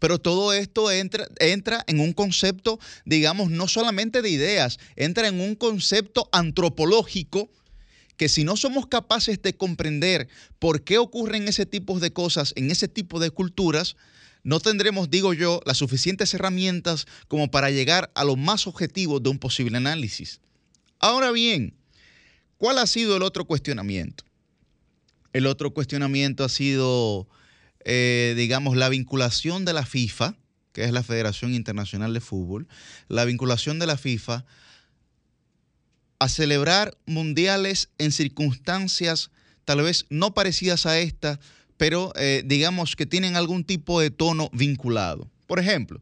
Pero todo esto entra, entra en un concepto, digamos, no solamente de ideas, entra en un concepto antropológico que si no somos capaces de comprender por qué ocurren ese tipo de cosas en ese tipo de culturas, no tendremos, digo yo, las suficientes herramientas como para llegar a lo más objetivo de un posible análisis. Ahora bien, ¿cuál ha sido el otro cuestionamiento? El otro cuestionamiento ha sido, eh, digamos, la vinculación de la FIFA, que es la Federación Internacional de Fútbol, la vinculación de la FIFA a celebrar mundiales en circunstancias tal vez no parecidas a esta, pero eh, digamos que tienen algún tipo de tono vinculado. Por ejemplo,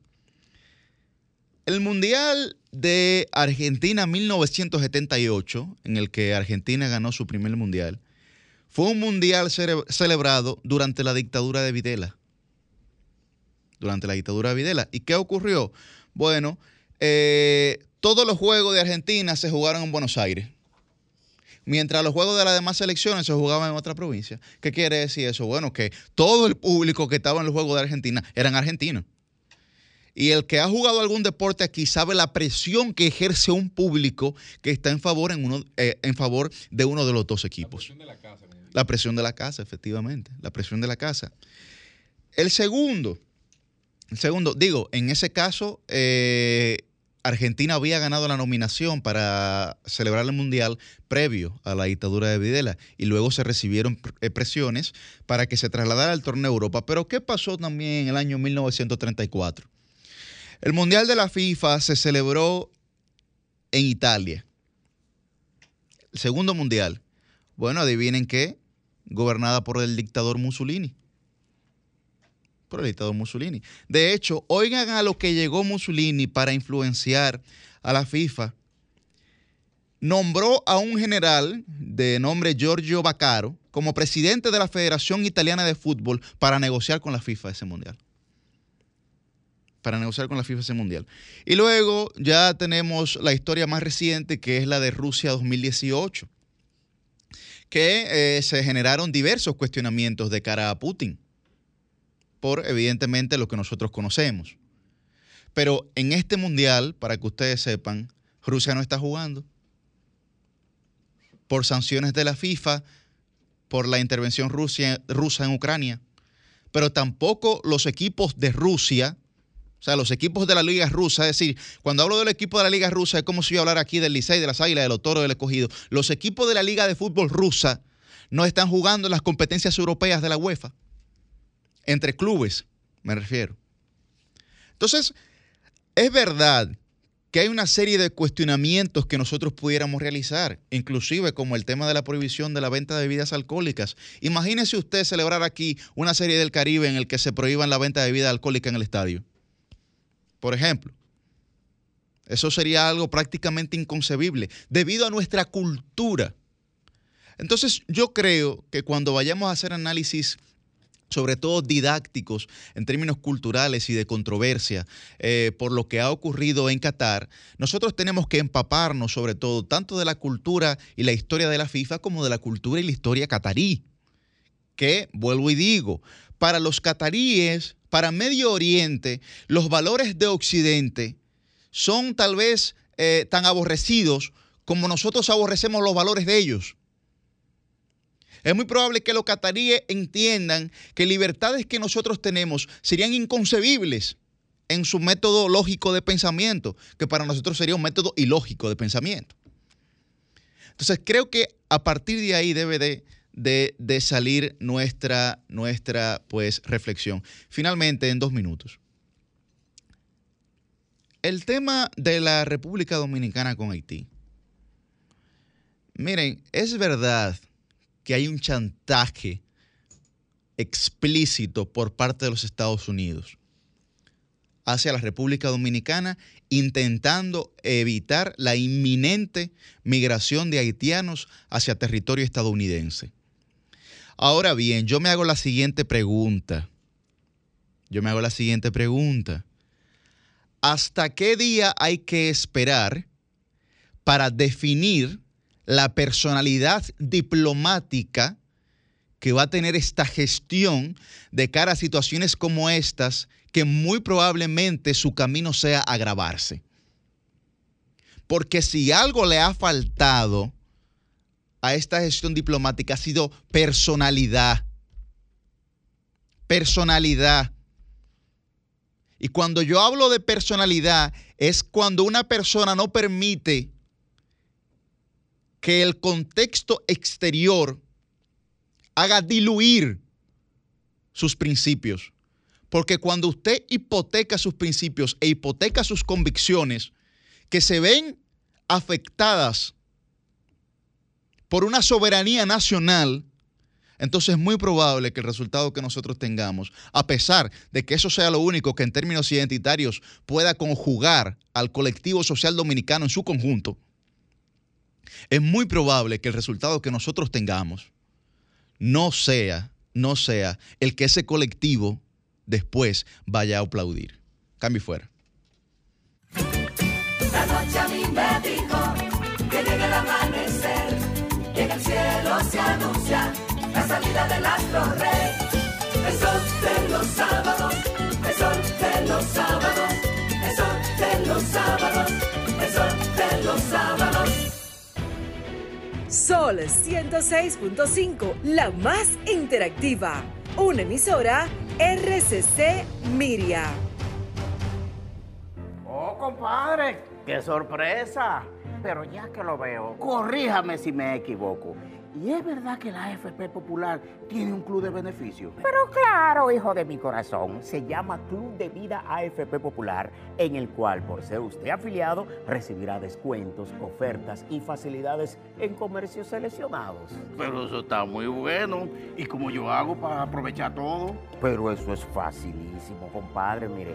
el Mundial de Argentina 1978, en el que Argentina ganó su primer Mundial, fue un Mundial celebrado durante la dictadura de Videla. Durante la dictadura de Videla. ¿Y qué ocurrió? Bueno, eh, todos los juegos de Argentina se jugaron en Buenos Aires mientras los juegos de las demás selecciones se jugaban en otra provincia. ¿Qué quiere decir eso? Bueno, que todo el público que estaba en los juegos de Argentina eran argentinos. Y el que ha jugado algún deporte aquí sabe la presión que ejerce un público que está en favor, en uno, eh, en favor de uno de los dos equipos. La presión de la casa. La presión de la casa, efectivamente. La presión de la casa. El segundo, el segundo, digo, en ese caso, eh, Argentina había ganado la nominación para celebrar el Mundial previo a la dictadura de Videla y luego se recibieron eh, presiones para que se trasladara al torneo Europa. Pero ¿qué pasó también en el año 1934? El Mundial de la FIFA se celebró en Italia. El segundo Mundial. Bueno, adivinen qué, gobernada por el dictador Mussolini por el dictador Mussolini. De hecho, oigan a lo que llegó Mussolini para influenciar a la FIFA. Nombró a un general de nombre Giorgio Baccaro como presidente de la Federación Italiana de Fútbol para negociar con la FIFA ese mundial. Para negociar con la FIFA ese mundial. Y luego ya tenemos la historia más reciente que es la de Rusia 2018, que eh, se generaron diversos cuestionamientos de cara a Putin por evidentemente lo que nosotros conocemos. Pero en este mundial, para que ustedes sepan, Rusia no está jugando. Por sanciones de la FIFA, por la intervención rusa en Ucrania. Pero tampoco los equipos de Rusia, o sea, los equipos de la Liga Rusa, es decir, cuando hablo del equipo de la Liga Rusa, es como si yo hablara aquí del Licey, de las Águilas, de los Toros, del Escogido. Los equipos de la Liga de Fútbol Rusa no están jugando en las competencias europeas de la UEFA entre clubes, me refiero. Entonces, es verdad que hay una serie de cuestionamientos que nosotros pudiéramos realizar, inclusive como el tema de la prohibición de la venta de bebidas alcohólicas. Imagínese usted celebrar aquí una serie del Caribe en el que se prohíban la venta de bebida alcohólica en el estadio. Por ejemplo. Eso sería algo prácticamente inconcebible debido a nuestra cultura. Entonces yo creo que cuando vayamos a hacer análisis sobre todo didácticos en términos culturales y de controversia eh, por lo que ha ocurrido en Qatar, nosotros tenemos que empaparnos sobre todo tanto de la cultura y la historia de la FIFA como de la cultura y la historia catarí. Que, vuelvo y digo, para los cataríes, para Medio Oriente, los valores de Occidente son tal vez eh, tan aborrecidos como nosotros aborrecemos los valores de ellos. Es muy probable que los cataríes entiendan que libertades que nosotros tenemos serían inconcebibles en su método lógico de pensamiento, que para nosotros sería un método ilógico de pensamiento. Entonces creo que a partir de ahí debe de, salir nuestra, nuestra pues, reflexión. Finalmente, en dos minutos. El tema de la República Dominicana con Haití. Miren, es verdad que hay un chantaje explícito por parte de los Estados Unidos hacia la República Dominicana intentando evitar la inminente migración de haitianos hacia territorio estadounidense. Ahora bien, yo me hago la siguiente pregunta. Yo me hago la siguiente pregunta. ¿Hasta qué día hay que esperar para definir la personalidad diplomática que va a tener esta gestión de cara a situaciones como estas, que muy probablemente su camino sea agravarse? Porque si algo le ha faltado a esta gestión diplomática ha sido personalidad. Personalidad. Y cuando yo hablo de personalidad, es cuando una persona no permite que el contexto exterior haga diluir sus principios. Porque cuando usted hipoteca sus principios e hipoteca sus convicciones, que se ven afectadas por una soberanía nacional, entonces es muy probable que el resultado que nosotros tengamos, a pesar de que eso sea lo único que en términos identitarios pueda conjugar al colectivo social dominicano en su conjunto, es muy probable que el resultado que nosotros tengamos no sea, no sea el que ese colectivo después vaya a aplaudir. Cambio y fuera. La noche a mí me dijo que llegue el amanecer y en el cielo se anuncia la salida del astro rey. El sol de los sábados, el sol de los sábados, el sol de los sábados, el sol de los sábados. Sol 106.5, la más interactiva. Una emisora RCC Miria. Oh, compadre, qué sorpresa. Pero ya que lo veo, corríjame si me equivoco. ¿Y es verdad que la AFP Popular tiene un club de beneficios? Pero claro, hijo de mi corazón, se llama Club de Vida AFP Popular, en el cual, por ser usted afiliado, recibirá descuentos, ofertas y facilidades en comercios seleccionados. Pero eso está muy bueno. ¿Y cómo yo hago para aprovechar todo? Pero eso es facilísimo, compadre. Mire,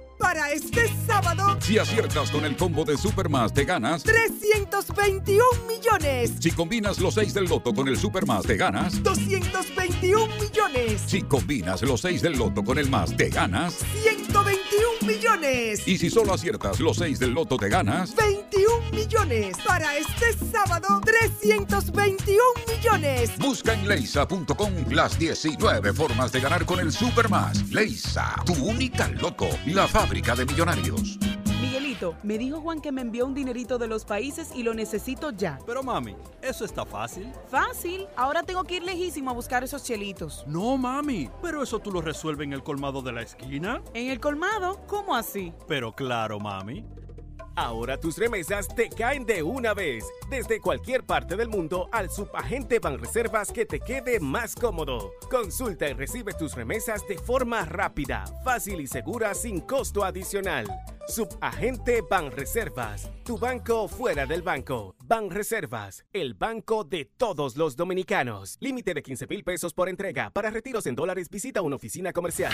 Para este sábado, Si aciertas con el combo de Supermas, te ganas. 321 millones. Si combinas los 6 del loto con el Supermas, te ganas. 221 millones. Si combinas los 6 del loto con el más, te ganas. 121 millones. Y si solo aciertas los 6 del loto, te ganas. 21 millones. Para este sábado, 321 millones. Busca en leisa.com las 19 formas de ganar con el Supermas. Leisa, tu única loto, la fábrica de millonarios. Me dijo Juan que me envió un dinerito de los países y lo necesito ya. Pero mami, eso está fácil. Fácil, ahora tengo que ir lejísimo a buscar esos chelitos. No, mami, pero eso tú lo resuelves en el colmado de la esquina. ¿En el colmado? ¿Cómo así? Pero claro, mami. Ahora tus remesas te caen de una vez, desde cualquier parte del mundo al subagente Banreservas que te quede más cómodo. Consulta y recibe tus remesas de forma rápida, fácil y segura sin costo adicional. Subagente Banreservas, tu banco fuera del banco. Banreservas, el banco de todos los dominicanos. Límite de 15 mil pesos por entrega. Para retiros en dólares visita una oficina comercial.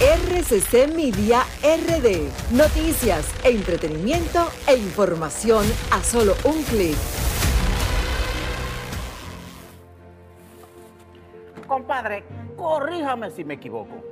RCC Media RD. Noticias, entretenimiento e información a solo un clic. Compadre, corríjame si me equivoco.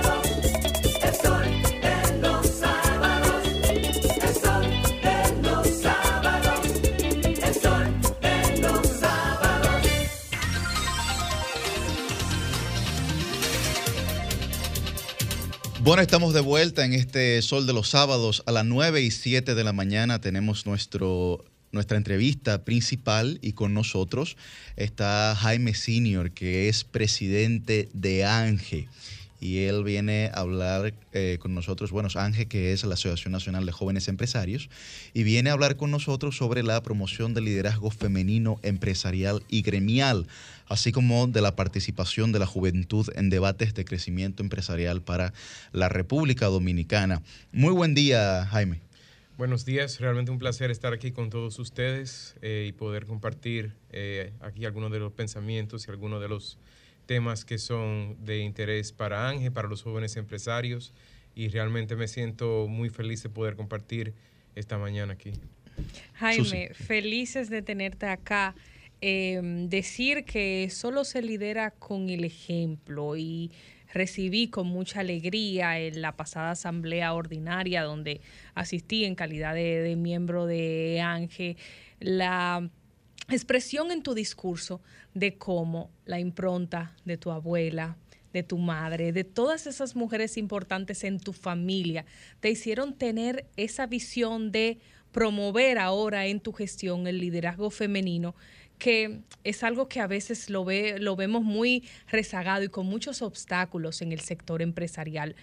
Bueno, estamos de vuelta en este Sol de los Sábados a las 9 y 7 de la mañana. Tenemos nuestro, nuestra entrevista principal y con nosotros está Jaime Senior, que es presidente de ANGE. Y él viene a hablar eh, con nosotros, bueno, ANGE, que es la Asociación Nacional de Jóvenes Empresarios, y viene a hablar con nosotros sobre la promoción del liderazgo femenino empresarial y gremial, así como de la participación de la juventud en debates de crecimiento empresarial para la República Dominicana. Muy buen día, Jaime. Buenos días, realmente un placer estar aquí con todos ustedes eh, y poder compartir eh, aquí algunos de los pensamientos y algunos de los temas que son de interés para Ángel, para los jóvenes empresarios y realmente me siento muy feliz de poder compartir esta mañana aquí. Jaime, felices de tenerte acá. Eh, decir que solo se lidera con el ejemplo y recibí con mucha alegría en la pasada asamblea ordinaria donde asistí en calidad de, de miembro de ANGE la expresión en tu discurso de cómo la impronta de tu abuela, de tu madre, de todas esas mujeres importantes en tu familia, te hicieron tener esa visión de promover ahora en tu gestión el liderazgo femenino que es algo que a veces lo, ve, lo vemos muy rezagado y con muchos obstáculos en el sector empresarial.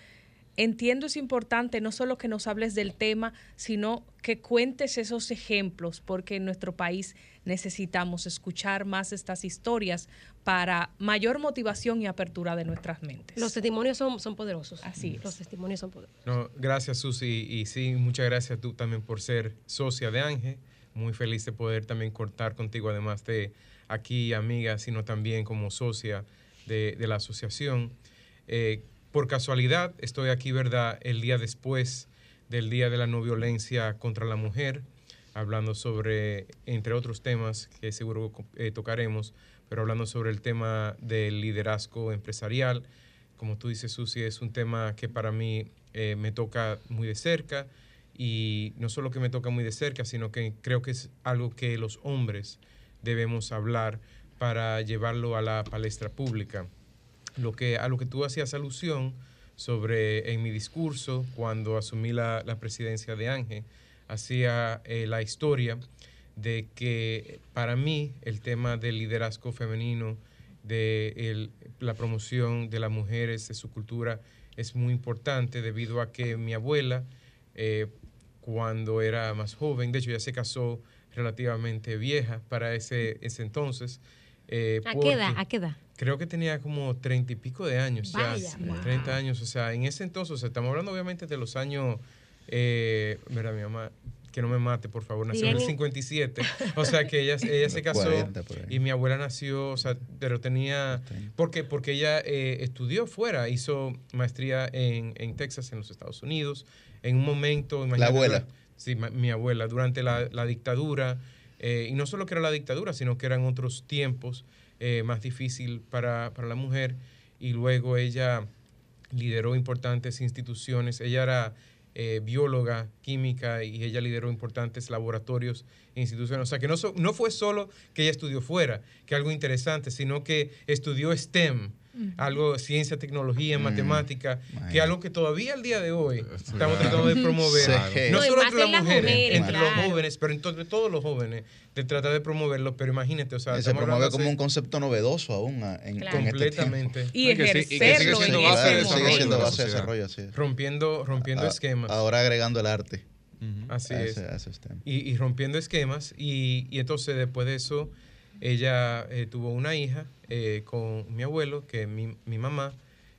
Entiendo es importante no solo que nos hables del tema, sino que cuentes esos ejemplos, porque en nuestro país necesitamos escuchar más estas historias para mayor motivación y apertura de nuestras mentes. Los testimonios son, son poderosos. Así es. Los testimonios son poderosos. No, gracias Susi y sí, muchas gracias tú también por ser socia de Ángel. Muy feliz de poder también cortar contigo, además de aquí amiga, sino también como socia de, de la asociación. Eh, por casualidad estoy aquí, ¿verdad?, el día después del Día de la No Violencia contra la Mujer, hablando sobre, entre otros temas que seguro eh, tocaremos, pero hablando sobre el tema del liderazgo empresarial. Como tú dices, Susi, es un tema que para mí eh, me toca muy de cerca y no solo que me toca muy de cerca, sino que creo que es algo que los hombres debemos hablar para llevarlo a la palestra pública. Lo que, a lo que tú hacías alusión sobre en mi discurso cuando asumí la, la presidencia de Ángel, hacía eh, la historia de que para mí el tema del liderazgo femenino, de el- la promoción de las mujeres, de su cultura, es muy importante debido a que mi abuela, eh, cuando era más joven, de hecho ya se casó relativamente vieja para ese, ese entonces. eh, ¿A qué edad? ¿A qué edad? Creo que tenía como treinta y pico de años Vaya, ya. wow. 30 años, o sea, en ese entonces, o sea, estamos hablando obviamente de los años, eh, ¿verdad? Mi mamá, que no me mate, por favor, nació en el Bien. 57. O sea que ella, ella se casó 40 por ahí. y mi abuela nació, o sea, pero tenía... ¿Por qué? Porque ella eh, estudió fuera, hizo maestría en, en Texas, en los Estados Unidos. En un momento... imagínate, abuela? Sí, ma- mi abuela, durante la, la dictadura, eh, y no solo que era la dictadura, sino que eran otros tiempos eh, más difícil para, para la mujer, y luego ella lideró importantes instituciones, ella era eh, bióloga, química, y ella lideró importantes laboratorios e instituciones. O sea, que no, so- no fue solo que ella estudió fuera, que algo interesante, sino que estudió STEM, algo ciencia, tecnología, matemática, que algo que todavía al día de hoy estamos tratando de promover, Sí. no No, solo entre en las mujeres, mujeres, entre los jóvenes, pero entre todos los jóvenes, de tratar de promoverlo, pero imagínate, o sea, se promueve como un concepto novedoso aún ah, en, Claro. en este Completamente. tiempo. Y Y que sí- y que sigue ejercerlo siendo en base de Claro, sigue desarrollo siendo de base de desarrollo, así es. Rompiendo, rompiendo Ah, esquemas. Ahora agregando el arte. Así a es. ese- a ese STEM. Y, y rompiendo esquemas. Y, y entonces después de eso, ella eh, tuvo una hija eh, con mi abuelo, que es mi, mi mamá,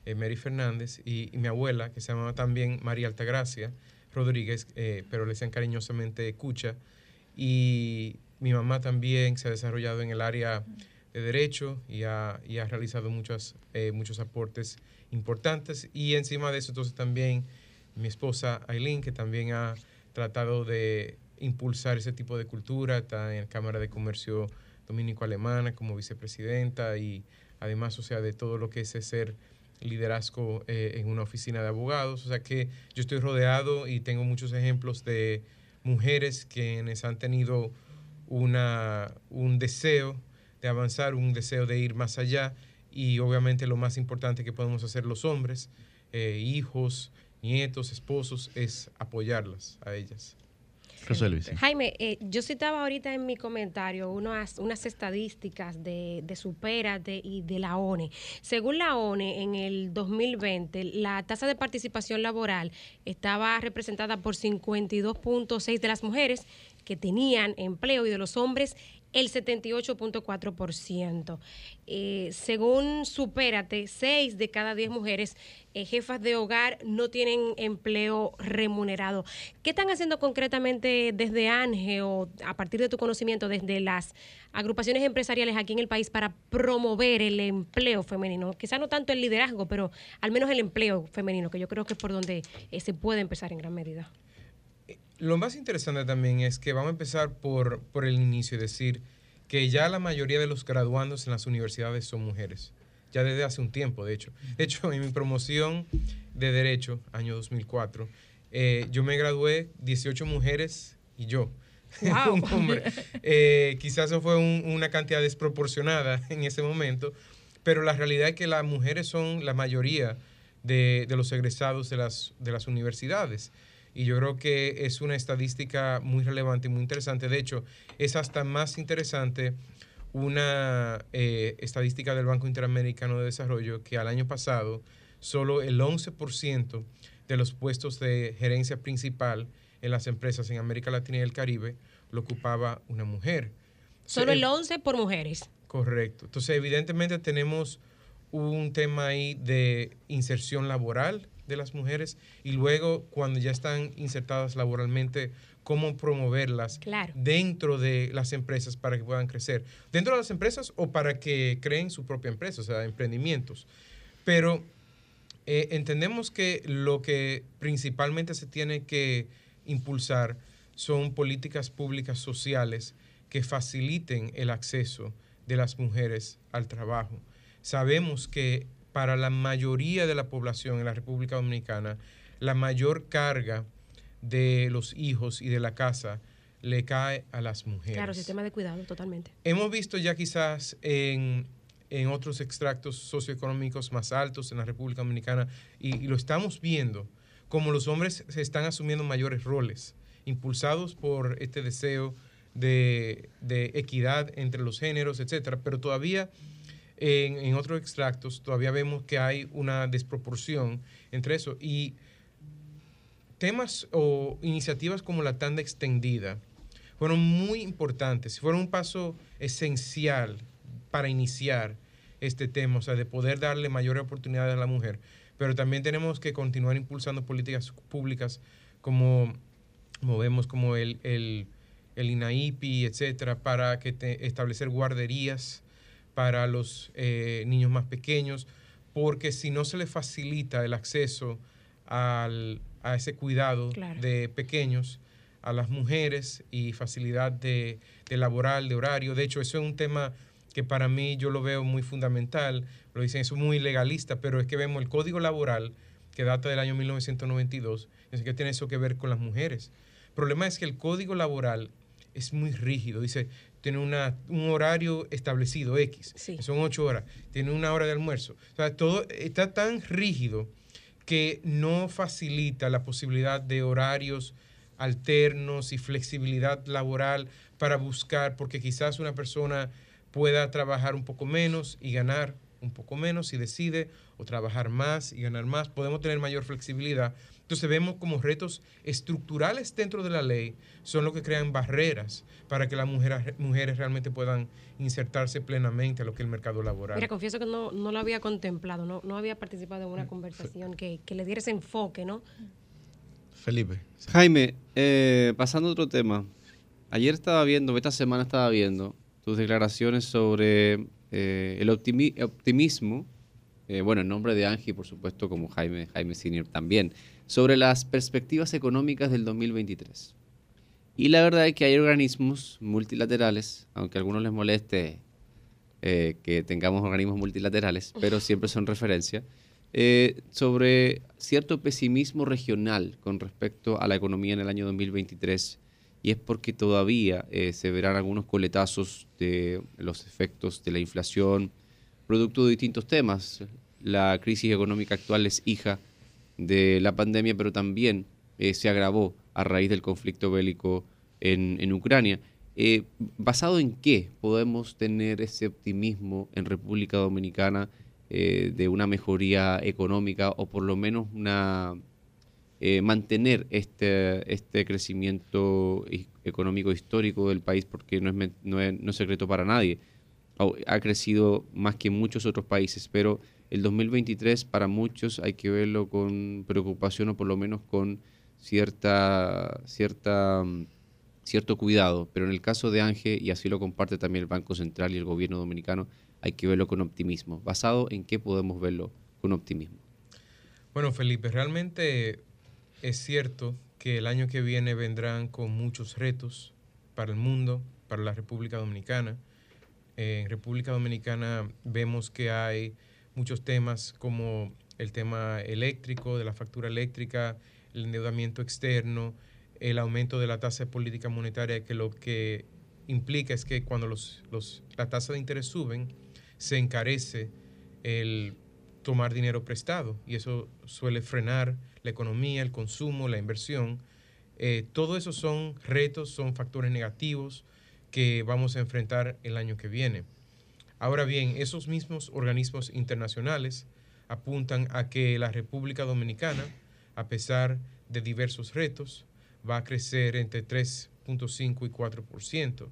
eh, Mary Fernández, y, y mi abuela, que se llamaba también María Altagracia Rodríguez, eh, pero le decían cariñosamente Cucha. Y mi mamá también se ha desarrollado en el área de derecho y ha, y ha realizado muchos, eh, muchos aportes importantes. Y encima de eso, entonces también mi esposa Aileen, que también ha tratado de impulsar ese tipo de cultura, está en la Cámara de Comercio Dominico-Alemana como vicepresidenta y además, o sea, de todo lo que es ser liderazgo eh, en una oficina de abogados. O sea que yo estoy rodeado y tengo muchos ejemplos de mujeres quienes han tenido una, un deseo de avanzar, un deseo de ir más allá y obviamente lo más importante que podemos hacer los hombres, eh, hijos, nietos, esposos, es apoyarlas a ellas. José Luis. Jaime, eh, yo citaba ahorita en mi comentario unas, unas estadísticas de, de Supérate y de la ONE. Según la ONE, en el 2020, la tasa de participación laboral estaba representada por 52.6 de las mujeres que tenían empleo y de los hombres el 78.4%. Eh, según Supérate, 6 de cada 10 mujeres eh, jefas de hogar no tienen empleo remunerado. ¿Qué están haciendo concretamente desde ANGE o a partir de tu conocimiento desde las agrupaciones empresariales aquí en el país para promover el empleo femenino? Quizá no tanto el liderazgo, pero al menos el empleo femenino, que yo creo que es por donde eh, se puede empezar en gran medida. Lo más interesante también es que vamos a empezar por, por el inicio, es decir, que ya la mayoría de los graduandos en las universidades son mujeres, ya desde hace un tiempo, de hecho. De hecho, en mi promoción de Derecho, año 2004, eh, yo me gradué 18 mujeres y yo. Wow. un hombre. Eh, quizás eso fue un- una cantidad desproporcionada en ese momento, pero la realidad es que las mujeres son la mayoría de, de los egresados de las, de las universidades. Y yo creo que es una estadística muy relevante y muy interesante. De hecho, es hasta más interesante una eh, estadística del Banco Interamericano de Desarrollo que al año pasado solo el 11% de los puestos de gerencia principal en las empresas en América Latina y el Caribe lo ocupaba una mujer. Solo el 11 por mujeres. Correcto. Entonces, evidentemente tenemos un tema ahí de inserción laboral de las mujeres y luego cuando ya están insertadas laboralmente, cómo promoverlas Claro. dentro de las empresas para que puedan crecer. Dentro de las empresas o para que creen su propia empresa, o sea, emprendimientos. Pero eh, entendemos que lo que principalmente se tiene que impulsar son políticas públicas sociales que faciliten el acceso de las mujeres al trabajo. Sabemos que para la mayoría de la población en la República Dominicana, la mayor carga de los hijos y de la casa le cae a las mujeres. Claro, sistema de cuidado, totalmente. Hemos visto ya quizás en, en otros extractos socioeconómicos más altos en la República Dominicana y, y lo estamos viendo, como los hombres se están asumiendo mayores roles, impulsados por este deseo de, de equidad entre los géneros, etcétera, pero todavía en, en otros extractos todavía vemos que hay una desproporción entre eso y temas o iniciativas como la tanda extendida fueron muy importantes, fueron un paso esencial para iniciar este tema, o sea, de poder darle mayor oportunidad a la mujer. Pero también tenemos que continuar impulsando políticas públicas como movemos como el, el, el INAIPI, etcétera, para que establecer guarderías para los eh, niños más pequeños, porque si no se les facilita el acceso al- a ese cuidado Claro. de pequeños, a las mujeres y facilidad de, de laboral, de horario. De hecho, eso es un tema que para mí yo lo veo muy fundamental. Lo dicen, eso es muy legalista, pero es que vemos el código laboral que data del año 1992, es que tiene eso que ver con las mujeres. El problema es que el código laboral es muy rígido. Dice, tiene una, un horario establecido, X, son ocho horas, tiene una hora de almuerzo. O sea, todo está tan rígido que no facilita la posibilidad de horarios alternos y flexibilidad laboral para buscar, porque quizás una persona pueda trabajar un poco menos y ganar un poco menos y decide o trabajar más y ganar más, podemos tener mayor flexibilidad. Entonces vemos como retos estructurales dentro de la ley son los que crean barreras para que las mujeres, mujeres realmente puedan insertarse plenamente a lo que es el mercado laboral. Mira, confieso que no, no lo había contemplado, no, no había participado en una conversación que, que le diera ese enfoque, ¿no? Felipe. Jaime, eh, pasando a otro tema. Ayer estaba viendo, esta semana estaba viendo tus declaraciones sobre eh, el optimi- optimismo, eh, bueno, en nombre de Angie, por supuesto, como Jaime, Jaime Senior también, sobre las perspectivas económicas del 2023. Y la verdad es que hay organismos multilaterales, aunque a algunos les moleste eh, que tengamos organismos multilaterales, pero siempre son referencia, eh, sobre cierto pesimismo regional con respecto a la economía en el año 2023 y es porque todavía eh, se verán algunos coletazos de los efectos de la inflación, producto de distintos temas. La crisis económica actual es hija de la pandemia, pero también eh, se agravó a raíz del conflicto bélico en, en Ucrania. Eh, ¿Basado en qué podemos tener ese optimismo en República Dominicana eh, de una mejoría económica o por lo menos una mantener este, este crecimiento económico histórico del país, porque no es, no es, no es secreto para nadie. Ha crecido más que muchos otros países, pero el 2023 para muchos hay que verlo con preocupación o por lo menos con cierta, cierta, mm, cierto cuidado. Pero en el caso de Ángel, y así lo comparte también el Banco Central y el gobierno dominicano, hay que verlo con optimismo. ¿Basado en qué podemos verlo con optimismo? Bueno, Felipe, realmente es cierto que el año que viene vendrán con muchos retos para el mundo, para la República Dominicana. En República Dominicana vemos que hay muchos temas como el tema eléctrico, de la factura eléctrica, el endeudamiento externo, el aumento de la tasa de política monetaria, que lo que implica es que cuando los, los, la tasa de interés suben, se encarece el tomar dinero prestado y eso suele frenar la economía, el consumo, la inversión. Eh, todo eso son retos, son factores negativos que vamos a enfrentar el año que viene. Ahora bien, esos mismos organismos internacionales apuntan a que la República Dominicana, a pesar de diversos retos, va a crecer entre 3.5 y 4%.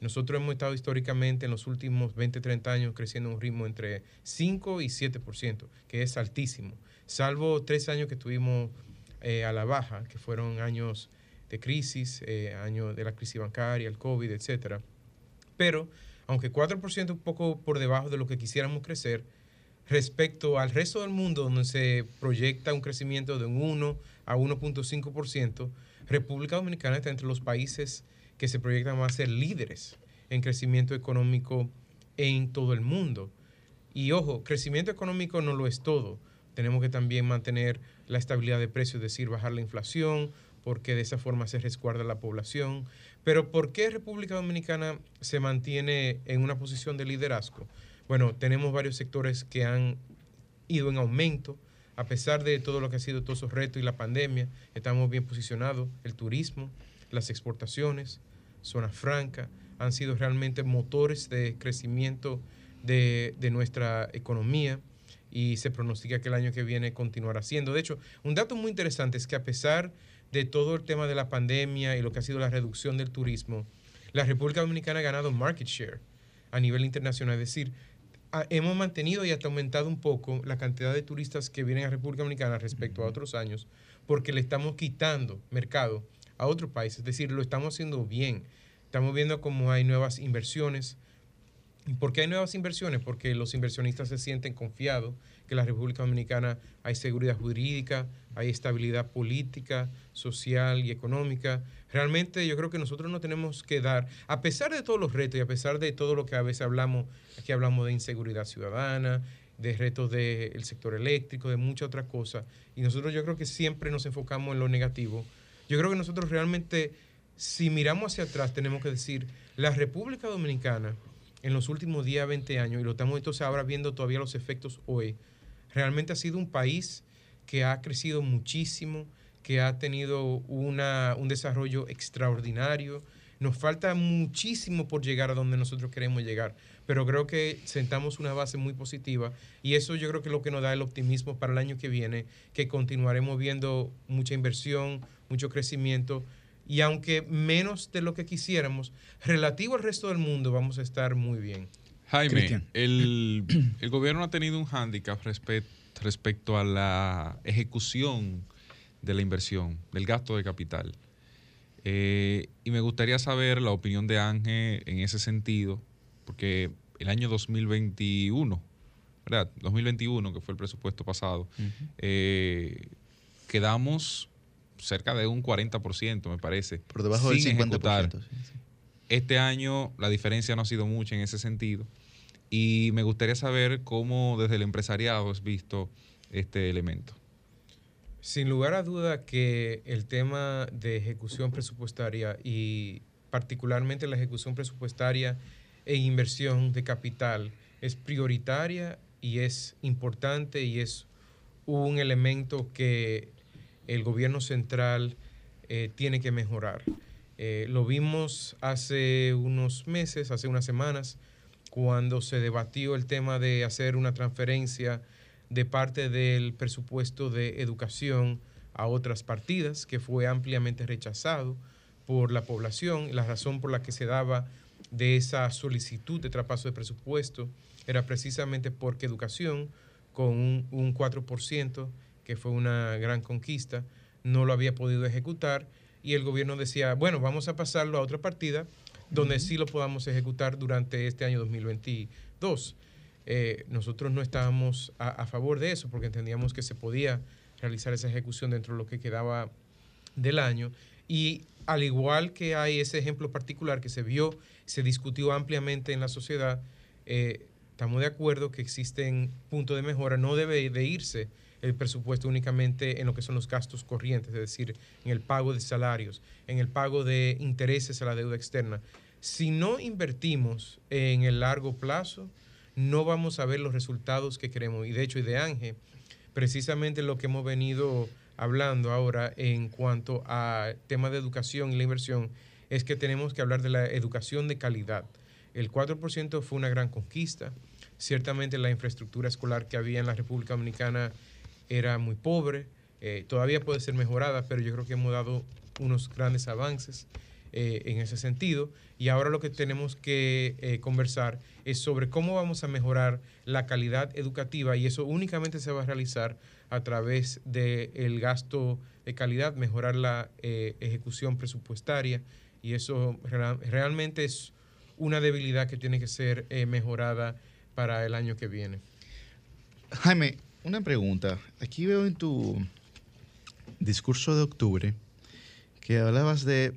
Nosotros hemos estado históricamente en los últimos 20, 30 años creciendo a un ritmo entre 5 y 7%, que es altísimo. Salvo tres años que estuvimos eh, a la baja, que fueron años de crisis, eh, años de la crisis bancaria, el COVID, etcétera. Pero, aunque 4% un poco por debajo de lo que quisiéramos crecer, respecto al resto del mundo, donde se proyecta un crecimiento de un 1 a 1.5%, República Dominicana está entre los países que se proyectan a ser líderes en crecimiento económico en todo el mundo. Y ojo, crecimiento económico no lo es todo. Tenemos que también mantener la estabilidad de precios, es decir, bajar la inflación, porque de esa forma se resguarda la población. Pero ¿por qué República Dominicana se mantiene en una posición de liderazgo? Bueno, tenemos varios sectores que han ido en aumento, a pesar de todo lo que ha sido todos esos retos y la pandemia, estamos bien posicionados. El turismo, las exportaciones, zona franca, han sido realmente motores de crecimiento de, de nuestra economía y se pronostica que el año que viene continuará siendo. De hecho, un dato muy interesante es que a pesar de todo el tema de la pandemia y lo que ha sido la reducción del turismo, la República Dominicana ha ganado market share a nivel internacional. Es decir, hemos mantenido y hasta aumentado un poco la cantidad de turistas que vienen a República Dominicana respecto a otros años, porque le estamos quitando mercado a otro país. Es decir, lo estamos haciendo bien. Estamos viendo cómo hay nuevas inversiones. ¿Y ¿Por qué hay nuevas inversiones? Porque los inversionistas se sienten confiados que en la República Dominicana hay seguridad jurídica, hay estabilidad política, social y económica. Realmente yo creo que nosotros no tenemos que dar, a pesar de todos los retos y a pesar de todo lo que a veces hablamos, aquí hablamos de inseguridad ciudadana, de retos del sector eléctrico, de muchas otras cosas, y nosotros yo creo que siempre nos enfocamos en lo negativo. Yo creo que nosotros realmente, si miramos hacia atrás, tenemos que decir, la República Dominicana en los últimos 10, 20 años, y lo estamos entonces ahora viendo todavía los efectos hoy, realmente ha sido un país que ha crecido muchísimo, que ha tenido una, un desarrollo extraordinario. Nos falta muchísimo por llegar a donde nosotros queremos llegar, pero creo que sentamos una base muy positiva y eso yo creo que es lo que nos da el optimismo para el año que viene, que continuaremos viendo mucha inversión, mucho crecimiento y aunque menos de lo que quisiéramos, relativo al resto del mundo vamos a estar muy bien. Jaime, el, el gobierno ha tenido un hándicap respet- respecto a la ejecución de la inversión, del gasto de capital. Eh, y me gustaría saber la opinión de Ángel en ese sentido, porque el año 2021, ¿verdad? 2021, que fue el presupuesto pasado, eh, quedamos cerca de un 40%, me parece. Por debajo del sin 50%, ejecutar. sí, Este año la diferencia no ha sido mucha en ese sentido. Y me gustaría saber cómo desde el empresariado has visto este elemento. Sin lugar a duda que el tema de ejecución presupuestaria y particularmente la ejecución presupuestaria e inversión de capital es prioritaria y es importante y es un elemento que el gobierno central eh, tiene que mejorar. Eh, lo vimos hace unos meses, hace unas semanas, cuando se debatió el tema de hacer una transferencia de parte del presupuesto de educación a otras partidas, que fue ampliamente rechazado por la población. La razón por la que se daba de esa solicitud de traspaso de presupuesto era precisamente porque educación, con un, un 4%, que fue una gran conquista, no lo había podido ejecutar y el gobierno decía, bueno, vamos a pasarlo a otra partida donde sí lo podamos ejecutar durante este año 2022. Eh, nosotros no estábamos a, a favor de eso porque entendíamos que se podía realizar esa ejecución dentro de lo que quedaba del año. Y al igual que hay ese ejemplo particular que se vio, se discutió ampliamente en la sociedad, eh, estamos de acuerdo que existen puntos de mejora. No debe de irse el presupuesto únicamente en lo que son los gastos corrientes, es decir, en el pago de salarios, en el pago de intereses a la deuda externa. Si no invertimos en el largo plazo, no vamos a ver los resultados que queremos. Y de hecho, y de Ángel, precisamente lo que hemos venido hablando ahora en cuanto a tema de educación y la inversión es que tenemos que hablar de la educación de calidad. El 4% fue una gran conquista. Ciertamente la infraestructura escolar que había en la República Dominicana era muy pobre. Eh, todavía puede ser mejorada, pero yo creo que hemos dado unos grandes avances eh, en ese sentido. Y ahora lo que tenemos que eh, conversar es sobre cómo vamos a mejorar la calidad educativa y eso únicamente se va a realizar a través del gasto de calidad, mejorar la ejecución presupuestaria y eso real- realmente es una debilidad que tiene que ser mejorada para el año que viene. Jaime, una pregunta. Aquí veo en tu discurso de octubre que hablabas de,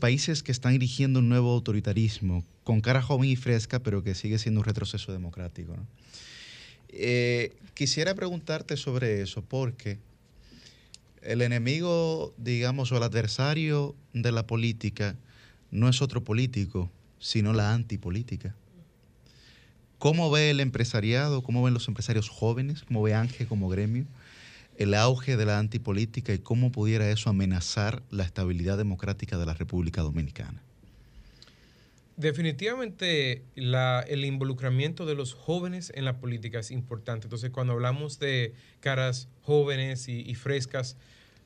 países que están dirigiendo un nuevo autoritarismo, con cara joven y fresca, pero que sigue siendo un retroceso democrático. Eh, quisiera preguntarte sobre eso, porque el enemigo, digamos, o el adversario de la política no es otro político, sino la antipolítica. ¿Cómo ve el empresariado, cómo ven los empresarios jóvenes, cómo ve Ángel como gremio, el auge de la antipolítica y cómo pudiera eso amenazar la estabilidad democrática de la República Dominicana? Definitivamente el involucramiento de los jóvenes en la política es importante. Entonces, cuando hablamos de caras jóvenes y frescas,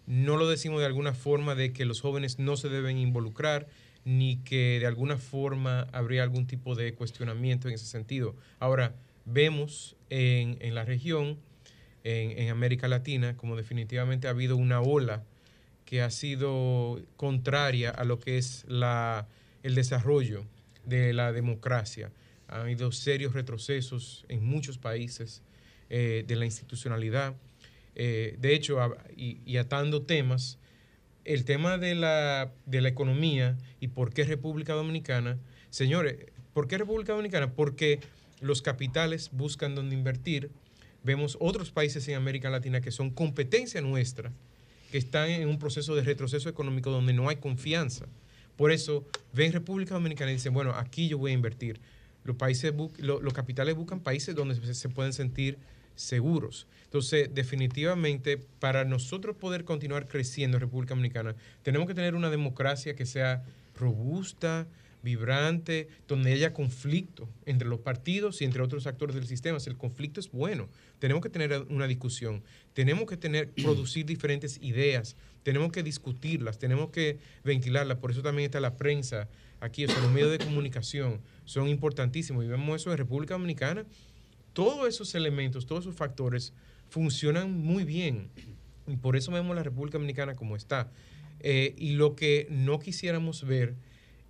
no lo decimos de alguna forma de que los jóvenes no se deben involucrar, ni que de alguna forma habría algún tipo de cuestionamiento en ese sentido. Ahora, vemos en, en la región, en, en América Latina, como definitivamente ha habido una ola que ha sido contraria a lo que es la, el desarrollo de la democracia. Ha habido serios retrocesos en muchos países eh, de la institucionalidad. Eh, de hecho, y, y atando temas, el tema de la, de la economía y por qué República Dominicana, señores, ¿por qué República Dominicana? Porque los capitales buscan dónde invertir. Vemos otros países en América Latina que son competencia nuestra, que están en un proceso de retroceso económico donde no hay confianza. Por eso ven República Dominicana y dicen, bueno, aquí yo voy a invertir. Los, países los capitales buscan países donde se pueden sentir seguros. Entonces, definitivamente, para nosotros poder continuar creciendo en República Dominicana, tenemos que tener una democracia que sea robusta, vibrante, donde haya conflicto entre los partidos y entre otros actores del sistema. Si el conflicto es bueno, tenemos que tener una discusión, tenemos que tener, producir diferentes ideas, tenemos que discutirlas, tenemos que ventilarlas. Por eso también está la prensa aquí, o sea, los medios de comunicación son importantísimos y vemos eso en República Dominicana. Todos esos elementos, todos esos factores funcionan muy bien. Y por eso vemos la República Dominicana como está. Eh, y lo que no quisiéramos ver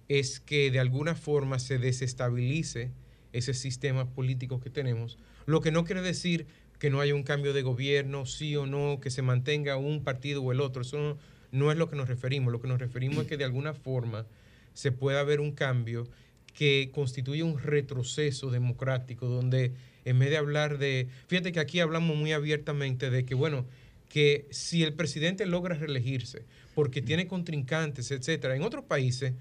es que de alguna forma se desestabilice ese sistema político que tenemos, lo que no quiere decir que no haya un cambio de gobierno, sí o no, que se mantenga un partido o el otro, eso no, es lo que nos referimos, lo que nos referimos es que de alguna forma se pueda ver un cambio que constituye un retroceso democrático, donde en vez de hablar de, fíjate que aquí hablamos muy abiertamente de que, bueno, que si el presidente logra reelegirse porque tiene contrincantes, etcétera, en otros países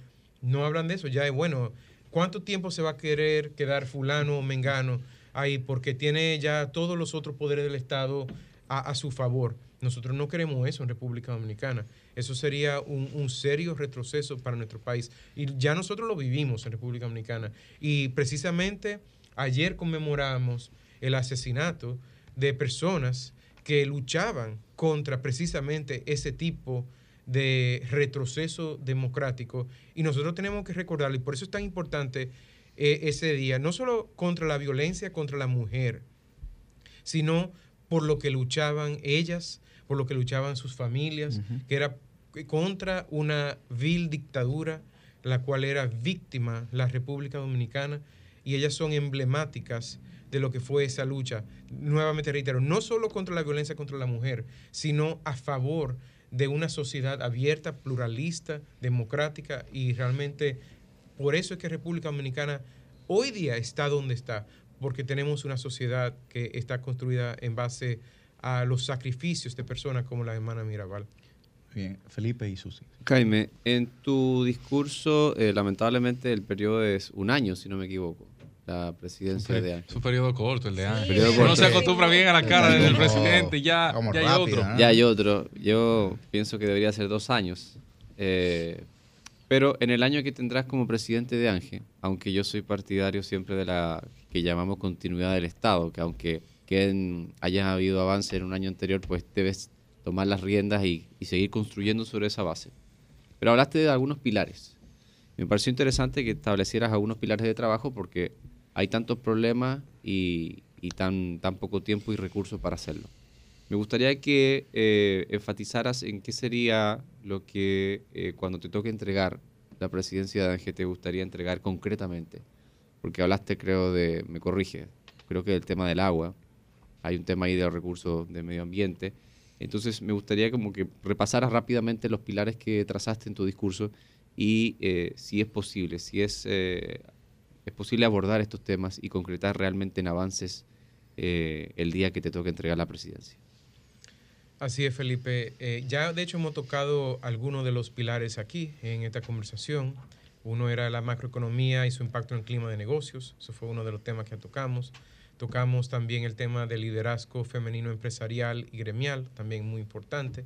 no hablan de eso, ya es bueno, ¿cuánto tiempo se va a querer quedar fulano o mengano ahí porque tiene ya todos los otros poderes del Estado a, a su favor? Nosotros no queremos eso en República Dominicana. Eso sería un, un serio retroceso para nuestro país. Y ya nosotros lo vivimos en República Dominicana. Y precisamente ayer conmemoramos el asesinato de personas que luchaban contra precisamente ese tipo de retroceso democrático. Y nosotros tenemos que recordarlo y por eso es tan importante eh, ese día, no solo contra la violencia contra la mujer, sino por lo que luchaban ellas, por lo que luchaban sus familias, que era contra una vil dictadura, la cual era víctima la República Dominicana, y ellas son emblemáticas de lo que fue esa lucha. Nuevamente reitero, no solo contra la violencia contra la mujer, sino a favor de una sociedad abierta, pluralista, democrática, y realmente por eso es que República Dominicana hoy día está donde está, porque tenemos una sociedad que está construida en base a los sacrificios de personas como la hermana Mirabal. Bien, Felipe y Susi. Jaime, en tu discurso, eh, lamentablemente el periodo es un año, si no me equivoco, la presidencia de Ángel. Es un periodo corto el de Ángel. Periodo Uno se acostumbra bien a la cara Sí. del No. presidente ya, ya hay rápido, otro. ¿eh? Ya hay otro. Yo pienso que debería ser dos años. Eh, pero en el año que tendrás como presidente de Ángel, aunque yo soy partidario siempre de la que llamamos continuidad del Estado, que aunque queden, haya habido avance en un año anterior, pues debes tomar las riendas y, y seguir construyendo sobre esa base. Pero hablaste de algunos pilares. Me pareció interesante que establecieras algunos pilares de trabajo porque hay tantos problemas y, tan, poco tiempo y recursos para hacerlo. Me gustaría que eh, enfatizaras en qué sería lo que eh, cuando te toque entregar la presidencia de ANGE te gustaría entregar concretamente. Porque hablaste, creo, de, me corrige, creo que del tema del agua, hay un tema ahí de los recursos de medio ambiente. Entonces me gustaría como que repasaras rápidamente los pilares que trazaste en tu discurso y eh, si es posible, si es, es posible abordar estos temas y concretar realmente en avances eh, el día que te toque entregar la presidencia. Así es, Felipe. Eh, ya de hecho hemos tocado algunos de los pilares aquí en esta conversación. Uno era la macroeconomía y su impacto en el clima de negocios. Eso fue uno de los temas que tocamos. Tocamos también el tema del liderazgo femenino empresarial y gremial, también muy importante.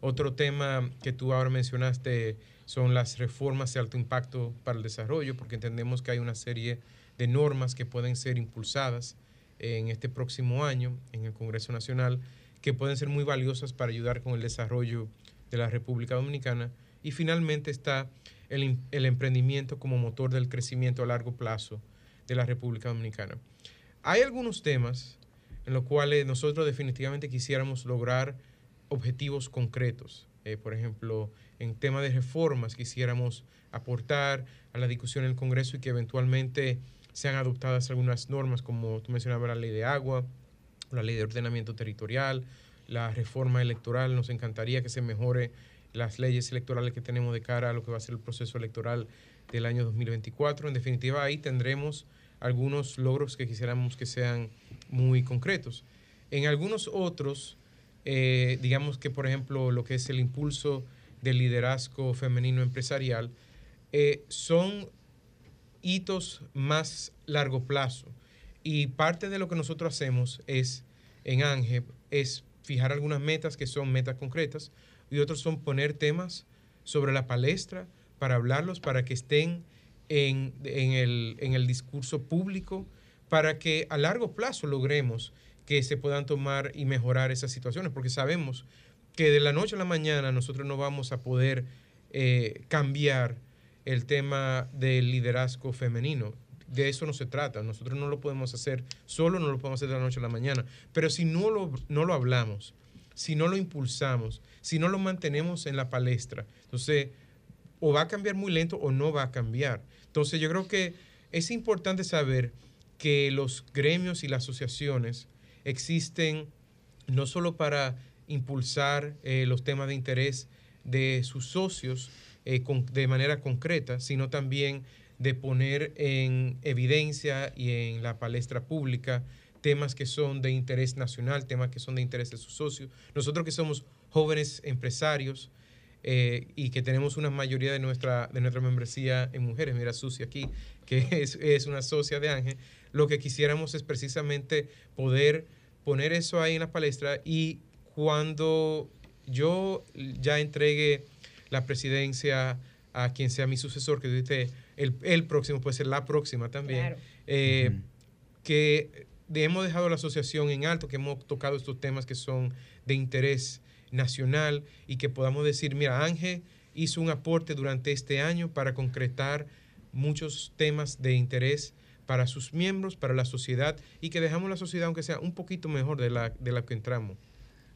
Otro tema que tú ahora mencionaste son las reformas de alto impacto para el desarrollo, porque entendemos que hay una serie de normas que pueden ser impulsadas en este próximo año en el Congreso Nacional que pueden ser muy valiosas para ayudar con el desarrollo de la República Dominicana. Y finalmente está el, el emprendimiento como motor del crecimiento a largo plazo de la República Dominicana. Hay algunos temas en los cuales nosotros definitivamente quisiéramos lograr objetivos concretos. Eh, por ejemplo, en tema de reformas quisiéramos aportar a la discusión en el Congreso y que eventualmente sean adoptadas algunas normas, como tú mencionabas, la ley de agua, la ley de ordenamiento territorial, la reforma electoral. Nos encantaría que se mejore las leyes electorales que tenemos de cara a lo que va a ser el proceso electoral del año 2024. En definitiva, ahí tendremos algunos logros que quisiéramos que sean muy concretos. En algunos otros, eh, digamos que, por ejemplo, lo que es el impulso del liderazgo femenino empresarial, eh, son hitos más largo plazo. Y parte de lo que nosotros hacemos es, en ANGE, es fijar algunas metas que son metas concretas y otros son poner temas sobre la palestra para hablarlos, para que estén en, en el, en el discurso público, para que a largo plazo logremos que se puedan tomar y mejorar esas situaciones, porque sabemos que de la noche a la mañana nosotros no vamos a poder eh, cambiar el tema del liderazgo femenino. De eso no se trata. Nosotros no lo podemos hacer solo, no lo podemos hacer de la noche a la mañana. Pero si no lo, no lo hablamos, si no lo impulsamos, si no lo mantenemos en la palestra, entonces o va a cambiar muy lento o no va a cambiar. Entonces yo creo que es importante saber que los gremios y las asociaciones existen no solo para impulsar eh, los temas de interés de sus socios eh, de manera concreta, sino también de poner en evidencia y en la palestra pública temas que son de interés nacional, temas que son de interés de sus socios. Nosotros que somos jóvenes empresarios eh, y que tenemos una mayoría de nuestra, de nuestra membresía en mujeres, mira Susi aquí, que es una socia de Ángel, lo que quisiéramos es precisamente poder poner eso ahí en la palestra y cuando yo ya entregue la presidencia a quien sea mi sucesor, que dice el, el próximo, puede ser la próxima también, Claro. eh, que hemos dejado la asociación en alto, que hemos tocado estos temas que son de interés nacional y que podamos decir, mira, Ángel hizo un aporte durante este año para concretar muchos temas de interés para sus miembros, para la sociedad y que dejamos la sociedad aunque sea un poquito mejor de la, de la que entramos.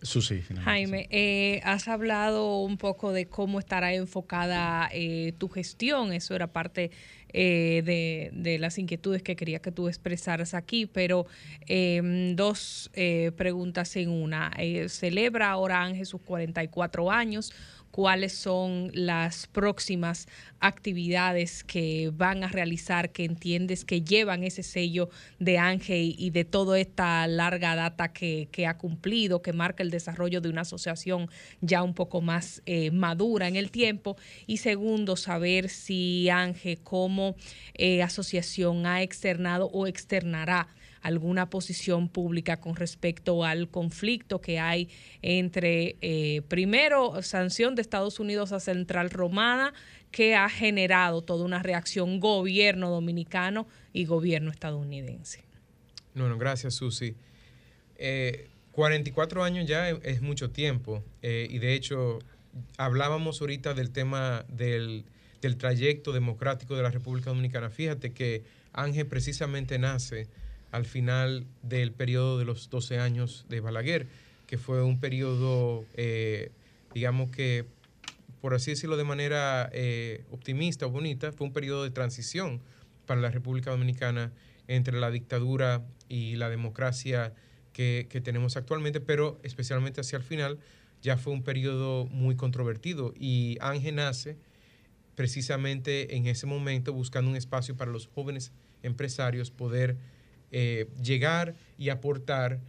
Susi. Jaime, eh, has hablado un poco de cómo estará enfocada eh, tu gestión. Eso era parte eh, de, de las inquietudes que quería que tú expresaras aquí, pero eh, dos eh, preguntas en una. Eh, celebra ahora Ángel sus 44 años. ¿Cuáles son las próximas actividades que van a realizar que entiendes que llevan ese sello de Ángel y de toda esta larga data que, ha cumplido, que marca el desarrollo de una asociación ya un poco más eh, madura en el tiempo? Y segundo, saber si Ángel como eh, asociación ha externado o externará alguna posición pública con respecto al conflicto que hay entre, eh, primero, sanción de Estados Unidos a Central Romana, que ha generado toda una reacción gobierno dominicano y gobierno estadounidense. No, no, gracias, Susi. Eh, 44 años ya es mucho tiempo eh, y de hecho hablábamos ahorita del tema del, del trayecto democrático de la República Dominicana. Fíjate que Ángel precisamente nace al final del periodo de los 12 años de Balaguer, que fue un periodo, eh, digamos que, por así decirlo de manera eh, optimista o bonita, fue un periodo de transición para la República Dominicana entre la dictadura y la democracia que, que tenemos actualmente, pero especialmente hacia el final ya fue un periodo muy controvertido y Ángel nace precisamente en ese momento buscando un espacio para los jóvenes empresarios poder eh, llegar y aportar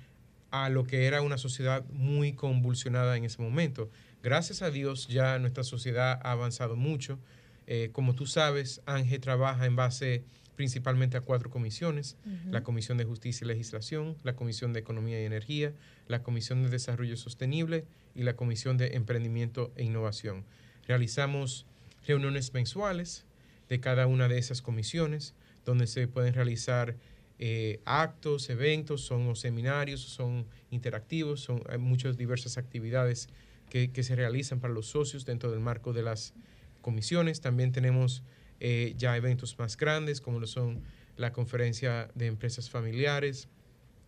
a lo que era una sociedad muy convulsionada en ese momento. Gracias a Dios ya nuestra sociedad ha avanzado mucho. Eh, como tú sabes, Ángel trabaja en base principalmente a cuatro comisiones, la Comisión de Justicia y Legislación, la Comisión de Economía y Energía, la Comisión de Desarrollo Sostenible y la Comisión de Emprendimiento e Innovación. Realizamos reuniones mensuales de cada una de esas comisiones, donde se pueden realizar eh, actos, eventos, son o seminarios, son interactivos, son muchas diversas actividades que, se realizan para los socios dentro del marco de las comisiones. También tenemos eh, ya eventos más grandes, como lo son la conferencia de empresas familiares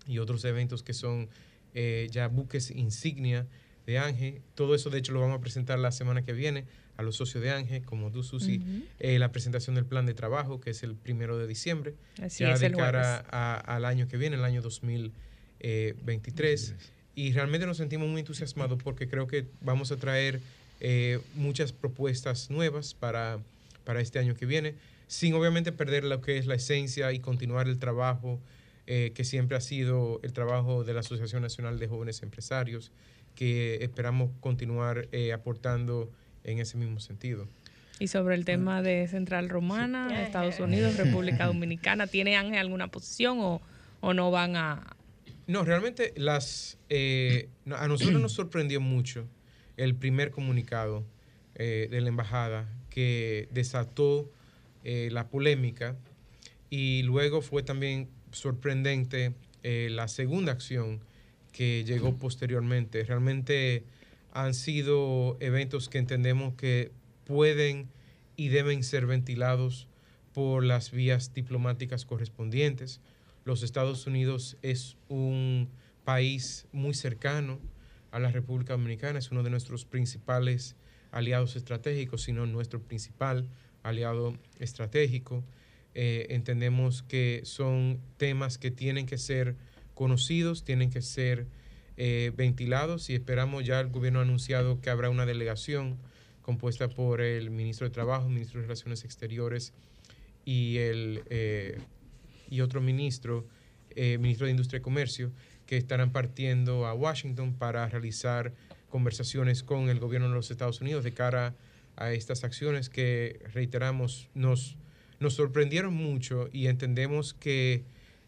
y otros eventos que son eh, ya buques insignia de ANGE. Todo eso, de hecho, lo vamos a presentar la semana que viene a los socios de ANGE, como tú, Susi. Ujú. Eh, la presentación del plan de trabajo, que es el primero de diciembre, Así ya es, de cara jueves. a- al año que viene, el año 2023. Y realmente nos sentimos muy entusiasmados porque creo que vamos a traer eh, muchas propuestas nuevas para, para este año que viene, sin obviamente perder lo que es la esencia y continuar el trabajo eh, que siempre ha sido el trabajo de la Asociación Nacional de Jóvenes Empresarios, que esperamos continuar eh, aportando en ese mismo sentido. Y sobre el tema de Central Romana, Estados Unidos, República Dominicana, ¿tiene Ángel alguna posición o, o no van a...? No, realmente las eh, a nosotros nos sorprendió mucho el primer comunicado eh, de la embajada que desató eh, la polémica y luego fue también sorprendente eh, la segunda acción que llegó posteriormente. Realmente han sido eventos que entendemos que pueden y deben ser ventilados por las vías diplomáticas correspondientes. Los Estados Unidos es un país muy cercano a la República Dominicana, es uno de nuestros principales aliados estratégicos, sino nuestro principal aliado estratégico. Eh, entendemos que son temas que tienen que ser conocidos, tienen que ser eh, ventilados y esperamos ya el gobierno ha anunciado que habrá una delegación compuesta por el ministro de Trabajo, ministro de Relaciones Exteriores y el eh, y otro ministro, eh, ministro de Industria y Comercio, que estarán partiendo a Washington para realizar conversaciones con el gobierno de los Estados Unidos de cara a estas acciones que, reiteramos, nos, nos sorprendieron mucho y entendemos que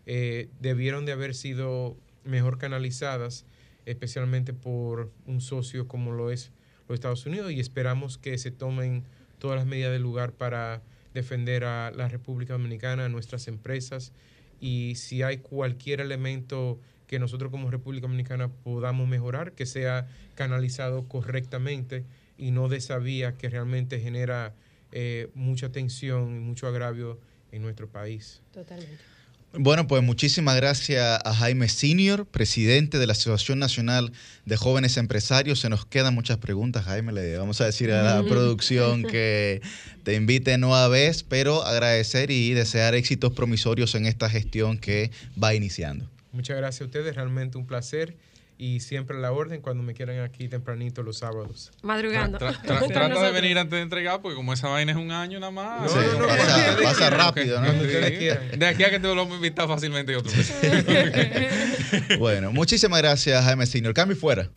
eh, debieron de haber sido mejor canalizadas, especialmente por un socio como lo es los Estados Unidos, y esperamos que se tomen todas las medidas del lugar para defender a la República Dominicana, a nuestras empresas, y si hay cualquier elemento que nosotros como República Dominicana podamos mejorar, que sea canalizado correctamente y no de esa vía que realmente genera eh, mucha tensión y mucho agravio en nuestro país. Totalmente. Bueno, pues muchísimas gracias a Jaime Senior, presidente de la Asociación Nacional de Jóvenes Empresarios. Se nos quedan muchas preguntas, Jaime. Le vamos a decir a la producción que te invite nueva vez, pero agradecer y desear éxitos promisorios en esta gestión que va iniciando. Muchas gracias a ustedes, realmente un placer y siempre a la orden cuando me quieran aquí tempranito los sábados. Madrugando. Tra- tra- trata de venir antes de entregar, porque como esa vaina es un año nada más. No, Sí, no, no, pasa- rápido, ¿no? De aquí a que te lo vamos a invitar fácilmente otro vez. Bueno, muchísimas gracias, Jaime Senior. Cambio y fuera.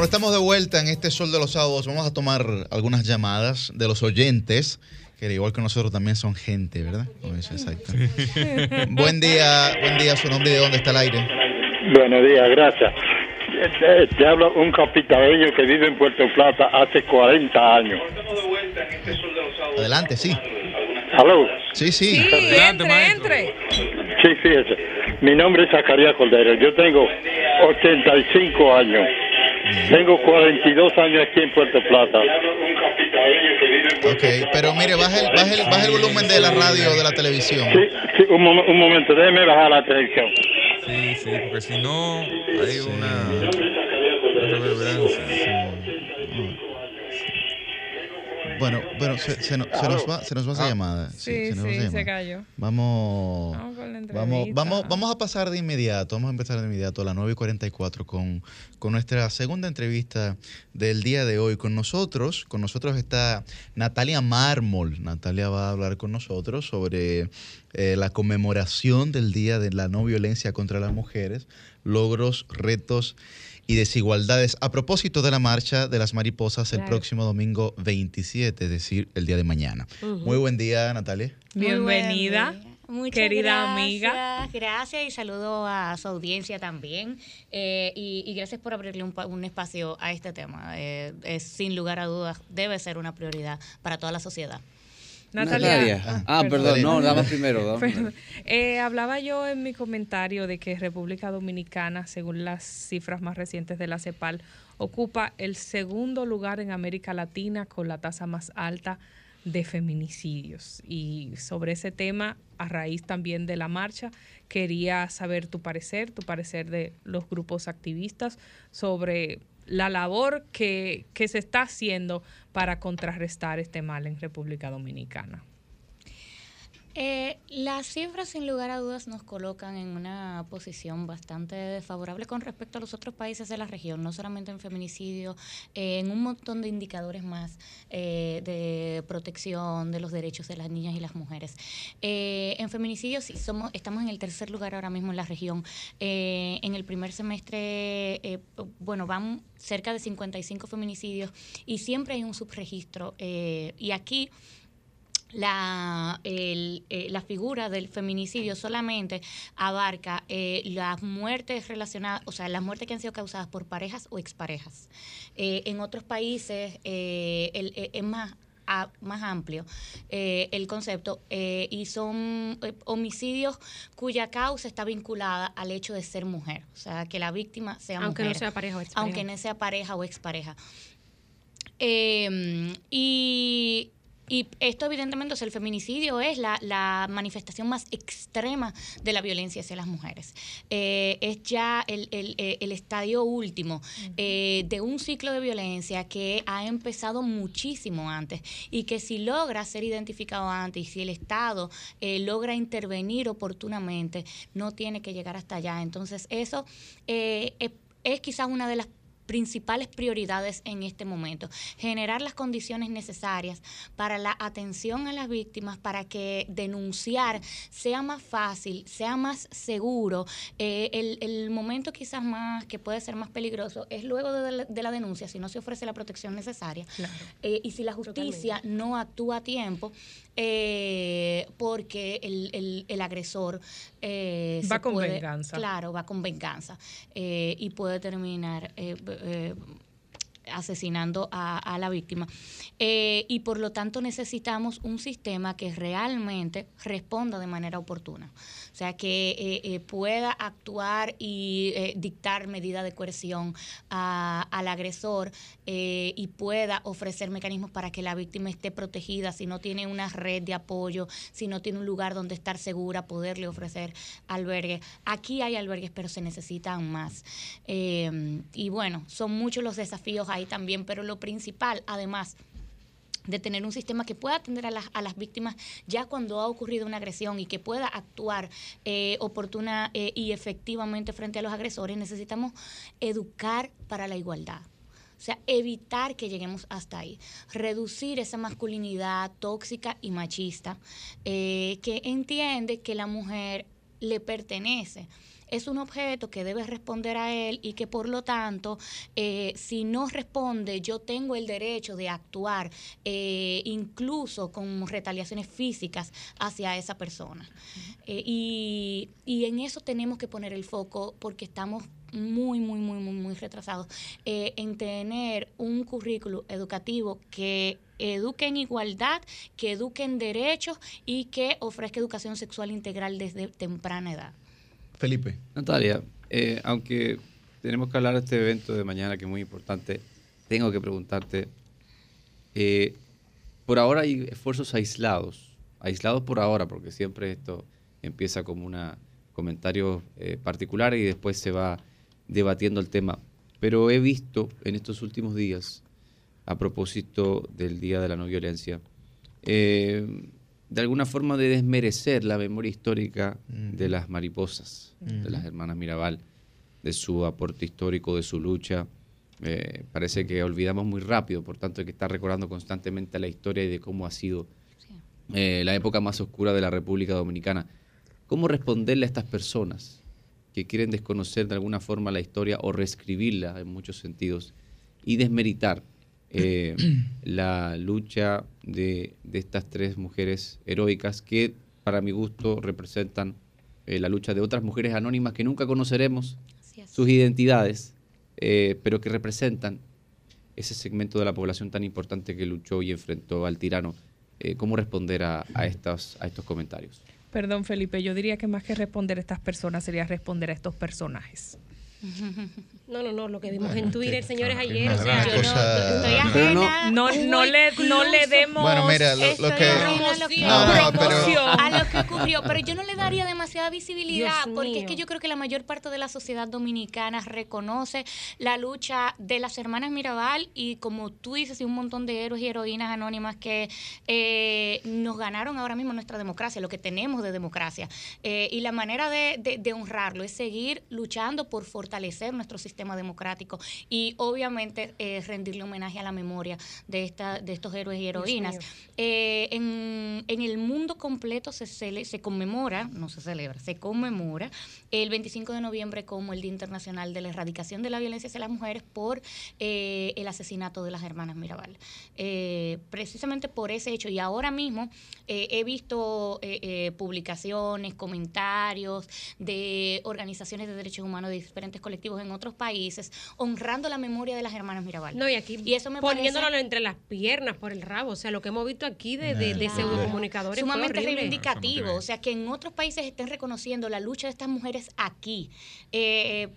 Bueno, estamos de vuelta en este Sol de los Sábados. Vamos a tomar algunas llamadas de los oyentes, que al igual que nosotros también son gente, ¿verdad? Exacto. buen día, buen día, su nombre y de dónde está el aire. Buenos días, gracias. Te, te hablo un capitaleño que vive en Puerto Plata hace 40 años. Adelante, sí. ¿Aló? Sí, sí. Sí, entre, entre. Sí, fíjese. Mi nombre es Zacarías Cordero. Yo tengo 85 años. Tengo 42 años aquí en Puerto Plata. Ok, pero mire, baje el, baje el, baje el volumen de la radio o de la televisión. Sí, sí, un, mom- un momento, déjeme bajar la televisión. Sí, sí, porque si no hay una reverberancia. Bueno, bueno, se, se nos, se nos va, se nos va esa Ah. llamada. Sí, se sí, se llamada. cayó. Vamos, vamos, vamos a pasar de inmediato, vamos a empezar de inmediato a las 9 y 44 con, con nuestra segunda entrevista del día de hoy. Con nosotros, con nosotros está Natalia Mármol. Natalia va a hablar con nosotros sobre eh, la conmemoración del Día de la No Violencia contra las Mujeres, logros, retos y desigualdades a propósito de la marcha de las mariposas el Claro. próximo domingo 27, es decir, el día de mañana. Muy buen día, Natalia. Bienvenida, Muchas querida gracias, amiga. Gracias y saludo a su audiencia también. Eh, y, y gracias por abrirle un espacio a este tema. Eh, es sin lugar a dudas, debe ser una prioridad para toda la sociedad. Natalia. Ah, perdón, no, Perdón. primero. Eh, hablaba yo en mi comentario de que República Dominicana, según las cifras más recientes de la CEPAL, ocupa el segundo lugar en América Latina con la tasa más alta de feminicidios. Y sobre ese tema, a raíz también de la marcha, quería saber tu parecer, tu parecer de los grupos activistas sobre la labor que, que se está haciendo para contrarrestar este mal en República Dominicana. Eh, las cifras, sin lugar a dudas, nos colocan en una posición bastante desfavorable con respecto a los otros países de la región, no solamente en feminicidio, eh, en un montón de indicadores más eh, de protección de los derechos de las niñas y las mujeres. Eh, en feminicidio sí, somos, estamos en el tercer lugar ahora mismo en la región. Eh, en el primer semestre, bueno, van cerca de 55 feminicidios y siempre hay un subregistro. y aquí la, el, eh, la figura del feminicidio solamente abarca eh, las muertes relacionadas, o sea, las muertes que han sido causadas por parejas o exparejas. Eh, en otros países es más a- más amplio eh, el concepto eh, y son eh, homicidios cuya causa está vinculada al hecho de ser mujer, o sea, que la víctima sea Aunque no mujer. sea pareja o expareja. Aunque no sea pareja o expareja. Y, y esto evidentemente, o sea, el feminicidio es la, la manifestación más extrema de la violencia hacia las mujeres. Eh, es ya el, el- eh, el estadio último eh, de un ciclo de violencia que ha empezado muchísimo antes y que si logra ser identificado antes y si el Estado eh, logra intervenir oportunamente, no tiene que llegar hasta allá. Entonces, eso eh, es, es quizás una de las principales prioridades en este momento. Generar las condiciones necesarias para la atención a las víctimas, para que denunciar sea más fácil, sea más seguro. Eh, el, el momento quizás más que puede ser más peligroso es luego de la, de la denuncia, si no se ofrece la protección necesaria. Eh, y si la justicia no actúa a tiempo, eh, porque el, el- el agresor eh, Va con puede- venganza. Claro, va con venganza eh, y puede terminar eh, eh, asesinando a, la víctima. Eh, y por lo tanto necesitamos un sistema que realmente responda de manera oportuna. O sea, que eh, eh, pueda actuar y dictar medida de coerción a- al agresor y pueda ofrecer mecanismos para que la víctima esté protegida, si no tiene una red de apoyo, si no tiene un lugar donde estar segura, poderle ofrecer albergue. Aquí hay albergues, pero se necesitan más. Y bueno, son muchos los desafíos también, pero lo principal, además, de tener un sistema que pueda atender a las, a las víctimas ya cuando ha ocurrido una agresión y que pueda actuar eh, oportuna eh, y efectivamente frente a los agresores, necesitamos educar para la igualdad. O sea, evitar que lleguemos hasta ahí. Reducir esa masculinidad tóxica y machista eh, que entiende que la mujer le pertenece. Es un objeto que debe responder a él y que por lo tanto, eh, si no responde, yo tengo el derecho de actuar eh, incluso con retaliaciones físicas hacia esa persona. Eh, y, y en eso tenemos que poner el foco porque estamos muy, muy, muy, muy, muy retrasados eh, en tener un currículo educativo que eduque en igualdad, que eduque en derechos y que ofrezca educación sexual integral desde temprana edad. Felipe. Natalia, eh, aunque tenemos que hablar de este evento de mañana que es muy importante, tengo que preguntarte, eh, por ahora hay esfuerzos aislados, aislados por ahora, porque siempre esto empieza como un comentario eh, particular y después se va debatiendo el tema. Pero he visto en estos últimos días, a propósito del Día de la No Violencia, de alguna forma de desmerecer la memoria histórica de las mariposas, de las hermanas Mirabal, de su aporte histórico, de su lucha. Eh, parece que olvidamos muy rápido, por tanto hay que estar recordando constantemente la historia y de cómo ha sido eh, la época más oscura de la República Dominicana. ¿Cómo responderle a estas personas que quieren desconocer de alguna forma la historia o reescribirla en muchos sentidos y desmeritar eh, la lucha de, de estas tres mujeres heroicas que para mi gusto representan eh, la lucha de otras mujeres anónimas que nunca conoceremos sus identidades, eh, pero que representan ese segmento de la población tan importante que luchó y enfrentó al tirano eh, cómo responder a, a, estos, a estos comentarios. Perdón, Felipe, yo diría que más que responder a estas personas sería responder a estos personajes. No, no, no, lo que vimos en Twitter, señores, ayer, o sea, yo cosa- no, estoy no- ajena. No, no le, no le demos Bueno, mira, lo, lo que... promoción. No, no, pero... a lo que ocurrió, pero yo no le daría demasiada visibilidad Dios porque es que yo creo que la mayor parte de la sociedad dominicana reconoce la lucha de las hermanas Mirabal y como tú dices, y un montón de héroes y heroínas anónimas que eh, nos ganaron ahora mismo nuestra democracia, lo que tenemos de democracia. Eh, y la manera de, de- de honrarlo es seguir luchando por fortalecer nuestro sistema democrático y obviamente eh, rendirle homenaje a la memoria de, esta, de estos héroes y heroínas. Eh, en, en el mundo completo se, cele- se conmemora, no se celebra, se conmemora el 25 de noviembre como el Día Internacional de la Erradicación de la Violencia hacia las Mujeres por eh, el asesinato de las hermanas Mirabal. Precisamente por ese hecho. Y ahora mismo he visto publicaciones, comentarios de organizaciones de derechos humanos de diferentes colectivos en otros países honrando la memoria de las hermanas Mirabal. No, y aquí y eso me poniéndolo parece entre las piernas, por el rabo. O sea, lo que hemos visto aquí de, de, de Claro. pseudocomunicadores sumamente reivindicativo, o sea que en otros países estén reconociendo la lucha de estas mujeres aquí. Eh,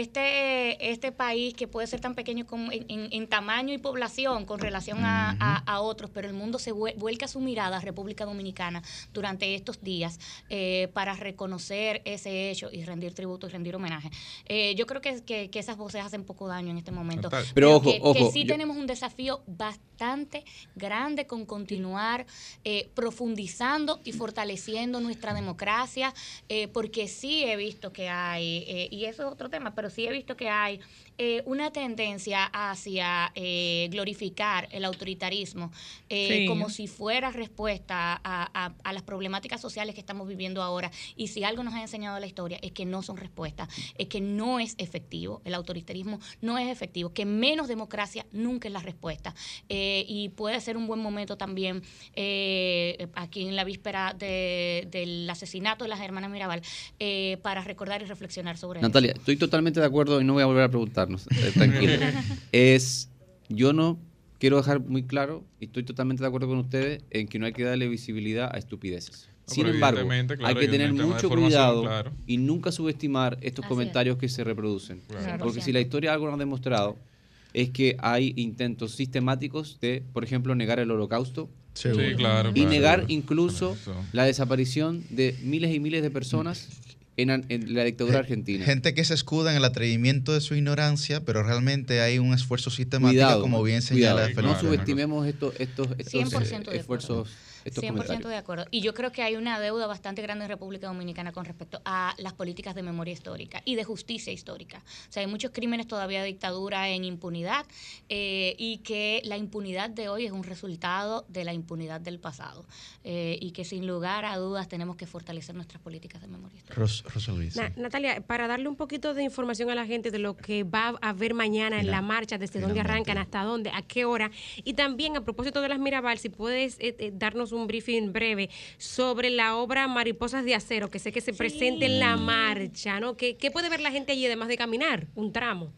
este este país que puede ser tan pequeño como en, en- en tamaño y población con relación a, a- a otros, pero el mundo se vue- vuelca su mirada a República Dominicana durante estos días eh, para reconocer ese hecho y rendir tributo y rendir homenaje. Eh, yo creo que, que- que esas voces hacen poco daño en este momento. Total. Pero ojo, que, que ojo, sí yo- tenemos un desafío bastante grande con continuar eh, profundizando y fortaleciendo nuestra democracia, eh, porque sí he visto que hay, eh, y eso es otro tema, pero sí he visto que hay eh, una tendencia hacia eh, glorificar el autoritarismo eh, Sí. como si fuera respuesta a, a- a las problemáticas sociales que estamos viviendo ahora. Y si algo nos ha enseñado la historia es que no son respuestas, es que no es efectivo, el autoritarismo no es efectivo, que menos democracia nunca es la respuesta. Eh, y puede ser un buen momento también, eh, aquí en la víspera de- del asesinato de las hermanas Mirabal, eh, para recordar y reflexionar sobre Natalia, eso. estoy totalmente de acuerdo y no voy a volver a eh, tranquilo. es, yo no quiero dejar muy claro y estoy totalmente de acuerdo con ustedes en que no hay que darle visibilidad a estupideces. No, Sin embargo, claro, hay que tener mucho cuidado claro. y nunca subestimar estos Así comentarios que se reproducen. Claro. Porque si la historia algo nos ha demostrado es que hay intentos sistemáticos de, por ejemplo, negar el holocausto. Sí, claro, Y claro. negar incluso la desaparición de miles y miles de personas en, en la dictadura argentina. Gente que se escuda en el atrevimiento de su ignorancia, pero realmente hay un esfuerzo sistemático, Cuidado, como bien señala cuidado. Felipe. No subestimemos estos, estos, estos 100% eh, de acuerdo. esfuerzos, 100% comentarios. de acuerdo. Y yo creo que hay una deuda bastante grande en República Dominicana con respecto a las políticas de memoria histórica y de justicia histórica. O sea, hay muchos crímenes todavía de dictadura en impunidad eh, y que la impunidad de hoy es un resultado de la impunidad del pasado. Eh, y que sin lugar a dudas tenemos que fortalecer nuestras políticas de memoria histórica. Ros- Rosa Luisa. Na- Natalia, para darle un poquito de información a la gente de lo que va a haber mañana en la marcha, desde dónde arrancan, hasta dónde, a qué hora, y también a propósito de las Mirabal, si puedes eh, eh, darnos un briefing breve sobre la obra Mariposas de Acero, que sé que se presenta en la marcha, ¿no? ¿Qué, qué puede ver la gente allí además de caminar? Un tramo.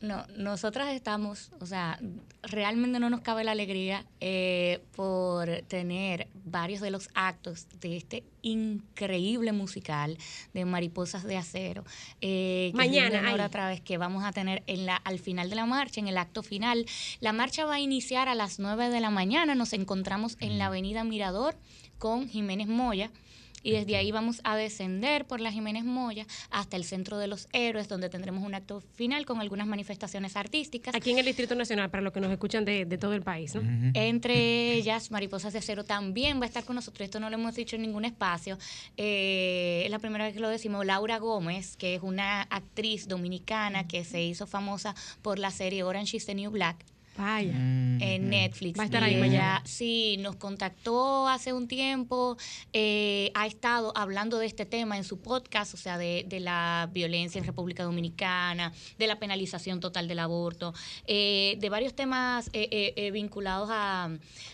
No, nosotras estamos, o sea, realmente no nos cabe la alegría eh, por tener varios de los actos de este increíble musical de Mariposas de Acero. eh, que es Mañana, ahí. otra vez que vamos a tener en la, al final de la marcha, en el acto final. La marcha va a iniciar a las 9 de la mañana. Nos encontramos en la avenida Mirador con Jiménez Moya. Y desde ahí vamos a descender por la Jiménez Moya hasta el Centro de los Héroes, donde tendremos un acto final con algunas manifestaciones artísticas. Aquí en el Distrito Nacional, para los que nos escuchan de, de todo el país, ¿no? Entre ellas, Mariposas de Acero también va a estar con nosotros. Esto no lo hemos dicho en ningún espacio. Eh, es la primera vez que lo decimos. Laura Gómez, que es una actriz dominicana que se hizo famosa por la serie Orange is the New Black. Vaya. En Netflix. Va a estar Y ahí mañana. Sí, nos contactó hace un tiempo, eh, ha estado hablando de este tema en su podcast, o sea, de, de la violencia en República Dominicana, de la penalización total del aborto, eh, de varios temas eh, eh, eh, vinculados a,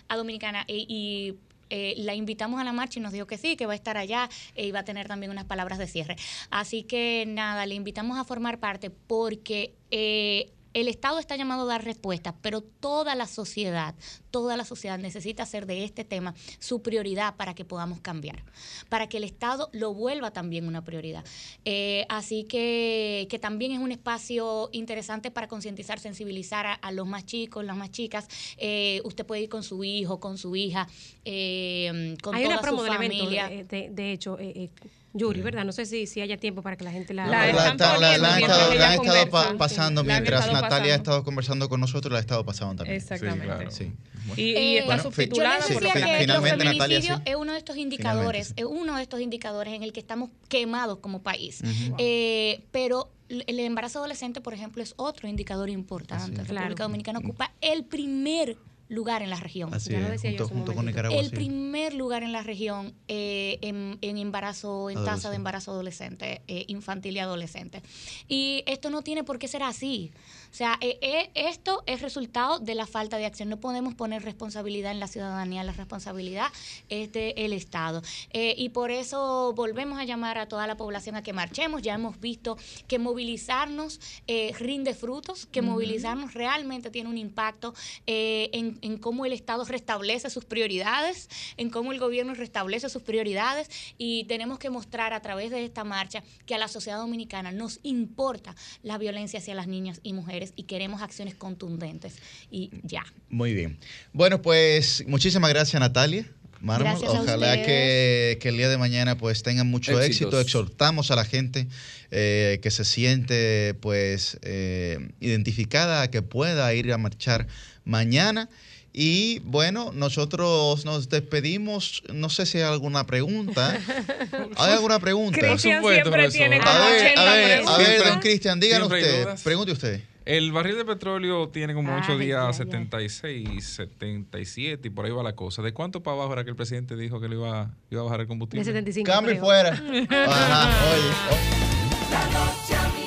a Dominicana. E- y eh, la invitamos a la marcha y nos dijo que sí, que va a estar allá e iba a tener también unas palabras de cierre. Así que nada, le invitamos a formar parte porque... eh, el Estado está llamado a dar respuestas, pero toda la sociedad, toda la sociedad necesita hacer de este tema su prioridad para que podamos cambiar, para que el Estado lo vuelva también una prioridad. Eh, así que, que también es un espacio interesante para concientizar, sensibilizar a, a los más chicos, las más chicas. Eh, usted puede ir con su hijo, con su hija, eh, con Hay toda una promo su familia. eh, de, de hecho, eh, eh, Yuri, ¿verdad? No sé si, si haya tiempo para que la gente la... La, la- está- la- la han mientras estado, ella la han estado pa- conversa. pasando La mientras estado Natalia ha estado conversando con nosotros, la ha estado pasando también. Exactamente. Sí, claro. Sí. Y, y está Bueno, subtitulada sí, Yo les decía que que finalmente, los Natalia, feminicidios sí. es uno de estos indicadores, es uno de estos indicadores en el que estamos quemados como país. Eh, pero el embarazo adolescente, por ejemplo, es otro indicador importante. Así es. República Claro. Dominicana ocupa el primer lugar en la región. Así es, junto, junto con Nicaragua. El sí. primer lugar en la región eh, en, en embarazo, en tasa de embarazo adolescente, eh, infantil y adolescente. Y esto no tiene por qué ser así. O sea, eh, eh, esto es resultado de la falta de acción. No podemos poner responsabilidad en la ciudadanía, la responsabilidad es del Estado. Eh, y por eso volvemos a llamar a toda la población a que marchemos. Ya hemos visto que movilizarnos eh, rinde frutos, que movilizarnos realmente tiene un impacto eh, en, en cómo el Estado restablece sus prioridades, en cómo el gobierno restablece sus prioridades y tenemos que mostrar a través de esta marcha que a la sociedad dominicana nos importa la violencia hacia las niñas y mujeres y queremos acciones contundentes y ya. Muy bien. Bueno, pues muchísimas gracias, Natalia. Mármol. Ojalá que, que el día de mañana pues tengan mucho Éxitos. éxito. Exhortamos a la gente eh, que se siente pues eh, identificada a que pueda ir a marchar mañana. Y bueno, nosotros nos despedimos. No sé si hay alguna pregunta. ¿Hay alguna pregunta? Cristian Por supuesto, siempre tiene A ver, 80 a ver, a preguntas. ver, Siempre- don Cristian, díganos usted. Pregunte usted. El barril de petróleo tiene como 8 Ay, días, ay. 76, 77 y por ahí va la cosa. ¿De cuánto para abajo era que el presidente dijo que le iba, iba a bajar el combustible? De 75, Cambio y fuera. Ajá, oye. La